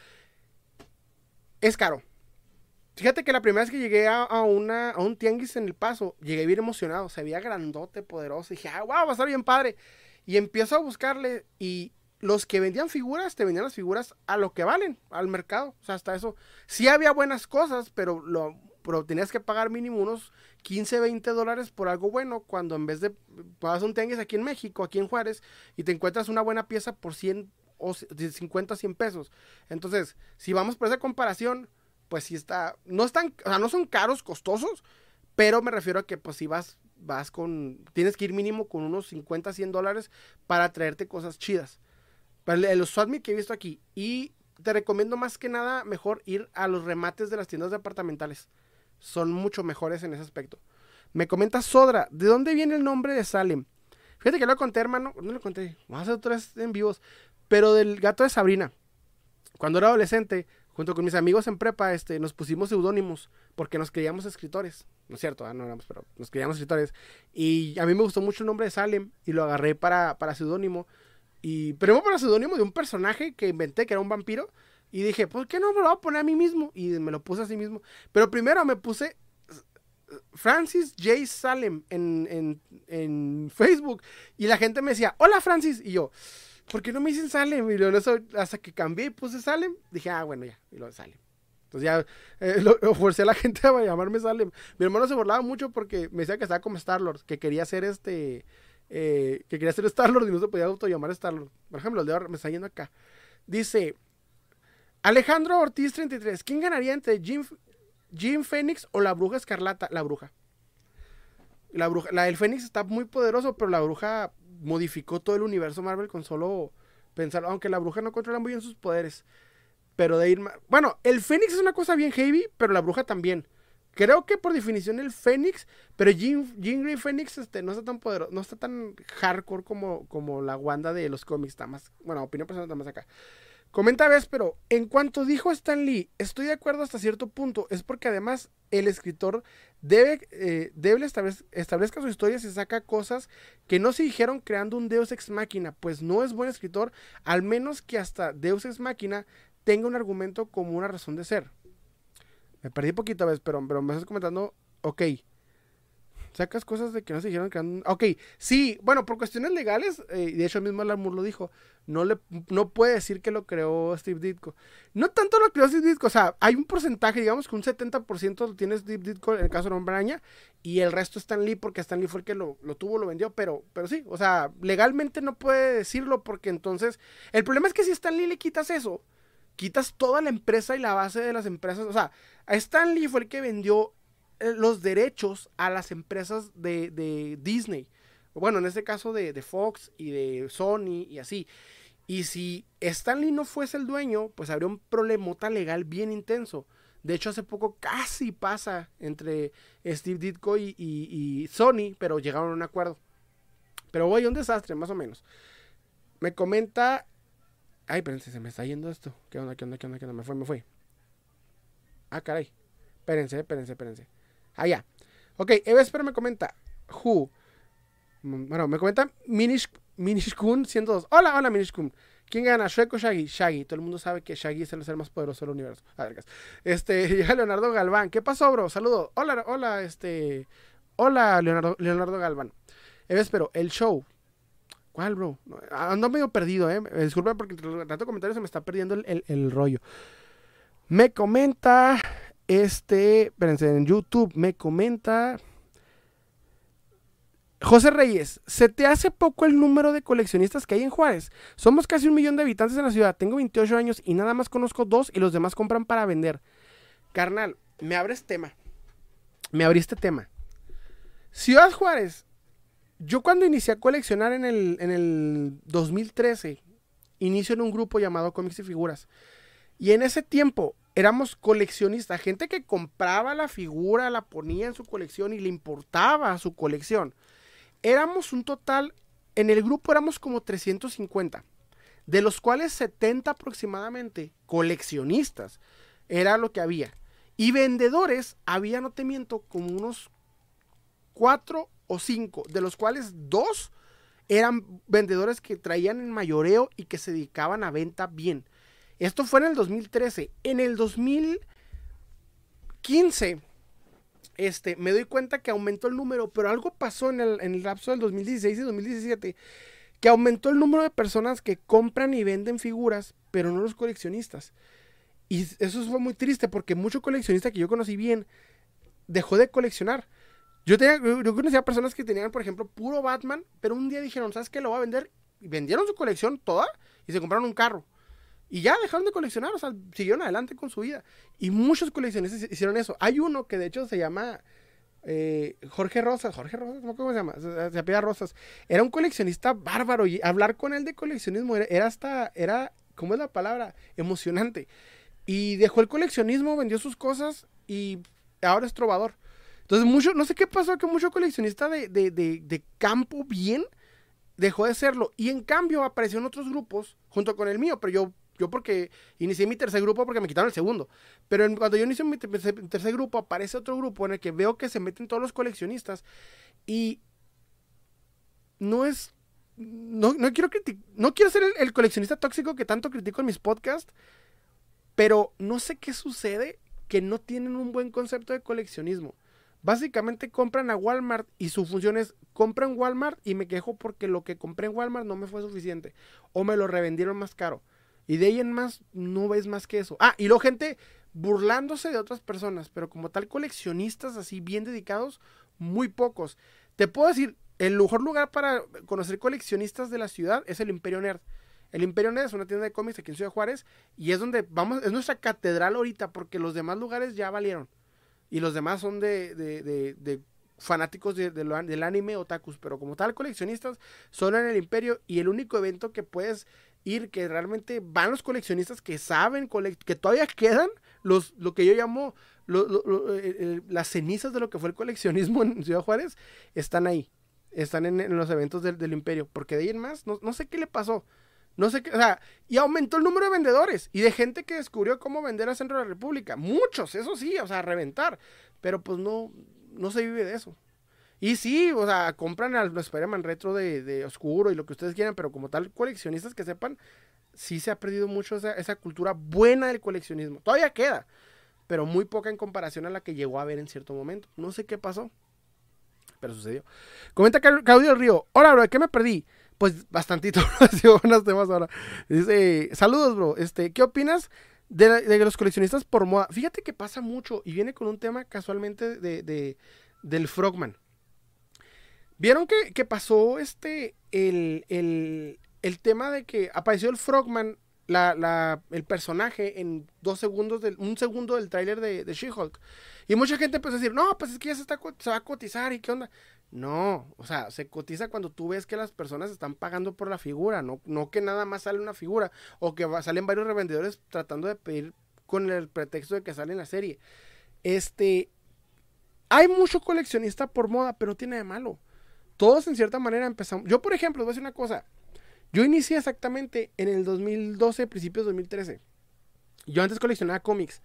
Es caro. Fíjate que la primera vez que llegué a, a un tianguis en el paso, llegué bien emocionado. Se veía grandote, poderoso. Y dije, ah, wow, va a estar bien padre. Y empiezo a buscarle y los que vendían figuras, te vendían las figuras a lo que valen, al mercado. O sea, hasta eso. Sí había buenas cosas, pero lo tenías que pagar mínimo unos 15, 20 dólares por algo bueno, cuando en vez de pagas un tianguis aquí en México, aquí en Juárez, y te encuentras una buena pieza por 100 o 50, 100 pesos. Entonces, si vamos por esa comparación, pues sí está, no están, o sea, no son caros, costosos, pero me refiero a que pues si vas, vas con, tienes que ir mínimo con unos 50, 100 dólares para traerte cosas chidas. Para los Swatme que he visto aquí. Y te recomiendo más que nada mejor ir a los remates de las tiendas departamentales son mucho mejores en ese aspecto. Me comenta Sodra, ¿de dónde viene el nombre de Salem? Fíjate que lo conté, hermano. No lo conté. Vamos a hacer otras en vivos. Pero del gato de Sabrina. Cuando era adolescente, junto con mis amigos en prepa, este, nos pusimos seudónimos porque nos creíamos escritores. No es cierto, ah, no éramos, pero nos creíamos escritores. Y a mí me gustó mucho el nombre de Salem y lo agarré para, para seudónimo. Y, pero para seudónimo de un personaje que inventé que era un vampiro. Y dije, ¿por qué no me lo voy a poner a mí mismo? Y me lo puse a sí mismo. Pero primero me puse Francis J. Salem en, Facebook. Y la gente me decía, hola Francis. Y yo, ¿por qué no me dicen Salem? Y luego hasta que cambié y puse Salem, dije, ah, bueno, ya. Y lo Salem. Entonces ya eh, lo, forcé a la gente a llamarme Salem. Mi hermano se burlaba mucho porque me decía que estaba como Star-Lord, que quería ser este. Eh, que quería ser Star-Lord y no se podía auto llamar Star-Lord. Por ejemplo, el de ahora me está yendo acá. Dice, Alejandro Ortiz 33. ¿Quién ganaría entre Jim, Jim Fénix o la bruja escarlata? La bruja. La bruja. La del Fénix está muy poderoso, pero la bruja modificó todo el universo Marvel con solo pensar. Aunque la bruja no controla muy bien sus poderes. Pero de ir. Bueno, el Fénix es una cosa bien heavy, pero la bruja también. Creo que por definición el Fénix, pero Jean, Grey Fénix este, no está tan poderoso, no está tan hardcore como, como la Wanda de los cómics, está más, bueno, opinión personal está más acá. Comenta ves, pero en cuanto dijo Stan Lee, estoy de acuerdo hasta cierto punto, es porque además el escritor debe, eh, debe establezca su historia se saca cosas que no se dijeron creando un Deus Ex Máquina, pues no es buen escritor, al menos que hasta Deus Ex Máquina tenga un argumento como una razón de ser. Me perdí poquito, ¿ves? Pero, pero me estás comentando, ok, sacas cosas de que no se dijeron que Ok, sí, bueno, por cuestiones legales, eh, de hecho mismo Alan lo dijo, no, le, no puede decir que lo creó Steve Ditko. No tanto lo creó Steve Ditko, o sea, hay un porcentaje, digamos que un 70% lo tiene Steve Ditko en el caso de Hombraña, y el resto Stan Lee, porque Stan Lee fue el que lo, lo, tuvo, lo vendió, pero, pero sí, o sea, legalmente no puede decirlo porque entonces, el problema es que si Stan Lee le quitas eso, quitas toda la empresa y la base de las empresas. O sea, Stan Lee fue el que vendió los derechos a las empresas de, Disney. Bueno, en este caso de, Fox y de Sony y así. Y si Stan Lee no fuese el dueño, pues habría un problemota legal bien intenso. De hecho, hace poco casi pasa entre Steve Ditko y, Sony, pero llegaron a un acuerdo. Pero voy, un desastre, más o menos. Me comenta. Ay, espérense, se me está yendo esto. ¿Qué onda, qué onda, qué onda, qué onda? Me fue, me fue. Ah, caray. Espérense, espérense, espérense. Ah, ya. Ok, Evesper me comenta. Who. Mm, bueno, me comenta Minish, Minishkun 102. Hola, hola Minishkun. ¿Quién gana? ¿Shrek o Shaggy? Shaggy. Todo el mundo sabe que Shaggy es el ser más poderoso del universo. A ver, este, llega Leonardo Galván. ¿Qué pasó, bro? Saludos. Hola, hola, este. Hola, Leonardo, Leonardo Galván. Evespero, el show. ¿Cuál, bro? Ando medio perdido, eh. Disculpen porque el rato de comentarios se me está perdiendo el, el rollo. Me comenta. Este. Espérense, en YouTube me comenta. José Reyes, ¿se te hace poco el número de coleccionistas que hay en Juárez? Somos casi un millón de habitantes en la ciudad. Tengo 28 años y nada más conozco dos y los demás compran para vender. Carnal, me abres tema. Me abriste tema. Ciudad Juárez. Yo cuando inicié a coleccionar en el, en el 2013, inicio en un grupo llamado Comics y Figuras. Y en ese tiempo éramos coleccionistas, gente que compraba la figura, la ponía en su colección y le importaba su colección éramos un total, en el grupo éramos como 350, de los cuales 70 aproximadamente coleccionistas, era lo que había. Y vendedores, había, no te miento, como unos 4 o 5, de los cuales 2 eran vendedores que traían en mayoreo y que se dedicaban a venta bien. Esto fue en el 2013. En el 2015 este, me doy cuenta que aumentó el número, pero algo pasó en el, en el lapso del 2016 y 2017, que aumentó el número de personas que compran y venden figuras, pero no los coleccionistas. Y eso fue muy triste porque mucho coleccionista que yo conocí bien dejó de coleccionar. Yo, tenía, conocía personas que tenían, por ejemplo, puro Batman, pero un día dijeron, ¿sabes qué? Lo voy a vender. Y vendieron su colección toda y se compraron un carro. Y ya dejaron de coleccionar, o sea, siguieron adelante con su vida. Y muchos coleccionistas hicieron eso. Hay uno que de hecho se llama eh, Jorge Rosas. Jorge Rosas, ¿cómo se llama? Se, se Rosas. Era un coleccionista bárbaro y hablar con él de coleccionismo era, hasta, era, ¿cómo es la palabra? Emocionante. Y dejó el coleccionismo, vendió sus cosas y ahora es trovador. Entonces, mucho, no sé qué pasó, que mucho coleccionista de, de, de, de campo bien dejó de serlo. Y en cambio apareció en otros grupos junto con el mío, pero yo yo porque inicié mi tercer grupo porque me quitaron el segundo. Pero cuando yo inicié mi tercer grupo, aparece otro grupo en el que veo que se meten todos los coleccionistas. Y no es. No, no quiero no quiero ser el, coleccionista tóxico que tanto critico en mis podcasts. Pero no sé qué sucede que no tienen un buen concepto de coleccionismo. Básicamente compran a Walmart y su función es compran Walmart y me quejo porque lo que compré en Walmart no me fue suficiente o me lo revendieron más caro. Y de ahí en más no ves más que eso. Ah, y luego gente burlándose de otras personas, pero como tal coleccionistas así bien dedicados, muy pocos. Te puedo decir, el mejor lugar para conocer coleccionistas de la ciudad es el Imperio Nerd. El Imperio Nerd es una tienda de cómics aquí en Ciudad Juárez y es donde vamos, es nuestra catedral ahorita porque los demás lugares ya valieron. Y los demás son de, de, de, fanáticos del anime otakus, pero como tal coleccionistas son en el Imperio y el único evento que puedes ir, que realmente van los coleccionistas que saben, que todavía quedan los, lo que yo llamo eh, las cenizas de lo que fue el coleccionismo en Ciudad Juárez, están ahí, están en, los eventos del, imperio, porque de ahí en más, no, sé qué le pasó. No sé qué, o sea, y aumentó el número de vendedores y de gente que descubrió cómo vender a Centro de la República. Muchos, eso sí, o sea, reventar. Pero pues no, no se vive de eso. Y sí, o sea, compran al Spider-Man retro de, oscuro y lo que ustedes quieran, pero como tal, coleccionistas que sepan, sí se ha perdido mucho esa, esa cultura buena del coleccionismo. Todavía queda, pero muy poca en comparación a la que llegó a ver en cierto momento. No sé qué pasó, pero sucedió. Comenta Claudio Río. Hola, bro, ¿de qué me perdí? Pues bastantito, buenos temas ahora. Dice, saludos, bro. Este, ¿qué opinas de, de, los coleccionistas por moda? Fíjate que pasa mucho y viene con un tema casualmente de, de del Frogman. ¿Vieron que, pasó este, el, tema de que apareció el Frogman la, la, el personaje en dos segundos, del, un segundo del tráiler de, de She-Hulk. Y mucha gente empezó a decir, no, pues es que ya se, está, se va a cotizar y qué onda. No, o sea, se cotiza cuando tú ves que las personas están pagando por la figura, no, no que nada más sale una figura o que salen varios revendedores tratando de pedir con el pretexto de que sale en la serie. Este, hay mucho coleccionista por moda, pero tiene de malo. Todos en cierta manera empezamos. Yo, por ejemplo, voy a decir una cosa. Yo inicié exactamente en el 2012, principios de 2013. Yo antes coleccionaba cómics.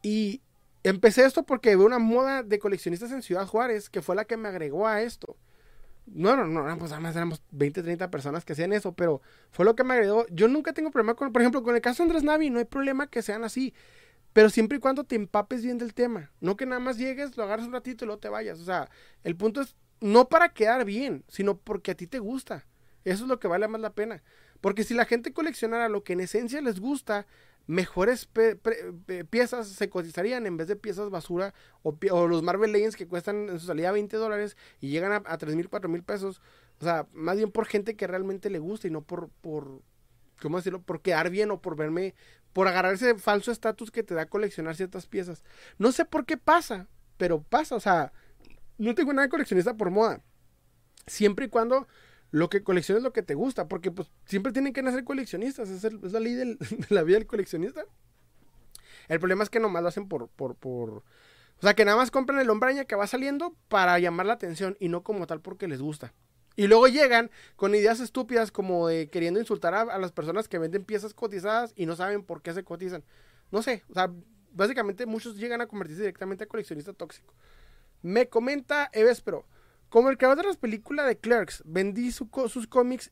Y Empecé esto porque veo una moda de coleccionistas en Ciudad Juárez, que fue la que me agregó a esto. No, no, no, pues además éramos 20, 30 personas que hacían eso, pero fue lo que me agregó. Yo nunca tengo problema con, por ejemplo, con el caso de Andrés Navi, no hay problema que sean así, pero siempre y cuando te empapes bien del tema. No que nada más llegues, lo agarres un ratito y luego te vayas. O sea, el punto es no para quedar bien, sino porque a ti te gusta. Eso es lo que vale más la pena. Porque si la gente coleccionara lo que en esencia les gusta, mejores piezas se cotizarían en vez de piezas basura o, los Marvel Legends que cuestan en su salida 20 dólares y llegan a, a 3 mil, 4 mil pesos. O sea, más bien por gente que realmente le gusta y no por, por, ¿cómo decirlo? Por quedar bien o por verme, por agarrar ese falso estatus que te da coleccionar ciertas piezas. No sé por qué pasa, pero pasa. O sea, no tengo nada de coleccionista por moda. Siempre y cuando lo que colecciones lo que te gusta, porque pues siempre tienen que nacer coleccionistas, es, la ley de la vida del coleccionista. El problema es que nomás lo hacen por, por, por, o sea, que nada más compran el hombraña que va saliendo para llamar la atención y no como tal porque les gusta. Y luego llegan con ideas estúpidas como de queriendo insultar a, las personas que venden piezas cotizadas y no saben por qué se cotizan. No sé, o sea, básicamente muchos llegan a convertirse directamente a coleccionista tóxico. Me comenta Eves, pero como el creador de las películas de Clerks, vendí sus cómics,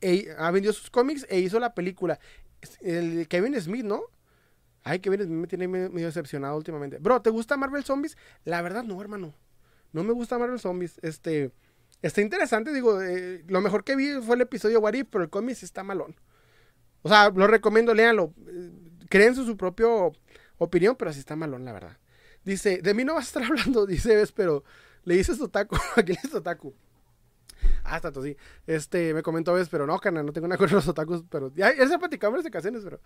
e, ah, vendió sus cómics e hizo la película. El Kevin Smith, ¿no? Ay, Kevin Smith me tiene medio decepcionado últimamente. Bro, ¿te gusta Marvel Zombies? La verdad no, hermano. No me gusta Marvel Zombies. Este, está interesante, digo, eh, lo mejor que vi fue el episodio What pero el cómic está malón. O sea, lo recomiendo, léanlo. Eh, creen su, su propia opinión, pero así está malón, la verdad. Dice, de mí no vas a estar hablando, dice, ves, pero le dices otaku. Aquí le dices otaku. Ah, tanto sí. Este, me comentó vez, pero no, carnal, no tengo nada con los otakus, pero ya, ya se platicamos de canciones, pero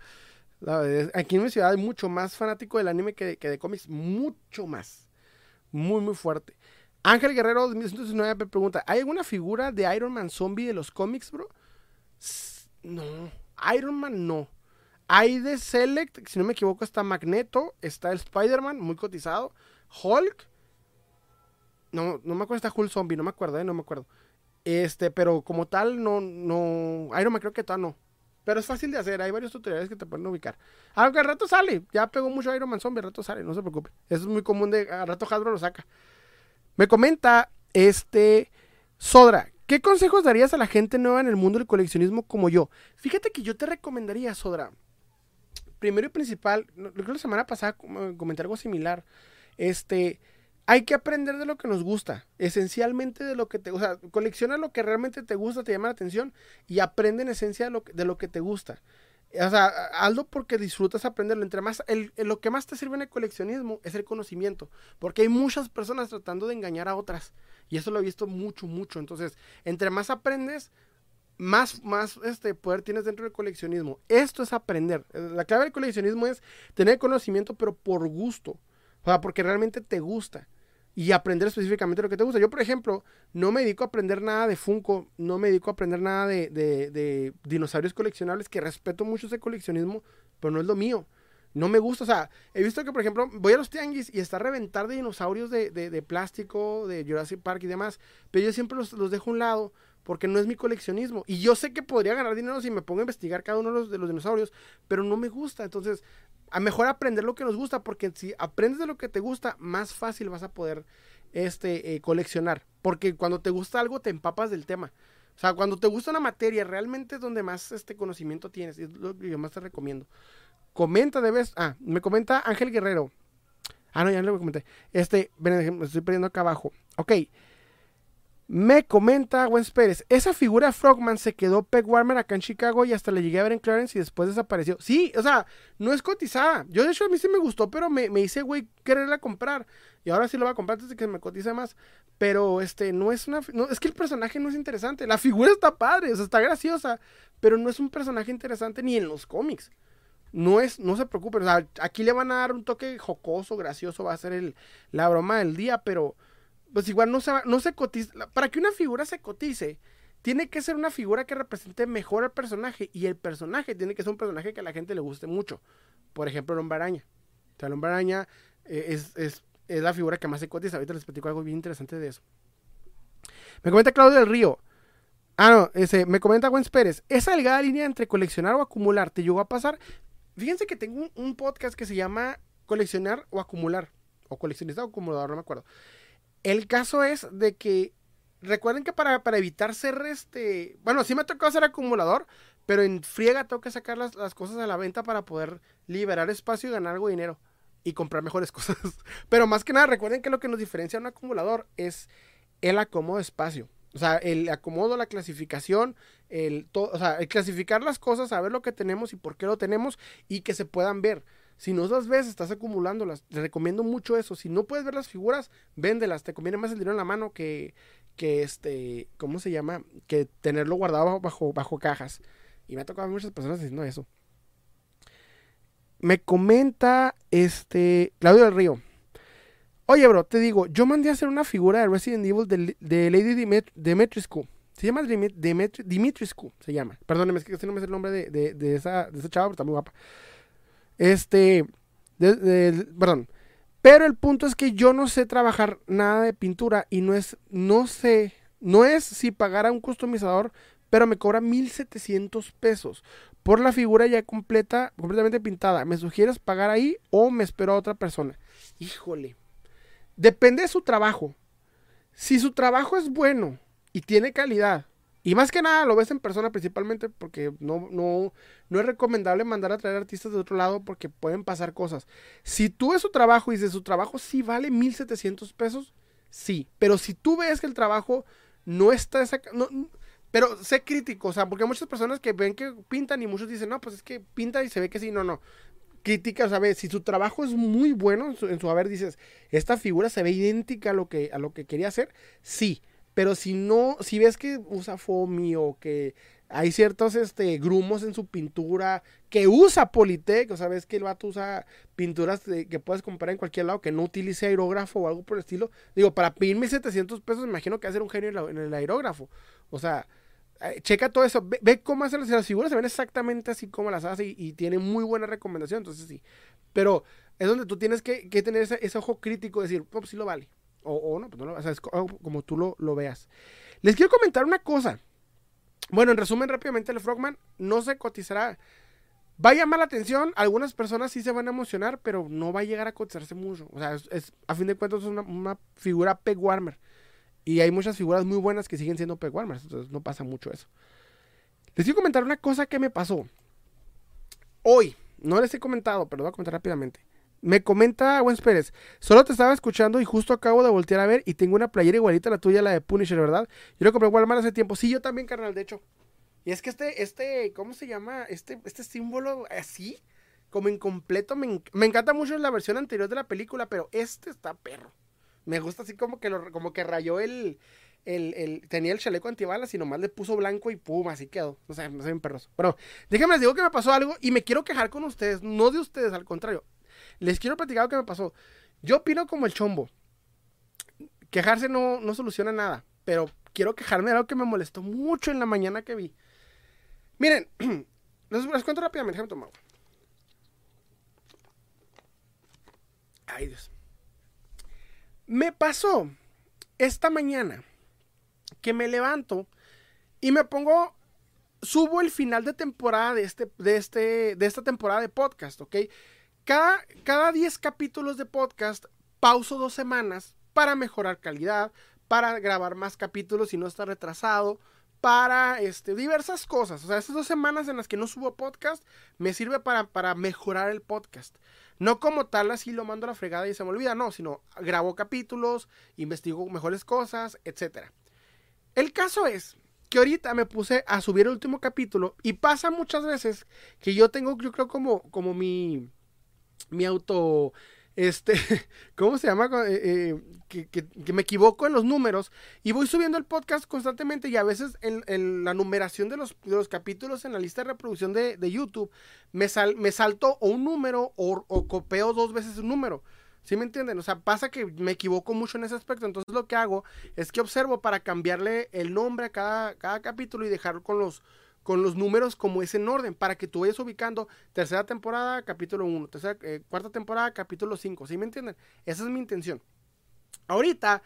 aquí en mi ciudad hay mucho más fanático del anime que, que de cómics, mucho más. Muy, muy fuerte. Ángel Guerrero 1919 me pregunta, ¿hay alguna figura de Iron Man zombie de los cómics, bro? No, Iron Man no. Hay de Select, si no me equivoco, está Magneto, está el Spider-Man, muy cotizado, Hulk, no, no me acuerdo, está Hulk Zombie, no me acuerdo, eh, no me acuerdo. Este, pero como tal, no, no, Iron Man creo que todavía no. Pero es fácil de hacer, hay varios tutoriales que te pueden ubicar. Aunque al rato sale, ya pegó mucho Iron Man Zombie, al rato sale, no se preocupe. Es muy común de, al rato Hasbro lo saca. Me comenta, este, Sodra, ¿qué consejos darías a la gente nueva en el mundo del coleccionismo como yo? Fíjate que yo te recomendaría, Sodra. Primero y principal, creo que la semana pasada comenté algo similar. Este, hay que aprender de lo que nos gusta, esencialmente de lo que te, o sea, colecciona lo que realmente te gusta, te llama la atención y aprende en esencia de lo, de lo que te gusta. O sea, hazlo porque disfrutas aprenderlo. Entre más, el, lo que más te sirve en el coleccionismo es el conocimiento, porque hay muchas personas tratando de engañar a otras y eso lo he visto mucho, mucho. Entonces, entre más aprendes, más, más este poder tienes dentro del coleccionismo. Esto es aprender. La clave del coleccionismo es tener conocimiento, pero por gusto. O sea, porque realmente te gusta. Y aprender específicamente lo que te gusta. Yo, por ejemplo, no me dedico a aprender nada de Funko, no me dedico a aprender nada de, de, dinosaurios coleccionables, que respeto mucho ese coleccionismo, pero no es lo mío. No me gusta, o sea, he visto que, por ejemplo, voy a los tianguis y está a reventar de dinosaurios de, de, plástico, de Jurassic Park y demás, pero yo siempre los, los, dejo a un lado porque no es mi coleccionismo. Y yo sé que podría ganar dinero si me pongo a investigar cada uno de los, dinosaurios, pero no me gusta. Entonces, a mejor aprender lo que nos gusta, porque si aprendes de lo que te gusta, más fácil vas a poder este, eh, coleccionar. Porque cuando te gusta algo, te empapas del tema. O sea, cuando te gusta una materia, realmente es donde más este conocimiento tienes. Y es lo que yo más te recomiendo. Comenta de vez. Ah, me comenta Ángel Guerrero. Ah, no, ya le comenté. Este, ven, me estoy perdiendo acá abajo. Ok. Me comenta Wes Pérez, esa figura Frogman se quedó Peg Warmer acá en Chicago y hasta le llegué a ver en Clarence y después desapareció. Sí, o sea, no es cotizada. Yo de hecho a mí sí me gustó, pero me, me hice, güey, quererla comprar. Y ahora sí lo voy a comprar antes de que me cotice más. Pero este, no es una... Es que el personaje no es interesante. La figura está padre, o sea, está graciosa. pero no es un personaje interesante ni en los cómics. No es, no se preocupen, o sea, aquí le van a dar un toque jocoso, gracioso, va a ser el, la broma del día, pero pues igual no se, no se cotiza, para que una figura se cotice, tiene que ser una figura que represente mejor al personaje y el personaje tiene que ser un personaje que a la gente le guste mucho. Por ejemplo, el hombre araña. O sea, el araña eh, es, es, es, la figura que más se cotiza. Ahorita les platico algo bien interesante de eso. Me comenta Claudio del Río. Ah, no, ese, me comenta Gwen Pérez. Esa delgada línea entre coleccionar o acumular te llegó a pasar. Fíjense que tengo un, un podcast que se llama Coleccionar o Acumular. O coleccionista o acumulador, no me acuerdo. El caso es de que recuerden que para, para, evitar ser este. Bueno, sí me ha tocado ser acumulador, pero en friega tengo que sacar las, las, cosas a la venta para poder liberar espacio y ganar algo de dinero y comprar mejores cosas. pero más que nada, recuerden que lo que nos diferencia a un acumulador es el acomodo de espacio. O sea, el acomodo, la clasificación, el, to, o sea, el clasificar las cosas, saber lo que tenemos y por qué lo tenemos y que se puedan ver. Si no las ves, estás acumulándolas. Te recomiendo mucho eso. Si no puedes ver las figuras, véndelas. Te conviene más el dinero en la mano que, que este, ¿cómo se llama? Que tenerlo guardado bajo, bajo cajas. Y me ha tocado a muchas personas diciendo eso. Me comenta este Claudio del Río. Oye, bro, te digo, yo mandé a hacer una figura de Resident Evil de, de Lady Dimet. Se llama Dimitri Dimitrescu, se llama. Perdóneme, es que no me sé el nombre de, de, de esa, de esa chava, pero está muy guapa. Este, perdón. Pero el punto es que yo no sé trabajar nada de pintura y no es, no sé, no es si pagar a un customizador, pero me cobra 1700 pesos por la figura ya completa, completamente pintada. ¿Me sugieres pagar ahí o me espero a otra persona? Híjole. Depende de su trabajo. Si su trabajo es bueno y tiene calidad, y más que nada lo ves en persona principalmente porque no, no, no es recomendable mandar a traer artistas de otro lado porque pueden pasar cosas. Si tú ves su trabajo y dices su trabajo sí vale 1700 pesos, sí. Pero si tú ves que el trabajo no está esa... No, pero sé crítico, o sea, porque hay muchas personas que ven que pintan y muchos dicen, no, pues es que pinta y se ve que sí, no, no. Crítica, ¿sabes? Si su trabajo es muy bueno en su, en su haber, dices, esta figura se ve idéntica a lo que, a lo que quería hacer, sí. Pero si no, si ves que usa foamy o que hay ciertos este, grumos en su pintura, que usa Politec, o sea, ves que el vato usa pinturas de, que puedes comprar en cualquier lado, que no utilice aerógrafo o algo por el estilo. Digo, para pedir 1700 pesos, me imagino que va a ser un genio en, el aerógrafo. O sea, eh, checa todo eso, ve, cómo hacen las, figuras, se ven exactamente así como las hace y, tiene muy buena recomendación, entonces sí. Pero es donde tú tienes que, que tener ese, ese, ojo crítico, decir, pues sí lo vale. O, o no, pues o sea, es como tú lo, lo, veas. Les quiero comentar una cosa. Bueno, en resumen, rápidamente, el Frogman no se cotizará. Va a llamar la atención, algunas personas sí se van a emocionar, pero no va a llegar a cotizarse mucho. O sea, es, a fin de cuentas es una, figura peg warmer. Y hay muchas figuras muy buenas que siguen siendo peg warmers, entonces no pasa mucho eso. Les quiero comentar una cosa que me pasó. Hoy, no les he comentado, pero lo voy a comentar rápidamente. Me comenta Gwen Pérez, solo te estaba escuchando y justo acabo de voltear a ver y tengo una playera igualita a la tuya, la de Punisher, ¿verdad? Yo la compré en Walmart hace tiempo. Sí, yo también, carnal, de hecho. Y es que este, este, ¿cómo se llama? Este, este símbolo así, como incompleto, me, me encanta mucho la versión anterior de la película, pero este está perro. Me gusta así como que lo, como que rayó el, el, el, tenía el chaleco antibalas y nomás le puso blanco y pum, así quedó. O sea, no sé bien perroso. Pero déjenme les digo que me pasó algo y me quiero quejar con ustedes, no de ustedes, al contrario les quiero platicar lo que me pasó. Yo opino como el chombo. Quejarse no, no soluciona nada, pero quiero quejarme de algo que me molestó mucho en la mañana que vi. Miren, les, les cuento rápidamente, déjame tomar. Ay, Dios. Me pasó esta mañana que me levanto y me pongo subo el final de temporada de este de este de esta temporada de podcast, ¿ok? Cada, cada 10 capítulos de podcast pauso dos semanas para mejorar calidad, para grabar más capítulos y no estar retrasado, para este, diversas cosas. O sea, esas dos semanas en las que no subo podcast me sirve para, para mejorar el podcast. No como tal, así lo mando a la fregada y se me olvida, no, sino grabo capítulos, investigo mejores cosas, etc. El caso es que ahorita me puse a subir el último capítulo y pasa muchas veces que yo tengo, yo creo, como, como mi mi auto este, ¿cómo se llama? Eh, eh, que, me equivoco en los números y voy subiendo el podcast constantemente y a veces en, la numeración de los, los, capítulos en la lista de reproducción de, YouTube me, sal, me salto o un número o, o copio dos veces un número. ¿Sí me entienden? O sea, pasa que me equivoco mucho en ese aspecto. Entonces lo que hago es que observo para cambiarle el nombre a cada, cada capítulo y dejar con los, con los números como es en orden, para que tú vayas ubicando tercera temporada, capítulo 1, tercera, eh, cuarta temporada, capítulo 5, ¿sí me entienden? Esa es mi intención. Ahorita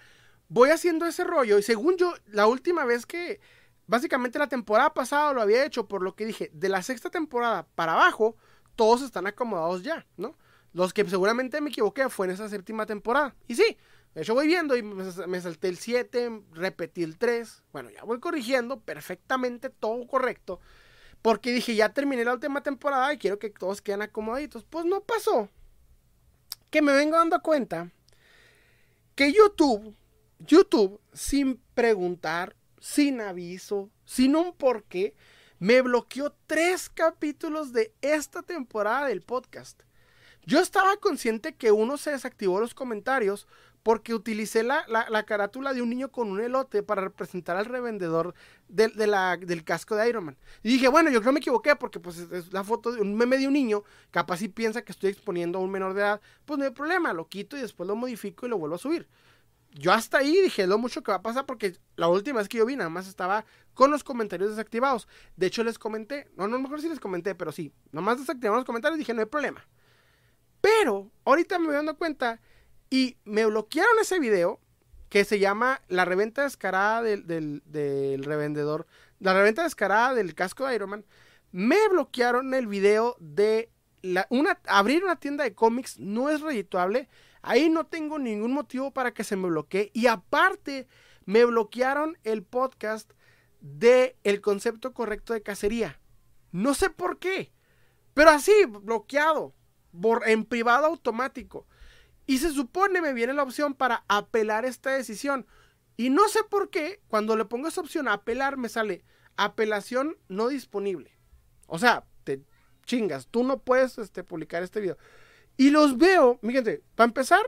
voy haciendo ese rollo y según yo, la última vez que, básicamente la temporada pasada lo había hecho, por lo que dije, de la sexta temporada para abajo, todos están acomodados ya, ¿no? Los que seguramente me equivoqué fue en esa séptima temporada. Y sí, hecho, voy viendo y me salté el 7, repetí el 3. Bueno, ya voy corrigiendo perfectamente todo correcto. Porque dije, ya terminé la última temporada y quiero que todos queden acomodaditos. Pues no pasó. Que me vengo dando cuenta que YouTube, YouTube, sin preguntar, sin aviso, sin un porqué, me bloqueó tres capítulos de esta temporada del podcast. Yo estaba consciente que uno se desactivó los comentarios porque utilicé la, carátula de un niño con un elote para representar al revendedor de, del casco de Iron Man. Y dije, bueno, yo creo que me equivoqué porque pues es la foto de un meme de un niño, capaz si piensa que estoy exponiendo a un menor de edad, pues no hay problema, lo quito y después lo modifico y lo vuelvo a subir. Yo hasta ahí dije lo mucho que va a pasar porque la última vez que yo vi nada más estaba con los comentarios desactivados. De hecho les comenté, no, no, mejor si les comenté, pero sí, nomás desactivaron los comentarios y dije no hay problema. Pero ahorita me voy dando cuenta y me bloquearon ese video que se llama La reventa descarada del, revendedor, la reventa descarada del casco de Iron Man. Me bloquearon el video de la, una, abrir una tienda de cómics no es redituable. Ahí no tengo ningún motivo para que se me bloquee. Y aparte, me bloquearon el podcast de el concepto correcto de cacería. No sé por qué. Pero así, bloqueado. en privado automático. Y se supone me viene la opción para apelar esta decisión. Y no sé por qué, cuando le pongo esa opción a apelar, me sale apelación no disponible. O sea, te chingas, tú no puedes este, publicar este video. Y los veo, fíjense, para empezar,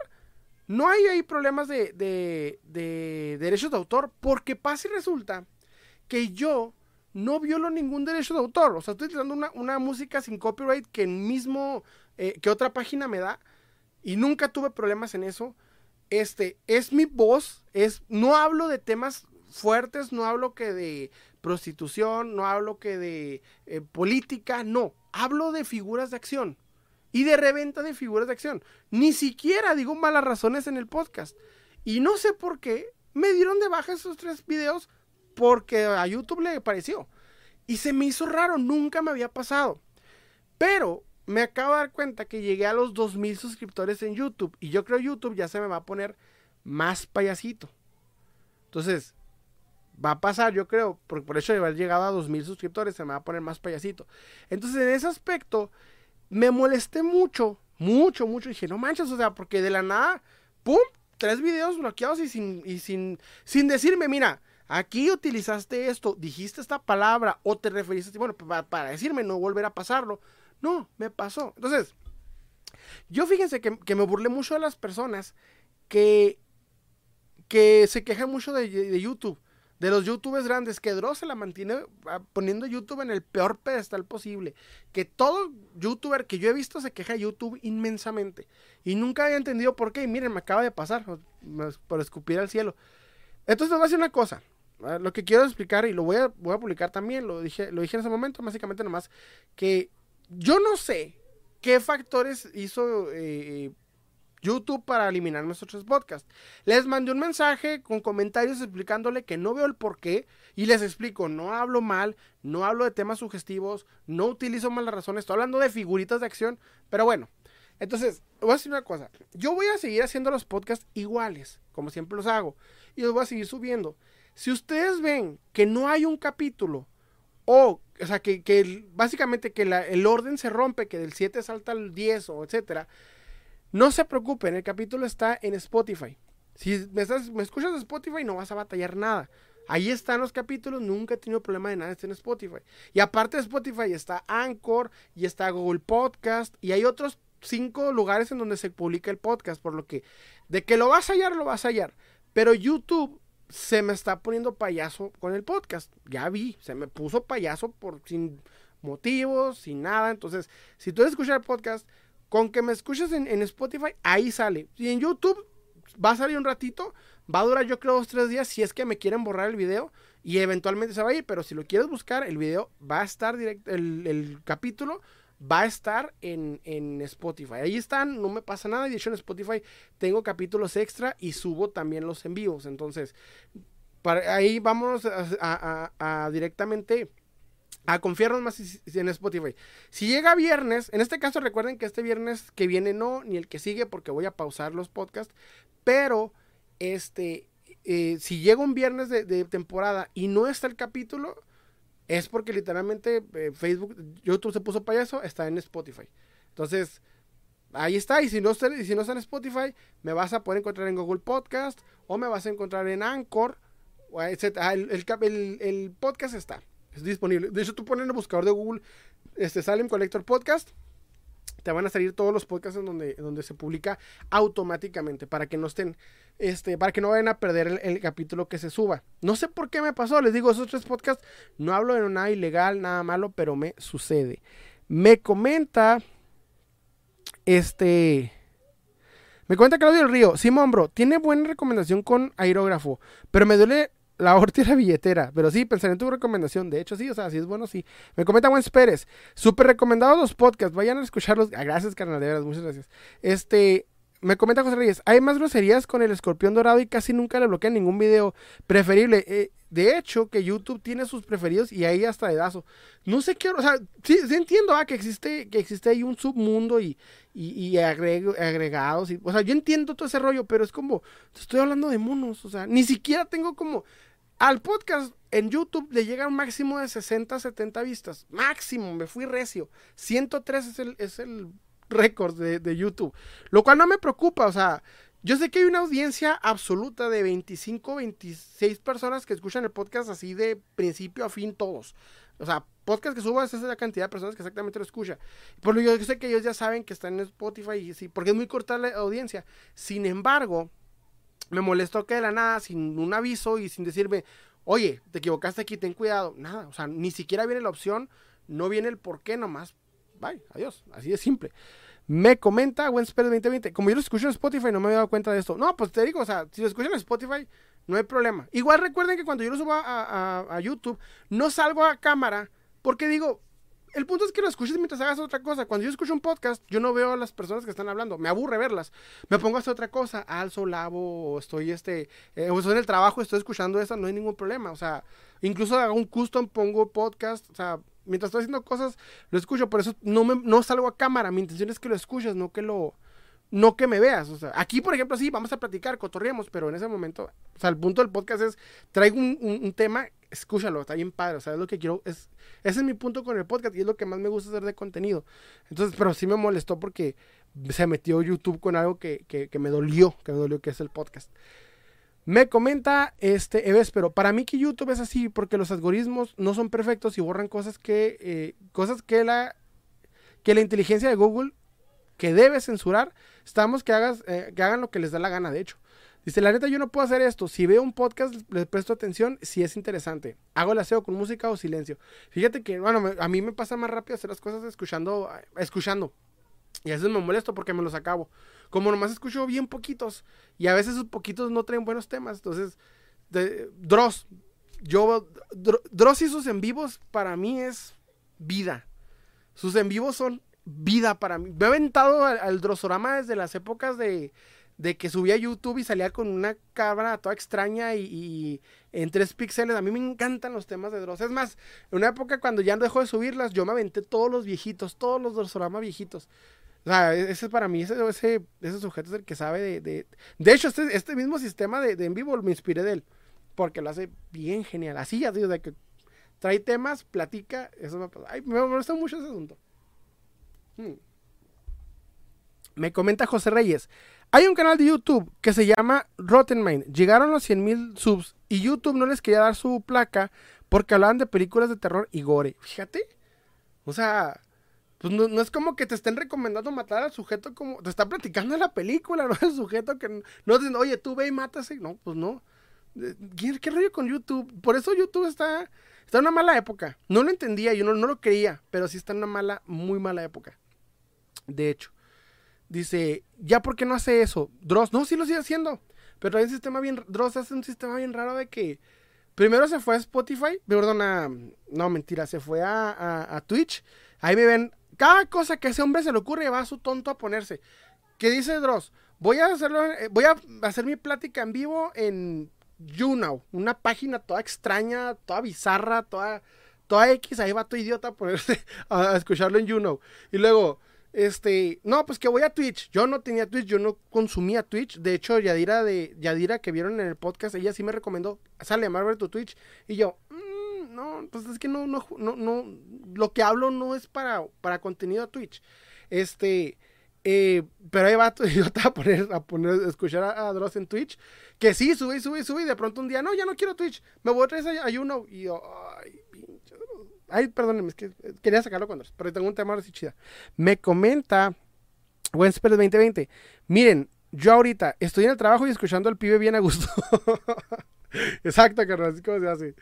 no hay ahí problemas de, de, derechos de autor, porque pasa y resulta que yo no violo ningún derecho de autor. O sea, estoy utilizando una, música sin copyright que mismo, eh, que otra página me da y nunca tuve problemas en eso. Este, es mi voz, es, no hablo de temas fuertes, no hablo que de prostitución, no hablo que de eh, política, no, hablo de figuras de acción y de reventa de figuras de acción. Ni siquiera digo malas razones en el podcast. Y no sé por qué me dieron de baja esos tres videos porque a YouTube le pareció. Y se me hizo raro, nunca me había pasado. Pero me acabo de dar cuenta que llegué a los 2000 suscriptores en YouTube y yo creo YouTube ya se me va a poner más payasito. Entonces, va a pasar, yo creo, por, por eso de haber llegado a 2000 suscriptores se me va a poner más payasito. Entonces, en ese aspecto, me molesté mucho, mucho, mucho. dije, no manches, o sea, porque de la nada, ¡pum! Tres videos bloqueados y sin, y sin, sin decirme, mira, aquí utilizaste esto, dijiste esta palabra o te referiste, bueno, para, para decirme no volver a pasarlo. No, me pasó. Entonces, yo fíjense que, me burlé mucho de las personas que, que se quejan mucho de, YouTube. De los youtubers grandes, que Dross se la mantiene ah, poniendo YouTube en el peor pedestal posible. Que todo youtuber que yo he visto se queja de YouTube inmensamente. Y nunca había entendido por qué. Y miren, me acaba de pasar por escupir al cielo. Entonces, les voy a decir una cosa. Ah, lo que quiero explicar, y lo voy a, voy a publicar también, lo dije, lo dije en ese momento, básicamente nomás, que yo no sé qué factores hizo eh, YouTube para eliminar nuestros podcasts. Les mandé un mensaje con comentarios explicándole que no veo el por qué y les explico, no hablo mal, no hablo de temas sugestivos, no utilizo malas razones, estoy hablando de figuritas de acción, pero bueno. Entonces, voy a decir una cosa, yo voy a seguir haciendo los podcasts iguales, como siempre los hago, y los voy a seguir subiendo. Si ustedes ven que no hay un capítulo o, o sea, que, básicamente que el orden se rompe, que del 7 salta al 10 o etcétera. No se preocupen, el capítulo está en Spotify. Si me, estás, me escuchas de Spotify no vas a batallar nada. Ahí están los capítulos, nunca he tenido problema de nada, está en Spotify. Y aparte de Spotify está Anchor y está Google Podcast y hay otros cinco lugares en donde se publica el podcast, por lo que de que lo vas a hallar, lo vas a hallar. Pero YouTube se me está poniendo payaso con el podcast. Ya vi, se me puso payaso por sin motivos, sin nada. Entonces, si tú escuchar el podcast, con que me escuches en, en, Spotify, ahí sale. Y en YouTube va a salir un ratito, va a durar yo creo dos, tres días si es que me quieren borrar el video y eventualmente se va a ir. Pero si lo quieres buscar, el video va a estar directo, el, el capítulo va a estar en, en, Spotify. Ahí están, no me pasa nada. De hecho, en Spotify tengo capítulos extra y subo también los en vivos. Entonces, para, ahí a, directamente a confiarnos más en Spotify. Si llega viernes, en este caso recuerden que este viernes que viene no, ni el que sigue porque voy a pausar los podcasts, pero este, eh, si llega un viernes de temporada y no está el capítulo, es porque literalmente eh, Facebook, YouTube se puso payaso, está en Spotify. Entonces, ahí está. Y si, no y si no está en Spotify, me vas a poder encontrar en Google Podcast o me vas a encontrar en Anchor, etc. Ah, el, el, podcast está, es disponible. De hecho, tú pones en el buscador de Google, este, Salem Collector Podcast te van a salir todos los podcasts en donde, donde se publica automáticamente para que no estén, este, para que no vayan a perder el, capítulo que se suba. No sé por qué me pasó, les digo, esos tres podcasts no hablo de nada ilegal, nada malo, pero me sucede. Me comenta, este, me comenta Claudio del Río, Simón, bro, tiene buena recomendación con aerógrafo, pero me duele la la billetera. Pero sí, pensaré en tu recomendación. De hecho, sí, o sea, si es bueno, sí. Me comenta Juan Pérez. Súper recomendados los podcasts. Vayan a escucharlos. Ah, gracias, carnal, de veras, muchas gracias. Este. Me comenta José Reyes, hay más groserías con el escorpión dorado y casi nunca le bloquean ningún video preferible. Eh, de hecho, que YouTube tiene sus preferidos y ahí hasta dedazo. No sé qué, o sea, sí, entiendo ah, que existe que existe ahí un submundo y, y, agregados. Y, o sea, yo entiendo todo ese rollo, pero es como, estoy hablando de monos, o sea, ni siquiera tengo como al podcast en YouTube le llega un máximo de 60, 70 vistas. Máximo, me fui recio. 103 es el, es el récord de, de, YouTube. Lo cual no me preocupa, o sea, yo sé que hay una audiencia absoluta de 25, 26 personas que escuchan el podcast así de principio a fin todos. O sea, podcast que subo, esa es la cantidad de personas que exactamente lo escucha. Por lo yo sé que ellos ya saben que están en Spotify y sí, porque es muy corta la audiencia. Sin embargo, me molestó que de la nada, sin un aviso y sin decirme, oye, te equivocaste aquí, ten cuidado. Nada, o sea, ni siquiera viene la opción, no viene el por qué nomás. Bye, adiós, así de simple. Me comenta Wenspell 2020, como yo lo escucho en Spotify, no me había dado cuenta de esto. No, pues te digo, o sea, si lo escuchan en Spotify, no hay problema. Igual recuerden que cuando yo lo subo a YouTube, no salgo a cámara, porque digo, el punto es que lo escuches mientras hagas otra cosa. Cuando yo escucho un podcast, yo no veo a las personas que están hablando. Me aburre verlas. Me pongo a hacer otra cosa. Alzo, lavo, estoy este, eh, o estoy en el trabajo, estoy escuchando eso, no hay ningún problema. O sea, incluso hago un custom, pongo podcast. O sea, mientras estoy haciendo cosas, lo escucho. Por eso no, me, no salgo a cámara. Mi intención es que lo escuches, no que lo, no que me veas. O sea, aquí, por ejemplo, sí, vamos a platicar, cotorreamos, pero en ese momento, o sea, el punto del podcast es, traigo un tema escúchalo, está bien padre, o sea, es lo que quiero, es, ese es mi punto con el podcast y es lo que más me gusta hacer de contenido. Entonces, pero sí me molestó porque se metió YouTube con algo que, que, me dolió, que me dolió, que es el podcast. Me comenta este Eves, pero para mí que YouTube es así porque los algoritmos no son perfectos y borran cosas que, eh, cosas que la, que la inteligencia de Google que debe censurar, estamos que, hagas, eh, que hagan lo que les da la gana, de hecho. Dice, la neta, yo no puedo hacer esto. Si veo un podcast, le presto atención si es interesante. Hago el aseo con música o silencio. Fíjate que, bueno, a mí me pasa más rápido hacer las cosas escuchando, escuchando. Y a veces me molesto porque me los acabo. Como nomás escucho bien poquitos. Y a veces esos poquitos no traen buenos temas. Entonces, de, Dross. Yo, Dross y sus en vivos para mí es vida. Sus en vivos son vida para mí. Me he aventado al, al Drosorama desde las épocas de de que subía a YouTube y salía con una cámara toda extraña y, en tres píxeles. A mí me encantan los temas de Dross. Es más, en una época cuando ya dejó de subirlas, yo me aventé todos los viejitos, todos los Drossorama viejitos. O sea, e-, ese para mí, ese, ese, ese sujeto es el que sabe de... De, de hecho, este, este mismo sistema de, en vivo me inspiré de él. Porque lo hace bien genial. Así, ya digo, de que trae temas, platica. Eso me pasa. Ay, me, gusta mucho ese asunto. Hmm. Me comenta José Reyes. Hay un canal de YouTube que se llama Rotten Mind. Llegaron los 100.000 subs y YouTube no les quería dar su placa porque hablaban de películas de terror y gore. Fíjate. O sea, pues no, no, es como que te estén recomendando matar al sujeto como te está platicando la película, ¿no? El sujeto que no dicen, oye, tú ve y mátase. No, pues no. ¿Qué, qué rollo con YouTube? Por eso YouTube está, está en una mala época. No lo entendía, yo no, no lo creía, pero sí está en una mala, muy mala época. De hecho, dice, ¿ya por qué no hace eso? Dross, no, sí lo sigue haciendo. Pero hay un sistema bien, Dross hace un sistema bien raro de que primero se fue a Spotify, perdón, a, no, mentira, se fue a, Twitch. Ahí me ven cada cosa que ese hombre se le ocurre va a su tonto a ponerse. ¿Qué dice Dross? Voy a hacerlo, eh, voy a hacer mi plática en vivo en YouNow, una página toda extraña, toda bizarra, toda, toda X, ahí va tu idiota a ponerse a, escucharlo en YouNow. Y luego, este, no, pues que voy a Twitch. Yo no tenía Twitch, yo no consumía Twitch. De hecho, Yadira de Yadira que vieron en el podcast, ella sí me recomendó, sale a ver tu Twitch. Y yo, no, pues es que no, no, no, no, lo que hablo no es para, para contenido a Twitch. Este, eh, pero ahí va, yo te voy a poner, a poner, a escuchar a, Dross en Twitch, que sí, sube sube sube, y de pronto un día, no, ya no quiero Twitch, me voy a traer a ayuno, y yo, Ay, perdónenme, es que quería sacarlo cuando, pero tengo un tema ahora sí chida. Me comenta, Wenspers 2020, miren, yo ahorita estoy en el trabajo y escuchando al pibe bien a gusto. Exacto, carnal, así se hace.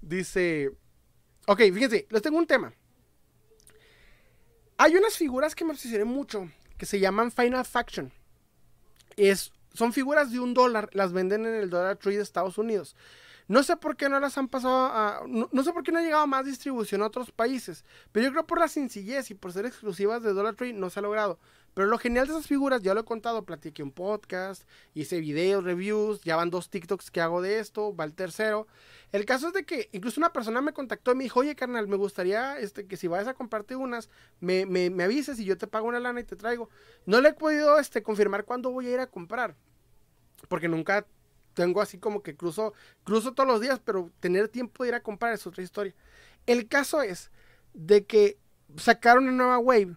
Dice, ok, fíjense, les tengo un tema. Hay unas figuras que me obsesioné mucho que se llaman Final Faction. Es, son figuras de un dólar, las venden en el Dollar Tree de Estados Unidos. No sé por qué no las han pasado a. No, sé por qué no ha llegado más distribución a otros países. Pero yo creo por la sencillez y por ser exclusivas de Dollar Tree no se ha logrado. Pero lo genial de esas figuras, ya lo he contado, platiqué un podcast, hice videos, reviews, ya van dos TikToks que hago de esto, va el tercero. El caso es de que incluso una persona me contactó y me dijo, oye carnal, me gustaría este, que si vayas a comprarte unas, me, me, me avises y yo te pago una lana y te traigo. No le he podido este, confirmar cuándo voy a ir a comprar, porque nunca tengo así como que cruzo, cruzo todos los días, pero tener tiempo de ir a comprar es otra historia. El caso es de que sacaron una nueva wave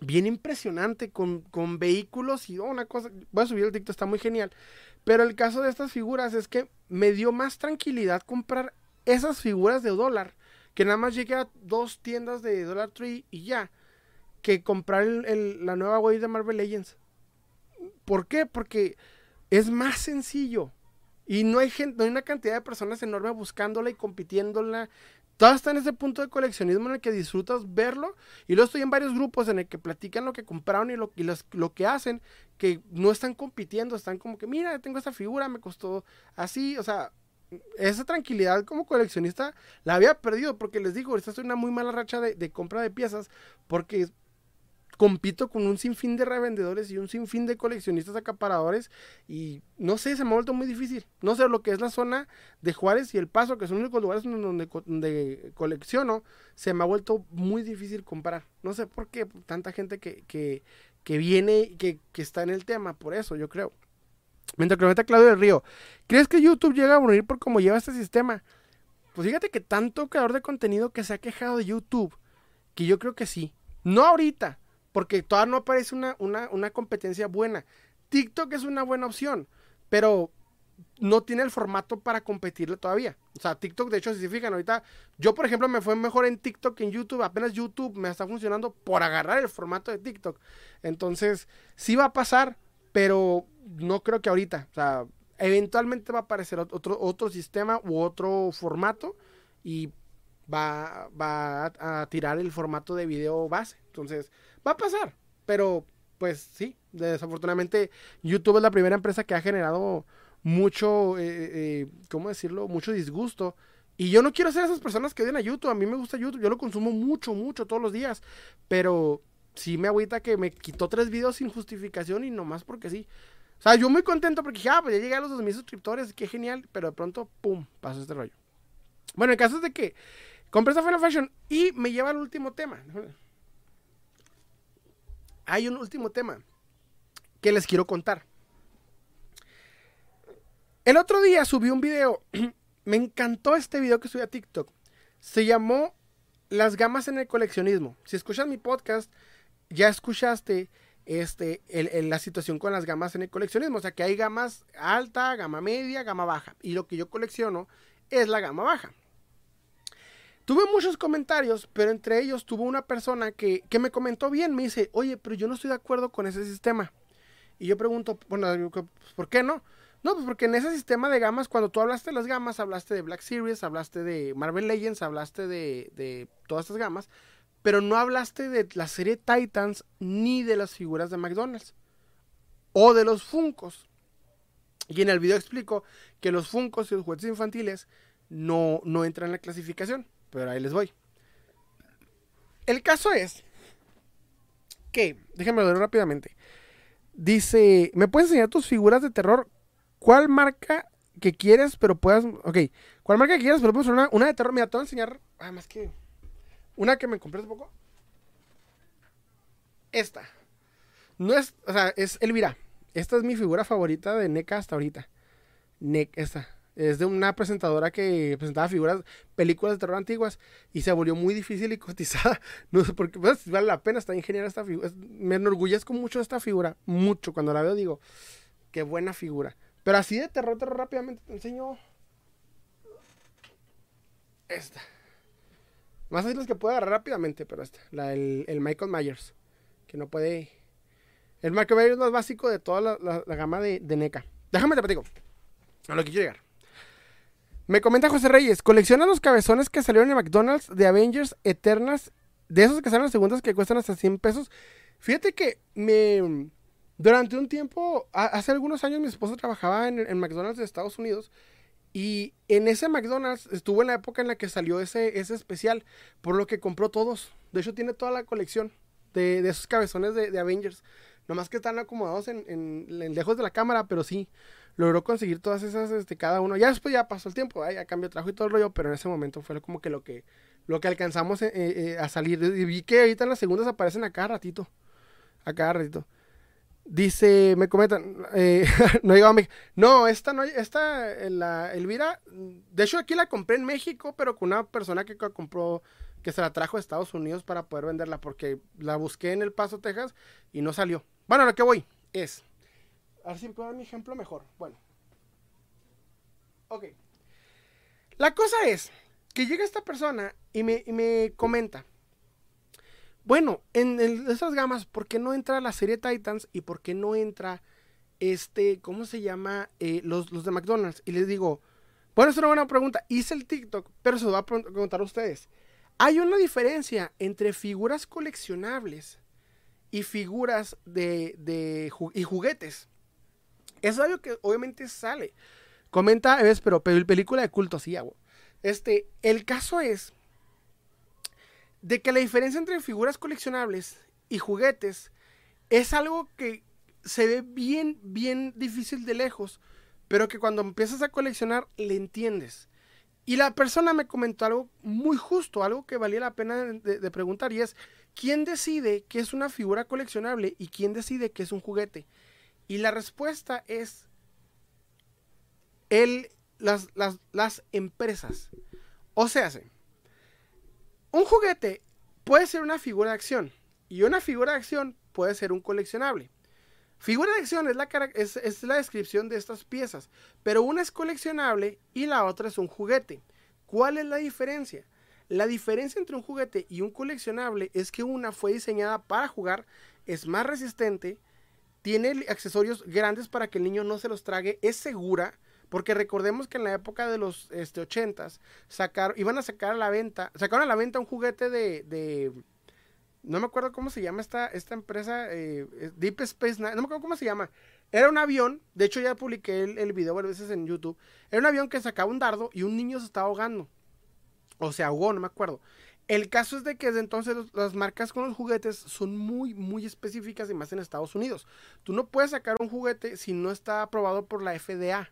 bien impresionante con, con vehículos y una cosa, voy a subir el TikTok, está muy genial. Pero el caso de estas figuras es que me dio más tranquilidad comprar esas figuras de dólar, que nada más llegué a dos tiendas de Dollar Tree y ya, que comprar la nueva wave de Marvel Legends. ¿Por qué? Porque es más sencillo. Y no hay gente, no hay una cantidad de personas enorme buscándola y compitiéndola todo está en ese punto de coleccionismo en el que disfrutas verlo. Y luego estoy en varios grupos en el que platican lo que compraron y lo, lo que hacen, que no están compitiendo, están como que, mira, tengo esta figura, me costó así, o sea, esa tranquilidad como coleccionista la había perdido porque les digo, esta es una muy mala racha de, de compra de piezas porque compito con un sinfín de revendedores y un sinfín de coleccionistas acaparadores y no sé, se me ha vuelto muy difícil. No sé lo que es la zona de Juárez y El Paso, que son los únicos lugares donde, donde colecciono, se me ha vuelto muy difícil comprar. No sé por qué tanta gente que, que, que viene, que, que está en el tema, por eso yo creo. Mientras que me Claudio del Río, ¿crees que YouTube llega a morir por cómo lleva este sistema? Pues fíjate que tanto creador de contenido que se ha quejado de YouTube, que yo creo que sí. No ahorita, porque todavía no aparece una, una, competencia buena. TikTok es una buena opción, pero no tiene el formato para competirle todavía. O sea, TikTok, de hecho, si se fijan, ahorita, yo por ejemplo me fue mejor en TikTok que en YouTube. Apenas YouTube me está funcionando por agarrar el formato de TikTok. Entonces, sí va a pasar, pero no creo que ahorita. O sea, eventualmente va a aparecer otro, otro sistema u otro formato y va, va a tirar el formato de video base. Entonces, Va a pasar, pero pues sí, desafortunadamente YouTube es la primera empresa que ha generado mucho, eh, eh, eh, ¿cómo decirlo? Mucho disgusto. Y yo no quiero ser esas personas que odian a YouTube. A mí me gusta YouTube. Yo lo consumo mucho, mucho, todos los días. Pero sí me agüita que me quitó tres videos sin justificación y nomás porque sí. O sea, yo muy contento porque dije, ah, pues ya llegué a los 2000 suscriptores, qué genial. Pero de pronto, pum, pasó este rollo. Bueno, el caso es de que compré esta Final Fashion y me lleva al último tema hay un último tema que les quiero contar. El otro día subí un video. Me encantó este video que subí a TikTok. Se llamó Las gamas en el coleccionismo. Si escuchas mi podcast, ya escuchaste este, la situación con las gamas en el coleccionismo. O sea que hay gamas alta, gama media, gama baja. Y lo que yo colecciono es la gama baja. Tuve muchos comentarios, pero entre ellos tuvo una persona que, que me comentó bien, me dice, oye, pero yo no estoy de acuerdo con ese sistema. Y yo pregunto, bueno, pues, ¿por qué no? No, pues porque en ese sistema de gamas, cuando tú hablaste de las gamas, hablaste de Black Series, hablaste de Marvel Legends, hablaste de, de todas estas gamas, pero no hablaste de la serie Titans ni de las figuras de McDonald's o de los Funcos. Y en el video explico que los Funcos y los juguetes infantiles no, no entran en la clasificación, pero ahí les voy. El caso es que, déjenme ver rápidamente. Dice, ¿me puedes enseñar tus figuras de terror ¿Cuál marca que quieres, pero puedas. Ok. ¿Cuál marca que quieres, pero puedes una, una de terror? Mira, te voy a enseñar. Además ah, que. Una que me compré hace poco. Esta. No es. O sea, es Elvira. Esta es mi figura favorita de NECA hasta ahorita. NECA, esta. Es de una presentadora que presentaba figuras, películas de terror antiguas y se volvió muy difícil y cotizada. No sé por qué, vale la pena, está ingeniera esta figura. Me enorgullezco mucho de esta figura, mucho. Cuando la veo digo, qué buena figura. Pero así de terror, terror rápidamente te enseño. Esta. Más así los que puedo agarrar rápidamente, pero esta. La, el, el Michael Myers. Que no puede. El Michael Myers es más básico de toda la, gama de, de NECA. Déjame te platico. A lo que quiero llegar. Me comenta José Reyes, colecciona los cabezones que salieron en McDonald's de Avengers Eternas, de esos que salen las segundas que cuestan hasta 100 pesos. Fíjate que me, durante un tiempo, hace algunos años mi esposa trabajaba en, McDonald's de Estados Unidos y en ese McDonald's estuvo en la época en la que salió ese, ese especial, por lo que compró todos. De hecho, tiene toda la colección de, esos cabezones de, Avengers. Nomás que están acomodados en, lejos de la cámara, pero sí, logró conseguir todas esas, este, cada uno. Ya después ya pasó el tiempo, ya cambió trabajo y todo el rollo, pero en ese momento fue como que lo que, lo que alcanzamos eh, eh, a salir. Y vi que ahorita en las segundas aparecen a cada ratito. A cada ratito. Dice, me comentan, eh, no digo No, esta no, esta, la Elvira, de hecho aquí la compré en México, pero con una persona que compró, que se la trajo a Estados Unidos para poder venderla, porque la busqué en El Paso, Texas, y no salió. Bueno, lo que voy es, a ver si puedo dar mi ejemplo mejor. Bueno. Ok. La cosa es que llega esta persona y me, y me comenta, bueno, en, esas gamas, ¿por qué no entra la serie Titans y por qué no entra este, ¿cómo se llama? Eh, los, los de McDonald's. Y les digo, bueno, es una buena pregunta. Hice el TikTok, pero se lo voy a preguntar a ustedes. Hay una diferencia entre figuras coleccionables y figuras de, de y juguetes. Es algo que obviamente sale. Comenta, ves, pero película de culto, sí, hago. Este, el caso es de que la diferencia entre figuras coleccionables y juguetes es algo que se ve bien, bien difícil de lejos, pero que cuando empiezas a coleccionar le entiendes. Y la persona me comentó algo muy justo, algo que valía la pena de, preguntar, y es, ¿quién decide que es una figura coleccionable y quién decide que es un juguete? Y la respuesta es el, las, las, las empresas. O sea, un juguete puede ser una figura de acción y una figura de acción puede ser un coleccionable. Figura de acción es la, es, la descripción de estas piezas, pero una es coleccionable y la otra es un juguete. ¿Cuál es la diferencia? La diferencia entre un juguete y un coleccionable es que una fue diseñada para jugar, es más resistente, tiene accesorios grandes para que el niño no se los trague, es segura, porque recordemos que en la época de los este, 80s iban a sacar a la venta, sacaron a la venta un juguete de, no me acuerdo cómo se llama esta, esta empresa, eh, Deep Space no me acuerdo cómo se llama. Era un avión, de hecho ya publiqué el, el video varias veces en YouTube. Era un avión que sacaba un dardo y un niño se estaba ahogando. O se ahogó, no me acuerdo. El caso es de que desde entonces las marcas con los juguetes son muy, muy específicas y más en Estados Unidos. Tú no puedes sacar un juguete si no está aprobado por la FDA.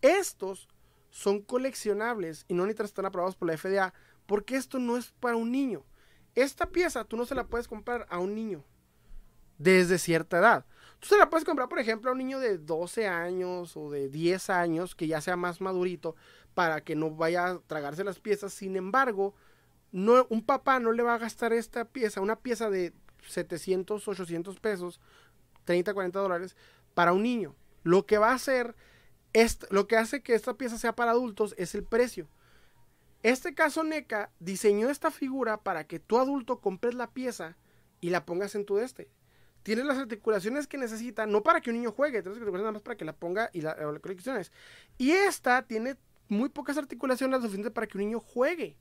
Estos son coleccionables y no necesitan estar aprobados por la FDA porque esto no es para un niño. Esta pieza tú no se la puedes comprar a un niño desde cierta edad. Tú se la puedes comprar, por ejemplo, a un niño de 12 años o de 10 años que ya sea más madurito para que no vaya a tragarse las piezas. Sin embargo, un papá no le va a gastar esta pieza, una pieza de 700, 800 pesos, 30, 40 dólares para un niño. Lo que va a hacer lo que hace que esta pieza sea para adultos es el precio. Este caso NECA diseñó esta figura para que tu adulto compres la pieza y la pongas en tu este. Tiene las articulaciones que necesita, no para que un niño juegue, tienes que nada más para que la ponga y la, la colecciones. Y esta tiene muy pocas articulaciones suficientes para que un niño juegue,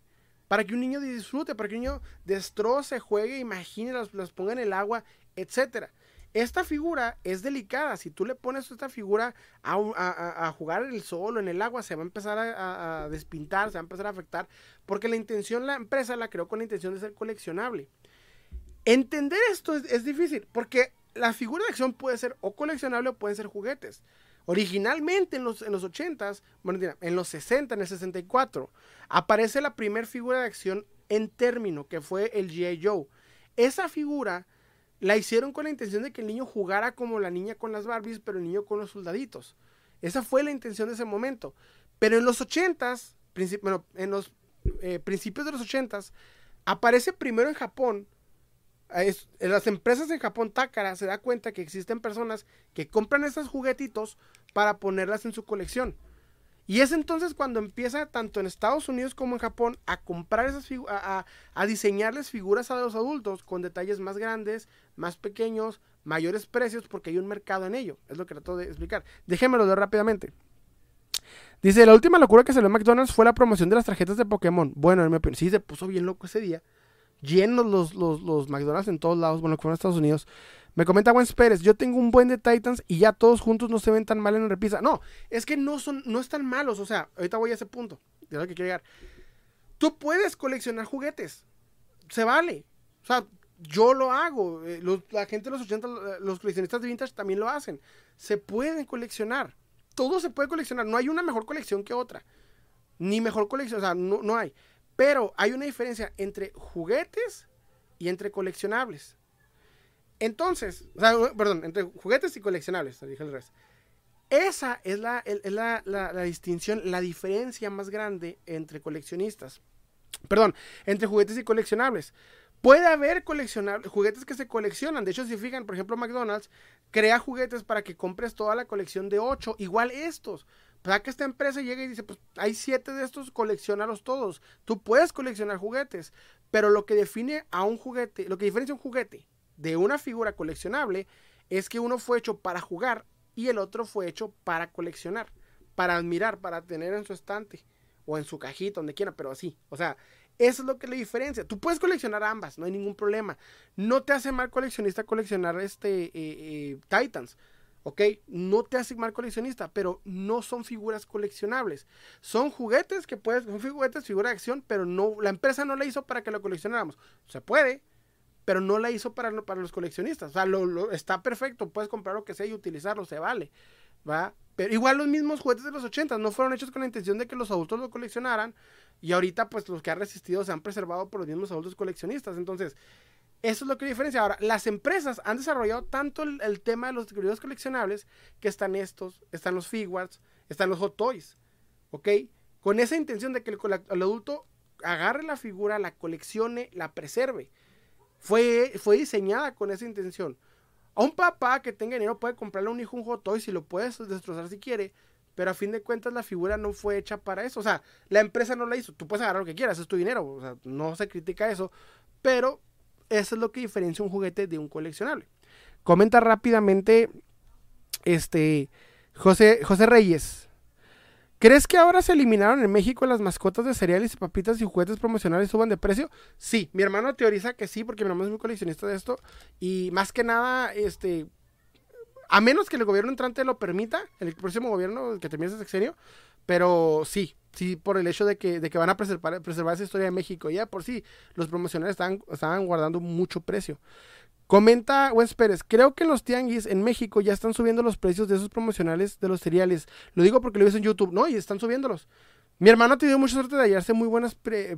para que un niño disfrute, para que un niño destroce, juegue, imagine, las, ponga en el agua, etcétera. Esta figura es delicada. Si tú le pones esta figura a, jugar en el sol o en el agua, se va a empezar a, despintar, se va a empezar a afectar, porque la intención, la empresa la creó con la intención de ser coleccionable. Entender esto es, difícil, porque la figura de acción puede ser o coleccionable o pueden ser juguetes. Originalmente en los, en los 80s, bueno, en los 60, en el 64, aparece la primera figura de acción en término, que fue el G.I. Joe. Esa figura la hicieron con la intención de que el niño jugara como la niña con las Barbies, pero el niño con los soldaditos. Esa fue la intención de ese momento. Pero en los 80s, bueno, en los eh, principios de los 80s, aparece primero en Japón. En las empresas en Japón, Takara se da cuenta que existen personas que compran estos juguetitos para ponerlas en su colección. Y es entonces cuando empieza tanto en Estados Unidos como en Japón a comprar esas a, a, diseñarles figuras a los adultos con detalles más grandes, más pequeños, mayores precios, porque hay un mercado en ello. Es lo que trato de explicar. Déjenmelo ver rápidamente. Dice, la última locura que salió en McDonald's fue la promoción de las tarjetas de Pokémon. Bueno, en mi opinión, sí se puso bien loco ese día. Llenos los, los, McDonald's en todos lados, bueno, que fueron Estados Unidos. Me comenta Gwen Pérez, yo tengo un buen de Titans y ya todos juntos no se ven tan mal en la repisa. No, es que no son, no están malos. O sea, ahorita voy a ese punto. De lo que quiero llegar. Tú puedes coleccionar juguetes. Se vale. O sea, yo lo hago. Eh, la gente de los 80, los coleccionistas de vintage también lo hacen. Se pueden coleccionar. Todo se puede coleccionar. No hay una mejor colección que otra. Ni mejor colección. O sea, no, no hay. Pero hay una diferencia entre juguetes y entre coleccionables. Entonces, perdón, entre juguetes y coleccionables, dije el resto. Esa es, la, la, distinción, la diferencia más grande entre coleccionistas. Perdón, entre juguetes y coleccionables. Puede haber coleccionables, juguetes que se coleccionan. De hecho, si fijan, por ejemplo, McDonald's crea juguetes para que compres toda la colección de 8, igual estos. Para que esta empresa llegue y dice, pues hay 7 de estos, coleccionalos todos. Tú puedes coleccionar juguetes, pero lo que define a un juguete, lo que diferencia un juguete de una figura coleccionable es que uno fue hecho para jugar y el otro fue hecho para coleccionar, para admirar, para tener en su estante o en su cajita, donde quiera, pero así. O sea, eso es lo que le diferencia. Tú puedes coleccionar ambas, no hay ningún problema. No te hace mal coleccionista coleccionar este eh, eh, Titans. ¿Ok? No te hace mal coleccionista, pero no son figuras coleccionables. Son juguetes que puedes, son juguetes, figura de acción, pero no, la empresa no la hizo para que lo coleccionáramos. Se puede, pero no la hizo para, para los coleccionistas. O sea, lo, está perfecto, puedes comprar lo que sea y utilizarlo, se vale, ¿va? Pero igual los mismos juguetes de los 80 no fueron hechos con la intención de que los adultos lo coleccionaran y ahorita pues los que han resistido se han preservado por los mismos adultos coleccionistas. Entonces, eso es lo que diferencia. Ahora, las empresas han desarrollado tanto el, tema de los figuras coleccionables que están estos, están los Figuarts, están los Hot Toys, ¿ok? Con esa intención de que el, el adulto agarre la figura, la coleccione, la preserve. Fue, fue diseñada con esa intención. A un papá que tenga dinero puede comprarle a un hijo un Hot Toy si lo puedes destrozar si quiere, pero a fin de cuentas la figura no fue hecha para eso. O sea, la empresa no la hizo. Tú puedes agarrar lo que quieras, es tu dinero. O sea, no se critica eso, pero eso es lo que diferencia un juguete de un coleccionable. Comenta rápidamente este José, José Reyes. ¿Crees que ahora se eliminaron en México las mascotas de cereales y papitas y juguetes promocionales suban de precio? Sí, mi hermano teoriza que sí, porque mi hermano es muy coleccionista de esto. Y más que nada, este. A menos que el gobierno entrante lo permita, el próximo gobierno que termine ese sexenio. Pero sí, sí, por el hecho de que, de que van a preservar, preservar esa historia de México. Ya por sí, los promocionales estaban, estaban guardando mucho precio. Comenta Wes Pérez, creo que los tianguis en México ya están subiendo los precios de esos promocionales de los cereales. Lo digo porque lo ves en YouTube, ¿no? Y están subiéndolos. Mi hermano ha tenido mucha suerte de hallarse muy buenos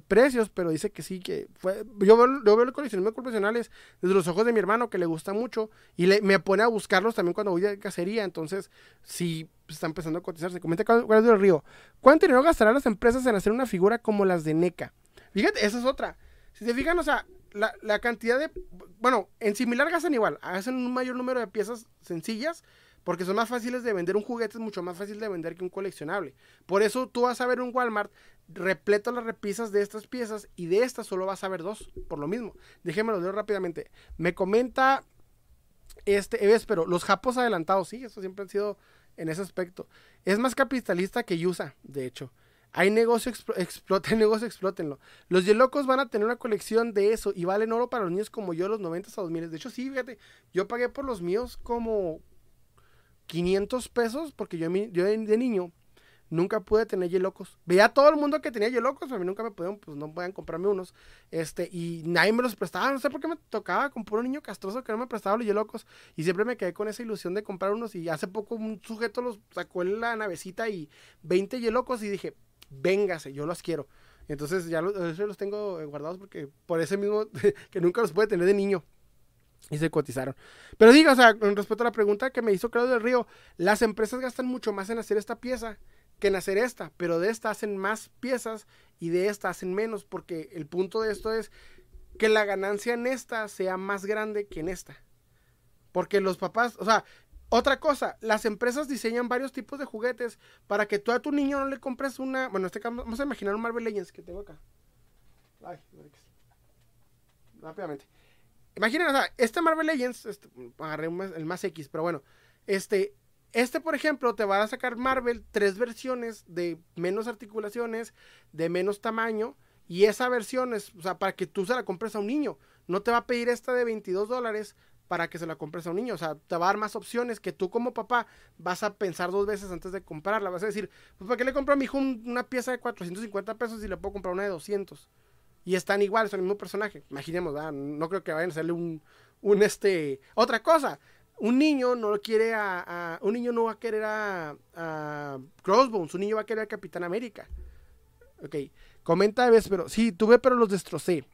precios, pero dice que sí, que fue... Yo veo, yo veo el coleccionismo profesionales desde los ojos de mi hermano, que le gusta mucho, y le, me pone a buscarlos también cuando voy de cacería, entonces sí está empezando a cotizarse. Comenta cuál es del río. ¿Cuánto dinero gastarán las empresas en hacer una figura como las de NECA? Fíjate, esa es otra. Si te fijan, o sea, la, cantidad de. Bueno, en similar gastan igual. Hacen un mayor número de piezas sencillas, Porque son más fáciles de vender. Un juguete es mucho más fácil de vender que un coleccionable. Por eso tú vas a ver un Walmart repleto las repisas de estas piezas y de estas solo vas a ver dos, por lo mismo. Déjenme lo leo rápidamente. Me comenta este, Eves, pero los japos adelantados, sí, eso siempre han sido en ese aspecto. Es más capitalista que Yusa, de hecho. Hay negocio, exploten negocio, explótenlo. Los Yelocos van a tener una colección de eso y valen oro para los niños como yo, los 90 a 2000. De hecho, sí, fíjate, yo pagué por los míos como 500 pesos porque yo, yo de, niño nunca pude tener Yelocos. Veía a todo el mundo que tenía Yelocos, a mí nunca me pudieron, pues no podían comprarme unos. Este, y nadie me los prestaba, no sé por qué me tocaba con un niño castroso que no me prestaba los Yelocos. Y siempre me quedé con esa ilusión de comprar unos. Y hace poco un sujeto los sacó en la navecita y 20 Yelocos y dije, véngase, yo los quiero. Entonces ya los, los tengo guardados porque por ese mismo que nunca los puede tener de niño. Y se cotizaron. Pero diga, o sea, con respecto a la pregunta que me hizo Claudio del Río, las empresas gastan mucho más en hacer esta pieza que en hacer esta, pero de esta hacen más piezas y de esta hacen menos, porque el punto de esto es que la ganancia en esta sea más grande que en esta. Porque los papás, o sea, otra cosa, las empresas diseñan varios tipos de juguetes para que tú a tu niño no le compres una. Bueno, este caso, vamos a imaginar un Marvel Legends que tengo acá. Ay, rápidamente. Imaginen, o sea, este Marvel Legends, este, agarré el más X, pero bueno, este, este, por ejemplo, te va a sacar Marvel tres versiones de menos articulaciones, de menos tamaño, y esa versión es, o sea, para que tú se la compres a un niño. No te va a pedir esta de 22 dólares para que se la compres a un niño. O sea, te va a dar más opciones que tú como papá vas a pensar dos veces antes de comprarla. Vas a decir, pues ¿para qué le compro a mi hijo una pieza de 450 pesos y le puedo comprar una de 200? Y están iguales, son el mismo personaje. Imaginemos, no creo que vayan a hacerle un, este... Otra cosa, un niño no quiere a, un niño no va a querer a, Crossbones, un niño va a querer a Capitán América. Ok, comenta vez, pero sí, tuve pero los destrocé.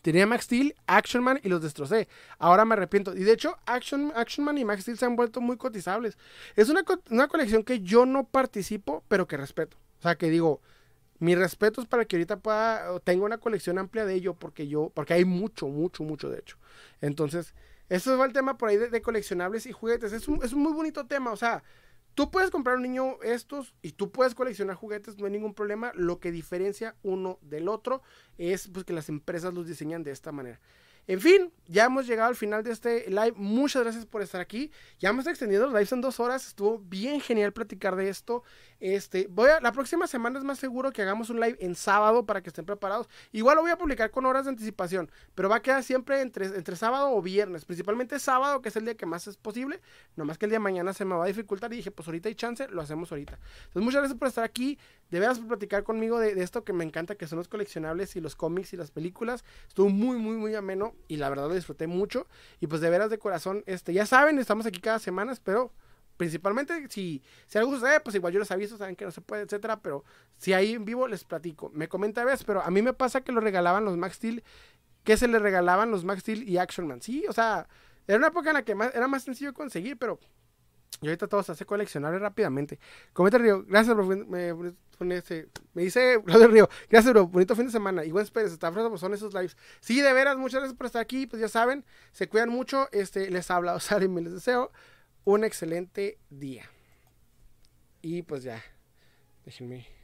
Tenía Max Steel, Action Man y los destrocé. Ahora me arrepiento. Y de hecho, Action, Action Man y Max Steel se han vuelto muy cotizables. Es una, una colección que yo no participo, pero que respeto. O sea, que digo, mis respetos para que ahorita pueda, tenga una colección amplia de ello, porque yo, porque hay mucho, mucho, mucho de hecho. Entonces, eso es el tema por ahí de, coleccionables y juguetes. Es un, es un muy bonito tema, o sea, Tú puedes comprar un niño estos y tú puedes coleccionar juguetes, no hay ningún problema. Lo que diferencia uno del otro es pues, que las empresas los diseñan de esta manera. En fin, ya hemos llegado al final de este live. Muchas gracias por estar aquí. Ya hemos extendido los lives en dos horas. Estuvo bien genial platicar de esto. Este, voy a, la próxima semana es más seguro que hagamos un live en sábado para que estén preparados. Igual lo voy a publicar con horas de anticipación, pero va a quedar siempre entre, entre sábado o viernes. Principalmente sábado, que es el día que más es posible. Nomás que el día de mañana se me va a dificultar y dije, pues ahorita hay chance, lo hacemos ahorita. Entonces, muchas gracias por estar aquí. De veras por platicar conmigo de, de esto que me encanta, que son los coleccionables y los cómics y las películas. Estuvo muy, muy, muy ameno y la verdad lo disfruté mucho. Y pues de veras de corazón, este, ya saben, estamos aquí cada semana, pero principalmente si, si algo sucede, pues igual yo les aviso, saben que no se puede, etcétera, pero si ahí en vivo les platico. Me comenta vez, pero a mí me pasa que lo regalaban los Max Steel, que se le regalaban los Max Steel y Action Man. Sí, o sea, era una época en la que más, era más sencillo conseguir, pero y ahorita todo se hace coleccionable rápidamente. Comenta Río, gracias, bro. Me, me dice Río, gracias, bro. Bonito fin de semana. Y buen Pérez, está pues son esos lives. Sí, de veras, muchas gracias por estar aquí. Pues ya saben, se cuidan mucho. Este, les habla Osar y me les deseo un excelente día. Y pues ya, déjenme